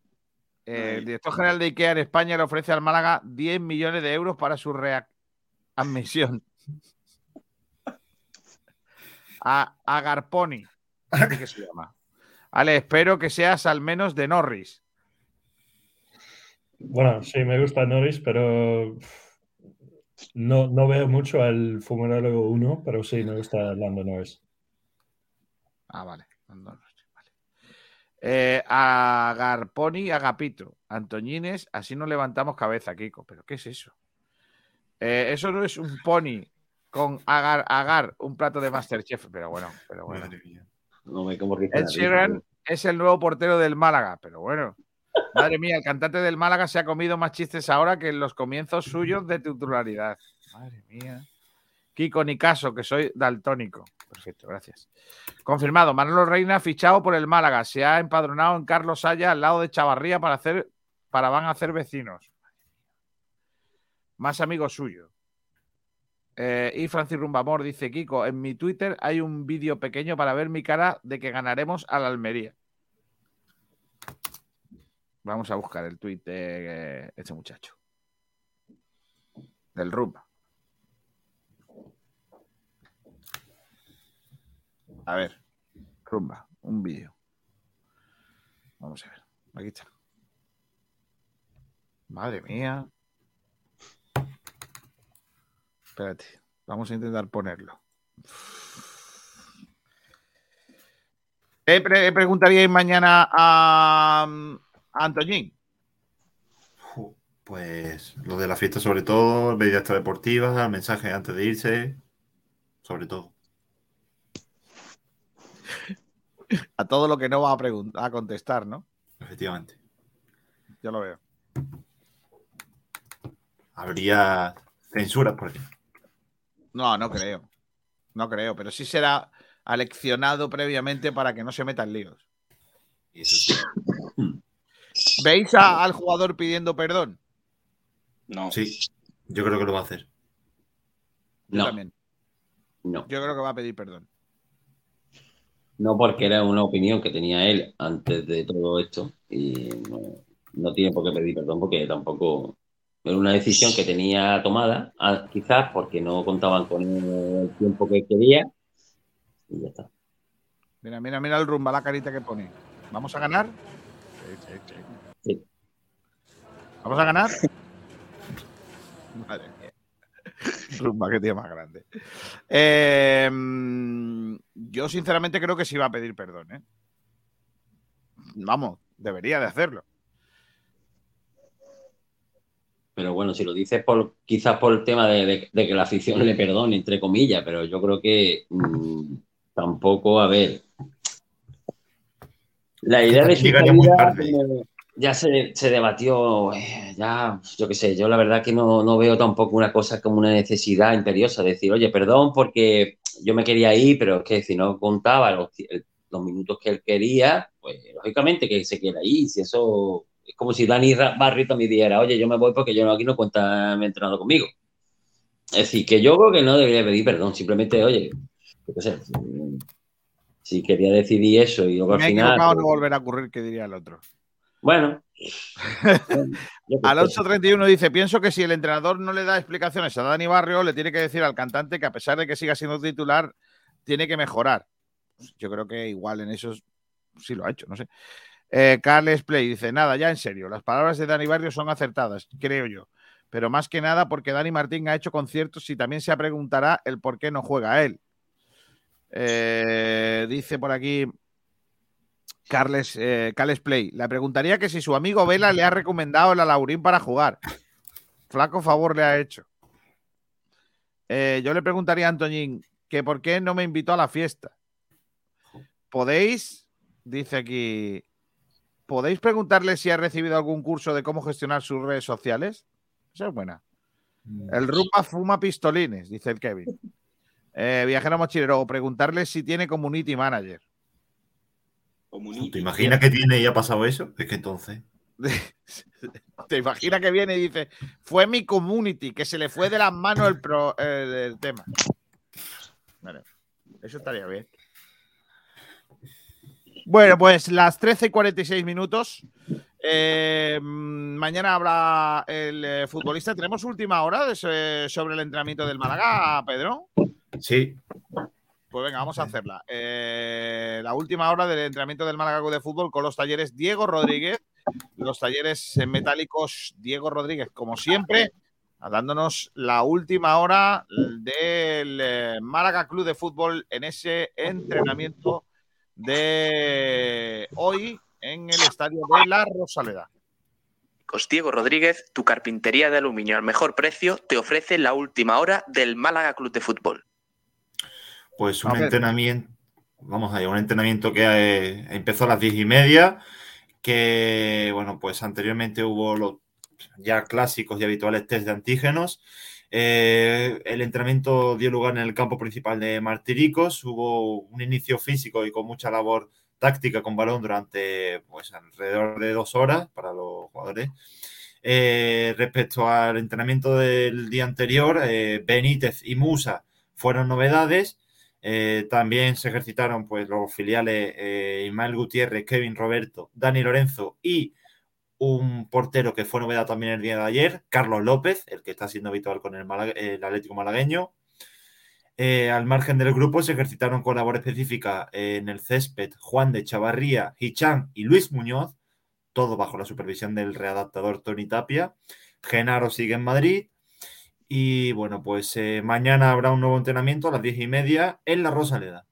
Eh, el director general de IKEA en España le ofrece al Málaga 10 millones de euros para su readmisión. A, a Garponi. Así que se llama. Ale, espero que seas al menos de Norris. Bueno, sí, me gusta Norris, pero no, no veo mucho al Fumero 1, pero sí, me gusta Lando Norris. Ah, vale. Norris, vale. Eh, a Garponi, Agapito. Antoñines, así nos levantamos cabeza, Kiko. ¿Pero qué es eso? Eh, eso no es un pony con agar, agar, un plato de Masterchef. Pero bueno, pero bueno. Madre mía. No me como. Ed Sheeran es el nuevo portero del Málaga, pero bueno. Madre mía, el cantante del Málaga se ha comido más chistes ahora que en los comienzos suyos de titularidad. Madre mía. Kiko, ni caso, que soy daltónico. Perfecto, gracias. Confirmado, Manolo Reina fichado por el Málaga. Se ha empadronado en Carlos Haya al lado de Chavarría para hacer, para van a hacer vecinos. Más amigo suyo. Eh, y Francis Rumbamor dice: Kiko, en mi Twitter hay un vídeo pequeño para ver mi cara de que ganaremos a la Almería. Vamos a buscar el tweet de eh, este muchacho. Del Rumba. A ver, Rumba, un vídeo. Vamos a ver. Aquí está. Madre mía. Espérate, vamos a intentar ponerlo. ¿Qué pre- preguntaríais mañana a, a Antoñín? Pues lo de la fiesta sobre todo, media extra deportiva, el mensaje antes de irse, sobre todo. A todo lo que no va a, pregun- a contestar, ¿no? Efectivamente. Yo lo veo. Habría Censuras por aquí. No, no creo. No creo, pero sí será aleccionado previamente para que no se metan líos. Y eso sí. ¿Veis a- al jugador pidiendo perdón? No. Sí, yo creo que lo va a hacer. Yo No, también. no. Yo creo que va a pedir perdón. No, porque era una opinión que tenía él antes de todo esto y no, no tiene por qué pedir perdón porque tampoco era una decisión que tenía tomada, ah, quizás porque no contaban con el tiempo que quería y ya está. Mira, mira, mira el rumba, la carita que pone. ¿Vamos a ganar? Sí, sí, sí. Sí. ¿Vamos a ganar? Madre mía. Rumba, que tío más grande. Eh, mm, yo sinceramente creo que sí va a pedir perdón, ¿eh? Vamos, debería de hacerlo. Pero bueno, si lo dices por quizás por el tema de, de- de que la afición le perdone, entre comillas, pero yo creo que mm, tampoco, a ver. La idea de eh, ya se, se debatió, eh, ya, yo qué sé, yo la verdad que no, no veo tampoco una cosa como una necesidad imperiosa, de decir, oye, perdón porque yo me quería ir, pero es que si no contaba los, los minutos que él quería, pues lógicamente que se quiera ir, si eso es como si Dani Barrito me dijera, oye, yo me voy porque yo no- aquí no cuenta mi entrenador conmigo. Es decir, que yo creo que no debería pedir perdón, simplemente, oye, qué sé, si, quería decidir eso y luego al Me final. equivocado, pues, no volverá a ocurrir, que diría el otro. bueno. Alonso 31 dice, pienso que si el entrenador no le da explicaciones a Dani Barrio, le tiene que decir al cantante que a pesar de que siga siendo titular, tiene que mejorar. Yo creo que igual en eso sí lo ha hecho, no sé. Eh, Carles Play dice, nada, ya en serio, las palabras de Dani Barrio son acertadas, creo yo. Pero más que nada porque Dani Martín ha hecho conciertos y también se preguntará el por qué no juega él. Eh, dice por aquí Carles, eh, Carles Play. Le preguntaría que si su amigo Vela le ha recomendado el Alaurín para jugar. Flaco favor le ha hecho. Yo le preguntaría a Antoñín que por qué no me invitó a la fiesta. ¿Podéis? Dice aquí. ¿Podéis preguntarle si ha recibido algún curso de cómo gestionar sus redes sociales? Esa es buena. El Rumba fuma pistolines, dice el Kevin. Eh, viajero mochilero, o preguntarle si tiene community manager. ¿Te imaginas que tiene y ha pasado eso? Es que entonces. ¿Te imaginas que viene y dice, fue mi community, que se le fue de las manos el, pro- el- el tema? Vale, eso estaría bien. Bueno, pues las 13 y 46 minutos. Eh, mañana habrá el eh, futbolista. ¿Tenemos última hora de sobre el entrenamiento del Málaga, Pedro? Sí, Pues venga, vamos a hacerla. Eh, la última hora del entrenamiento del Málaga Club de Fútbol con los talleres Diego Rodríguez, los talleres metálicos Diego Rodríguez, como siempre, dándonos la última hora del Málaga Club de Fútbol en ese entrenamiento de hoy en el estadio de La Rosaleda. Diego Rodríguez, tu carpintería de aluminio al mejor precio, te ofrece la última hora del Málaga Club de Fútbol. pues un entrenamiento. Vamos allá, un entrenamiento que eh, empezó a las diez y media. Que, bueno, pues anteriormente hubo los ya clásicos y habituales test de antígenos. Eh, el entrenamiento dio lugar en el campo principal de Martiricos. Hubo un inicio físico y con mucha labor táctica con balón durante pues, alrededor de dos horas para los jugadores. Eh, respecto al entrenamiento del día anterior, eh, Benítez y Musa fueron novedades. También se ejercitaron pues, los filiales Ismael Gutiérrez, Kevin Roberto, Dani Lorenzo y un portero que fue novedad también el día de ayer, Carlos López, el que está siendo habitual con el, Atlético Malagueño. Eh, al margen del grupo se ejercitaron con labor específica en el césped Juan de Chavarría, Hichán y Luis Muñoz, todo bajo la supervisión del readaptador Tony Tapia. Genaro sigue en Madrid. Y bueno, pues eh, mañana habrá un nuevo entrenamiento a las diez y media en la Rosaleda.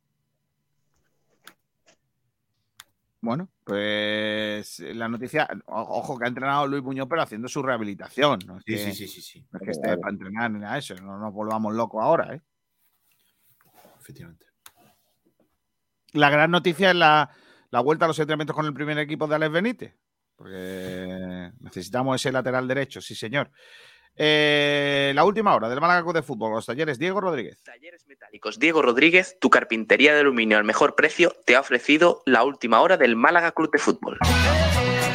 Bueno, pues la noticia, ojo que ha entrenado Luis Muñoz, pero haciendo su rehabilitación. No es Sí, que, sí, sí, sí, sí, no es que esté para entrenar ni nada de eso, no nos volvamos locos ahora. ¿eh? efectivamente. La gran noticia es la, la vuelta a los entrenamientos con el primer equipo de Alex Benítez, porque necesitamos ese lateral derecho, sí señor. Eh, la última hora del Málaga de Fútbol, los talleres Diego Rodríguez. Talleres Metálicos Diego Rodríguez, tu carpintería de aluminio al mejor precio, te ha ofrecido la última hora del Málaga Club de Fútbol.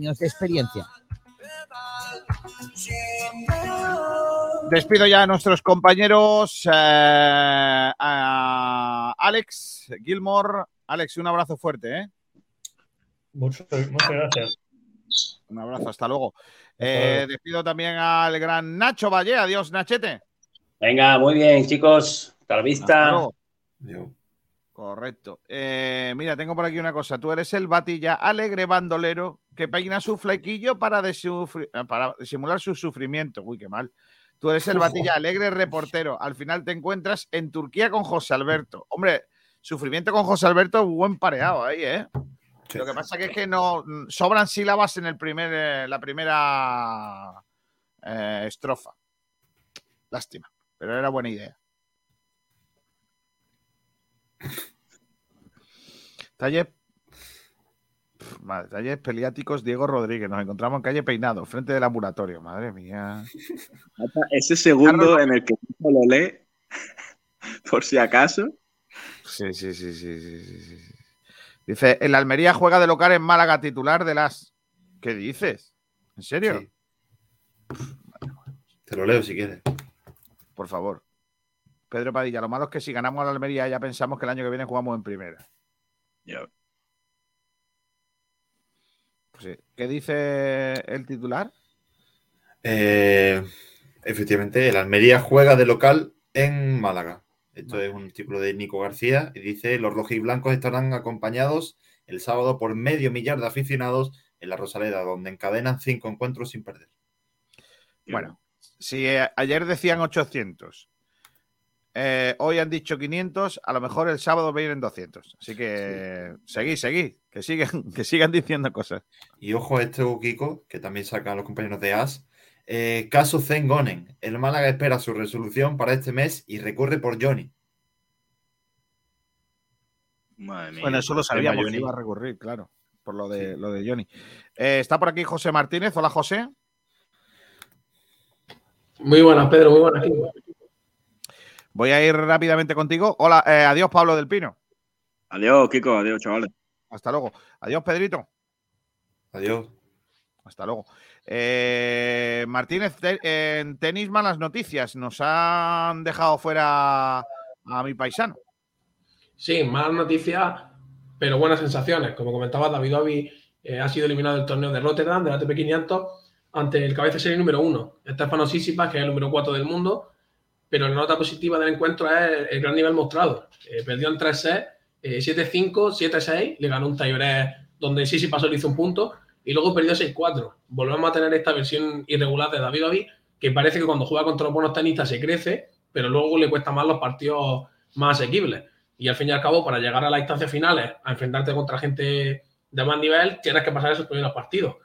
de experiencia. Despido ya a nuestros compañeros. eh, a Alex Gilmore. Alex, un abrazo fuerte, ¿eh? Muchas gracias. Un abrazo, hasta luego. Eh, despido también al gran Nacho Valle. Adiós, Nachete. Venga, muy bien, chicos. Hasta la vista. luego. Correcto. Eh, mira, tengo por aquí una cosa. Tú eres el batilla alegre bandolero que peina su flequillo para, eh, para disimular su sufrimiento. Uy, qué mal. Tú eres el batilla alegre reportero. Al final te encuentras en Turquía con José Alberto. Hombre, sufrimiento con José Alberto, buen pareado ahí, ¿eh? Sí. Lo que pasa que es que no sobran sílabas en el primer, eh, la primera eh, estrofa. Lástima, pero era buena idea. Taller. Madre, talleres peliáticos Diego Rodríguez. Nos encontramos en calle Peinado, frente del ambulatorio. Madre mía. Ese segundo en el que no lo lee, por si acaso. Sí, sí, sí, sí, sí, sí. Dice, el Almería juega de local en Málaga, titular de las. ¿Qué dices? ¿En serio? Sí. Te lo leo si quieres. Por favor. Pedro Padilla, lo malo es que si ganamos a la Almería ya pensamos que el año que viene jugamos en primera. Ya. Pues sí. ¿Qué dice el titular? Eh, efectivamente, el Almería juega de local en Málaga. Esto es un artículo de Nico García y dice: Los rojiblancos estarán acompañados el sábado por medio millar de aficionados en la Rosaleda, donde encadenan cinco encuentros sin perder. Bueno, si eh, ayer decían 800, eh, hoy han dicho 500, a lo mejor el sábado vienen 200. Así que seguí, seguí, que sigan, que sigan diciendo cosas. Y ojo a este Kiko, que también sacan los compañeros de AS. Eh, caso Zengonen. El Málaga espera su resolución para este mes y recurre por Johnny. Madre mía. Bueno, eso lo sabíamos que iba a recurrir, claro, por lo de, lo de Johnny. Eh, está por aquí José Martínez. Hola, José. Muy buenas, Pedro, muy buenas. Kiko. Voy a ir rápidamente contigo. Hola, eh, adiós, Pablo del Pino. Adiós, Kiko, adiós, chavales. Hasta luego. Adiós, Pedrito. Adiós. Hasta luego. Eh, Martínez, te- en tenis malas noticias. Nos han dejado fuera a mi paisano. Sí, malas noticias, pero buenas sensaciones. Como comentaba, David Ovi eh, ha sido eliminado del torneo de Rotterdam, del ATP 500, ante el cabeza de serie número uno, Estefano Sisipas, que es el número 4 del mundo. Pero la nota positiva del encuentro es el, gran nivel mostrado. Eh, perdió en 3 sets, eh, 7-5, 7-6, le ganó un tiebreak donde Sisipas solo hizo un punto y luego perdió 6-4. Volvemos a tener esta versión irregular de David Ovi, que parece que cuando juega contra los buenos tenistas se crece, pero luego le cuesta más los partidos más asequibles. Y al fin y al cabo, para llegar a las instancias finales, a enfrentarte contra gente de más nivel, tienes que pasar esos primeros partidos.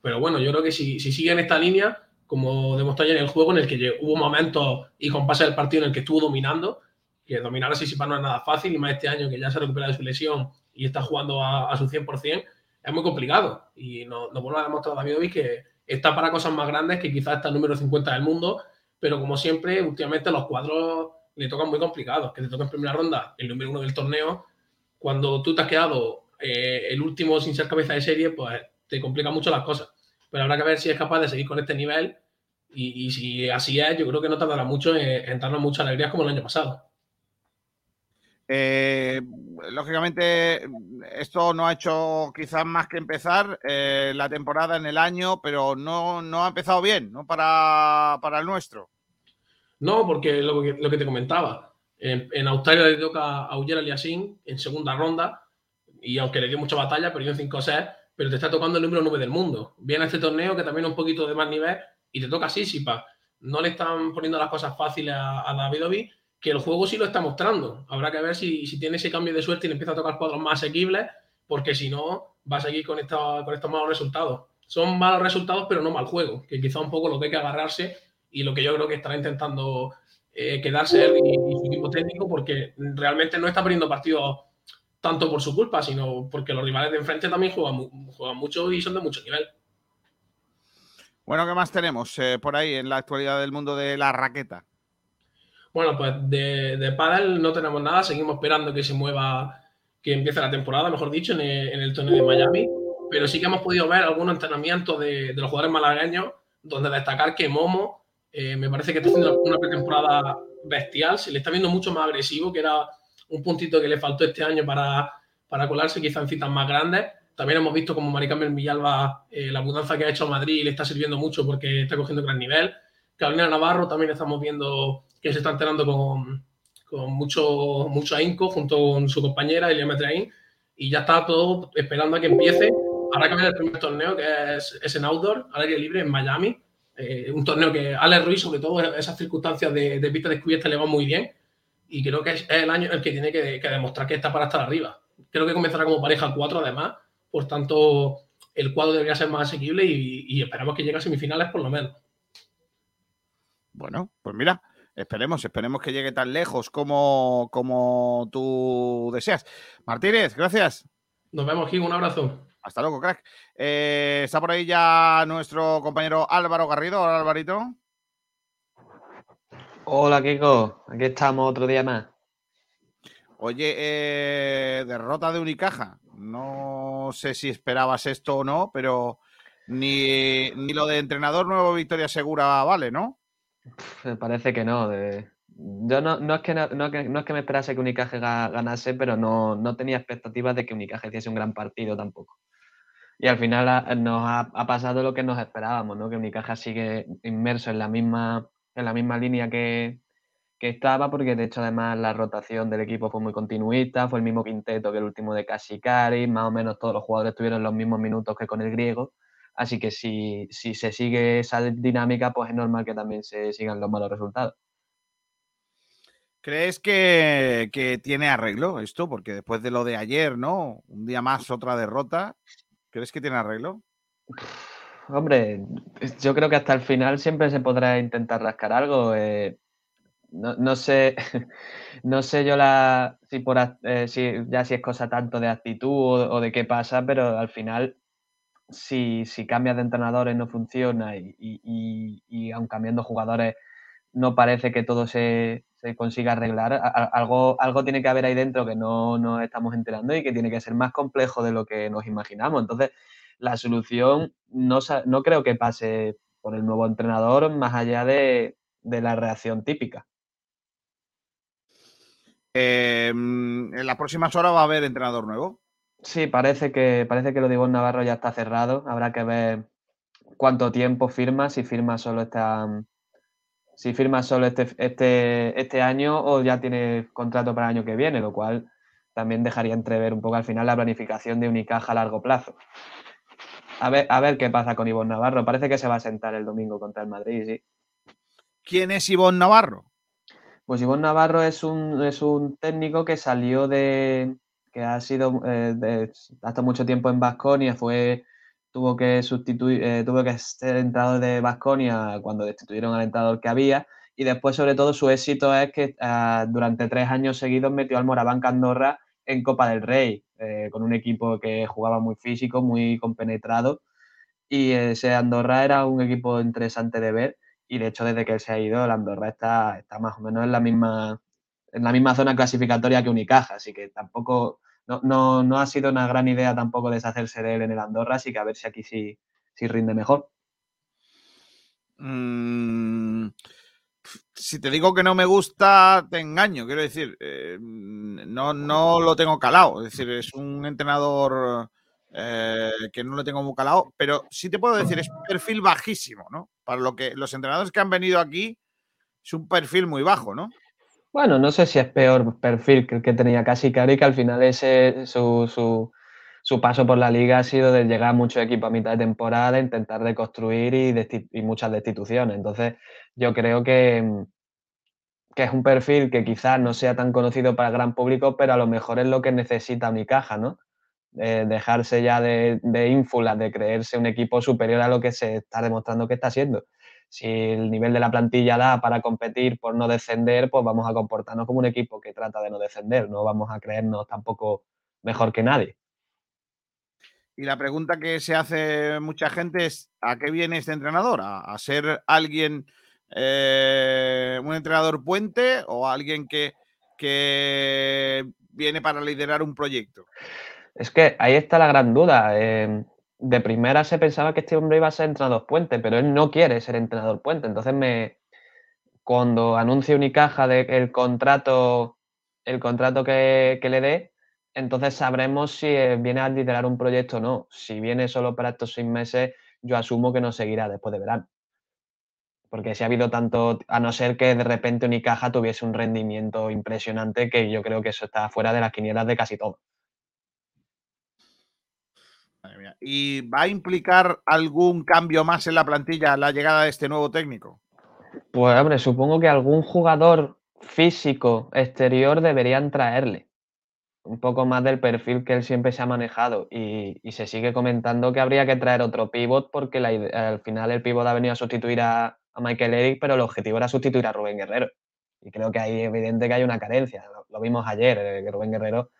Pero bueno, yo creo que si, si sigue en esta línea, como demostró ayer en el juego, en el que hubo momentos y con pase del partido en el que estuvo dominando, que dominar a Sisipas no es nada fácil, y más este año que ya se recupera de su lesión y está jugando a, a su 100%, es muy complicado. Y nos, nos vuelve a demostrar David que está para cosas más grandes que quizás está el número 50 del mundo, pero como siempre, últimamente los cuadros le tocan muy complicados, que te toca en primera ronda el número uno del torneo, cuando tú te has quedado eh, el último sin ser cabeza de serie, pues te complica mucho las cosas. Pero habrá que ver si es capaz de seguir con este nivel y, y si así es, yo creo que no tardará mucho en, en darnos muchas alegrías como el año pasado. Eh, lógicamente, esto no ha hecho quizás más que empezar eh, la temporada en el año, pero no, no ha empezado bien, ¿no? Para, para el nuestro. No, porque lo que, lo que te comentaba, en, en Australia le toca a Uller Aliassime en segunda ronda y aunque le dio mucha batalla, perdió en 5-6, pero te está tocando el número 9 del mundo. Viene este torneo que también es un poquito de más nivel y te toca Sisipa, no le están poniendo las cosas fáciles a, David Ovi, que el juego sí lo está mostrando. Habrá que ver si, tiene ese cambio de suerte y le empieza a tocar cuadros más asequibles, porque si no, va a seguir con, con estos malos resultados. Son malos resultados, pero no mal juego, que quizá un poco lo que hay que agarrarse y lo que yo creo que estará intentando eh, quedarse él y, y su equipo técnico, porque realmente no está perdiendo partidos tanto por su culpa, sino porque los rivales de enfrente también juegan, juegan mucho y son de mucho nivel. Bueno, ¿qué más tenemos eh, por ahí en la actualidad del mundo de la raqueta? Bueno, pues de, de pádel no tenemos nada, seguimos esperando que se mueva, que empiece la temporada, mejor dicho, en el, en el torneo de Miami, pero sí que hemos podido ver algunos entrenamientos de, de los jugadores malagueños, donde destacar que Momo eh, me parece que está haciendo una pretemporada bestial, se le está viendo mucho más agresivo, que era un puntito que le faltó este año para, para colarse quizá en citas más grandes. También hemos visto como Maricarmen Villalba eh, la mudanza que ha hecho a Madrid le está sirviendo mucho porque está cogiendo gran nivel. Carolina Navarro también estamos viendo que se está entrenando con, con mucho, mucho ahínco junto con su compañera Elia Metraín y ya está todo esperando a que empiece. Habrá que ver el primer torneo que es, es en outdoor, al aire libre en Miami. Eh, un torneo que Alex Ruiz, sobre todo en esas circunstancias de, de pista descubierta, le va muy bien y creo que es el año en el que tiene que, que demostrar que está para estar arriba. Creo que comenzará como pareja 4 además, por tanto el cuadro debería ser más asequible y, y esperamos que llegue a semifinales por lo menos. Bueno, pues mira, esperemos, esperemos que llegue tan lejos como, como tú deseas. Martínez, gracias. Nos vemos, Gil, un abrazo. Hasta luego, crack. Eh, está por ahí ya nuestro compañero Álvaro Garrido. Hola, Alvarito. Hola, Kiko. Aquí estamos otro día más. Oye, eh, derrota de Unicaja. No sé si esperabas esto o no, pero ni, ni lo de entrenador nuevo victoria segura vale, ¿no? Me parece que no. de- Yo no, no, es que, no, no no es que me esperase que Unicaje ga- ganase, pero no, no tenía expectativas de que Unicaje hiciese un gran partido tampoco. Y al final ha- nos ha, ha pasado lo que nos esperábamos, ¿no? Que Unicaja sigue inmerso en la misma, en la misma línea que, que estaba, porque de hecho además la rotación del equipo fue muy continuista, fue el mismo quinteto que el último de Casikari, más o menos todos los jugadores tuvieron los mismos minutos que con el griego. Así que si, si se sigue esa dinámica, pues es normal que también se sigan los malos resultados. ¿Crees que, que tiene arreglo esto? Porque después de lo de ayer, ¿no? Un día más, otra derrota. ¿Crees que tiene arreglo? Hombre, yo creo que hasta el final siempre se podrá intentar rascar algo. eh, no, no sé, no sé yo la, si, por, eh, si ya si es cosa tanto de actitud o, de qué pasa, pero al final, si, si cambias de entrenadores no funciona y, y, y- aun cambiando jugadores no parece que todo se, se consiga arreglar, algo, algo tiene que haber ahí dentro que no nos estamos enterando y que tiene que ser más complejo de lo que nos imaginamos. Entonces, la solución no, no creo que pase por el nuevo entrenador más allá de, de la reacción típica. Eh, mm, en las próximas horas va a haber entrenador nuevo. Sí, parece que, parece que lo de Ivonne Navarro ya está cerrado. Habrá que ver cuánto tiempo firma, si firma solo esta, si firma solo este, este, este año o ya tiene contrato para el año que viene, lo cual también dejaría entrever un poco al final la planificación de Unicaja a largo plazo. A ver, a ver qué pasa con Ivonne Navarro. Parece que se va a sentar el domingo contra el Madrid, sí. ¿Quién es Ivonne Navarro? Pues Ivonne Navarro es un, es un técnico que salió de. que ha sido. eh, de- ha estado mucho tiempo en Vasconia, fue. tuvo que sustituir. eh, tuvo que ser entrenador de Vasconia cuando destituyeron al entrenador que había. Y después, sobre todo, su éxito es que ah, durante tres años seguidos metió al Moraván Andorra en Copa del Rey, eh, con un equipo que jugaba muy físico, muy compenetrado. Y ese Andorra era un equipo interesante de ver. Y de hecho, desde que él se ha ido, el Andorra está, está más o menos en la misma, en la misma zona clasificatoria que Unicaja. Así que tampoco, no, no, no ha sido una gran idea tampoco deshacerse de él en el Andorra. Así que a ver si aquí sí, sí rinde mejor. Mm, si te digo que no me gusta, te engaño. Quiero decir, eh, no, no lo tengo calado. Es decir, es un entrenador eh, que no lo tengo muy calado, pero sí te puedo decir, es un perfil bajísimo, ¿no? Para lo que los entrenadores que han venido aquí, es un perfil muy bajo, ¿no? Bueno, no sé si es peor perfil que el que tenía casi Cari, que al final ese, su, su, su paso por la liga ha sido de llegar a muchos equipos a mitad de temporada, intentar reconstruir y, y muchas destituciones. Entonces, yo creo que, mm, que es un perfil que quizás no sea tan conocido para el gran público, pero a lo mejor es lo que necesita Unicaja, ¿no? Eh, dejarse ya de, de ínfulas, de creerse un equipo superior a lo que se está demostrando que está siendo. Si el nivel de la plantilla da para competir por no descender, pues vamos a comportarnos como un equipo que trata de no descender, no vamos a creernos tampoco mejor que nadie. Y la pregunta que se hace mucha gente es: ¿a qué viene este entrenador? ¿A, ser alguien, eh, un entrenador puente o alguien que, que viene para liderar un proyecto? Es que ahí está la gran duda. eh, de primera se pensaba que este hombre iba a ser entrenador puente, pero él no quiere ser entrenador puente. Entonces, me, cuando anuncia Unicaja de el contrato, el contrato que, que le dé, entonces sabremos si eh, viene a liderar un proyecto o no. Si viene solo para estos seis meses, yo asumo que no seguirá después de verano. Porque si ha habido tanto, a no ser que de repente Unicaja tuviese un rendimiento impresionante, que yo creo que eso está fuera de las quinielas de casi todo. ¿Y va a implicar algún cambio más en la plantilla la llegada de este nuevo técnico? Pues hombre, supongo que algún jugador físico exterior deberían traerle. Un poco más del perfil que él siempre se ha manejado. Y, se sigue comentando que habría que traer otro pivot porque al final el pivot ha venido a sustituir a, a Michael Eric, pero el objetivo era sustituir a Rubén Guerrero. Y creo que ahí evidente que hay una carencia. Lo, vimos ayer, eh, que Rubén Guerrero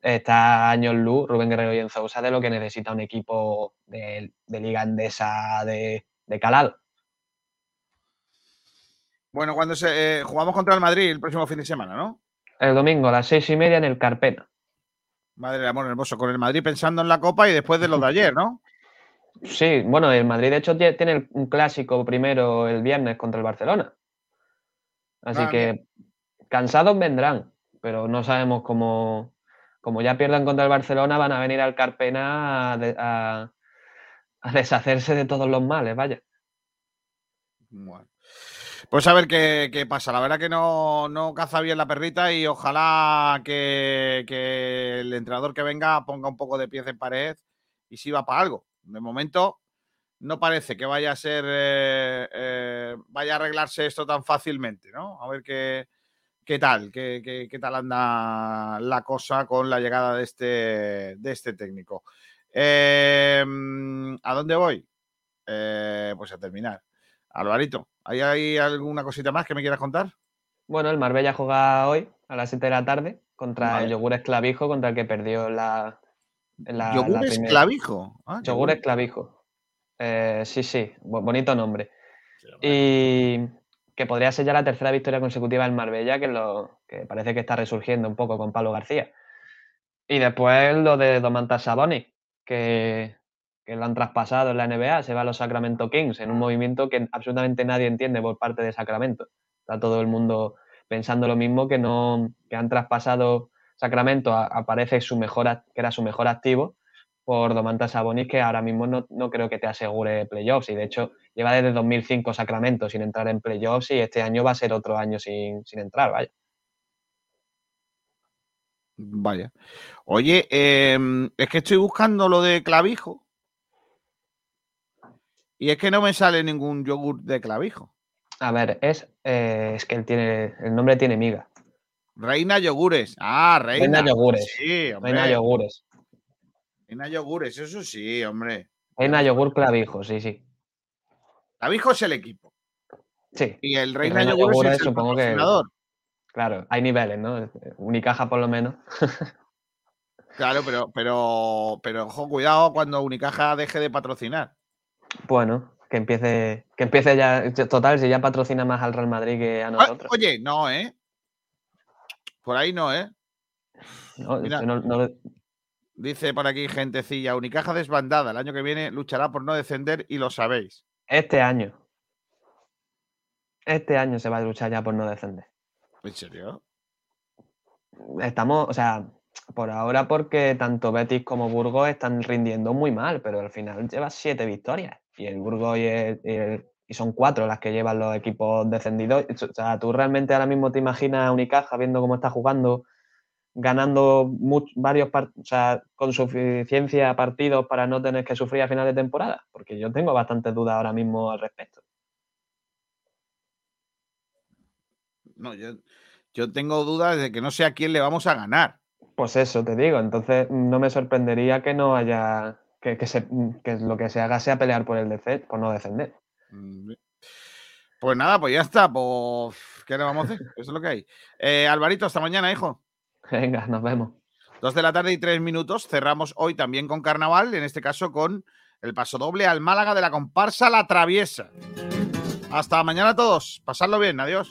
está años luz, Rubén Guerrero y Enzo Sousa, de lo que necesita un equipo de, de liga andesa de, de calado. Bueno, cuando se, eh, jugamos contra el Madrid el próximo fin de semana, ¿no? El domingo a las seis y media en el Carpena. Madre del amor hermoso, con el Madrid pensando en la Copa y después de lo de ayer, ¿no? Sí, bueno, el Madrid de hecho tie- tiene un clásico primero el viernes contra el Barcelona. Así Ah, que cansados vendrán, pero no sabemos cómo, como ya pierdan contra el Barcelona, van a venir al Carpena a, de- a- a deshacerse de todos los males, vaya. Bueno. Pues a ver qué, qué pasa. La verdad que no, no caza bien la perrita y ojalá que, que el entrenador que venga ponga un poco de pies en pared y sirva para algo. De momento no parece que vaya a ser, eh, eh, vaya a arreglarse esto tan fácilmente, ¿no? A ver qué, qué tal, qué, qué- tal anda la cosa con la llegada de este, de este técnico. Eh, ¿A dónde voy? Pues a terminar. Alvarito, ¿hay, ¿hay alguna cosita más que me quieras contar? Bueno, el Marbella juega hoy a las 7 de la tarde contra Vale. el Yogur Esclavijo, contra el que perdió en la, la, la ¿Yogur esclavijo? Ah, Yogur yogur. Esclavijo. Eh, sí, sí, bo- bonito nombre. Y que podría ser ya la tercera victoria consecutiva en Marbella, que, lo, que parece que está resurgiendo un poco con Pablo García. Y después lo de Domantas Sabonis, que, que lo han traspasado en la NBA, se va a los Sacramento Kings en un movimiento que absolutamente nadie entiende por parte de Sacramento. Está todo el mundo pensando lo mismo, que no que han traspasado Sacramento, aparece su mejor, que era su mejor activo, por Domantas Sabonis, que ahora mismo no, no creo que te asegure playoffs. Y de hecho, lleva desde 2005 Sacramento sin entrar en playoffs y este año va a ser otro año sin, sin entrar, vaya. Vaya. Oye, em, es que estoy buscando lo de clavijo. Y es que no me sale ningún yogur de clavijo. A ver, es, eh, es que él tiene, el nombre tiene miga. Reina Yogures. Ah, Reina. Reina Yogures. Sí, hombre. Reina Yogures. Reina Yogures, eso sí, hombre. Reina Yogur Clavijo, sí, sí. Clavijo es el equipo. Sí. Y el Reina, Reina Yogures, Yogures, es el supongo que-. Claro, hay niveles, ¿no? Unicaja por lo menos. Claro, pero, pero, pero ojo, cuidado cuando Unicaja deje de patrocinar. Bueno, que empiece, que empiece ya. Total, si ya patrocina más al Real Madrid que a Ah, nosotros. Oye, no, ¿eh? Por ahí no, ¿eh? No, mira. no- no lo- Dice por aquí gentecilla, Unicaja desbandada. El año que viene luchará por no descender y lo sabéis. este año. Este año se va a luchar ya por no descender. ¿En serio? Estamos, o sea, por ahora porque tanto Betis como Burgos están rindiendo muy mal, pero al final lleva siete victorias. Y el Burgos y, el- y son cuatro las que llevan los equipos descendidos. O sea, tú realmente ahora mismo te imaginas a Unicaja viendo cómo está jugando ganando varios o sea, con suficiencia partidos para no tener que sufrir a final de temporada? Porque yo tengo bastantes dudas ahora mismo al respecto. No, yo, yo tengo dudas de que no sé a quién le vamos a ganar. Pues eso te digo, entonces no me sorprendería que no haya, que, que se- que lo que se haga sea pelear por el descen- por no descender. Mm, Pues nada, pues ya está. Pues, ¿Qué le vamos a hacer? Eso es lo que hay. Eh, Alvarito, hasta mañana, hijo. Venga, nos vemos. Dos de la tarde y tres minutos. Cerramos hoy también con carnaval, en este caso con el paso doble al Málaga de la comparsa La Traviesa. Hasta mañana a todos. Pasadlo bien. Adiós.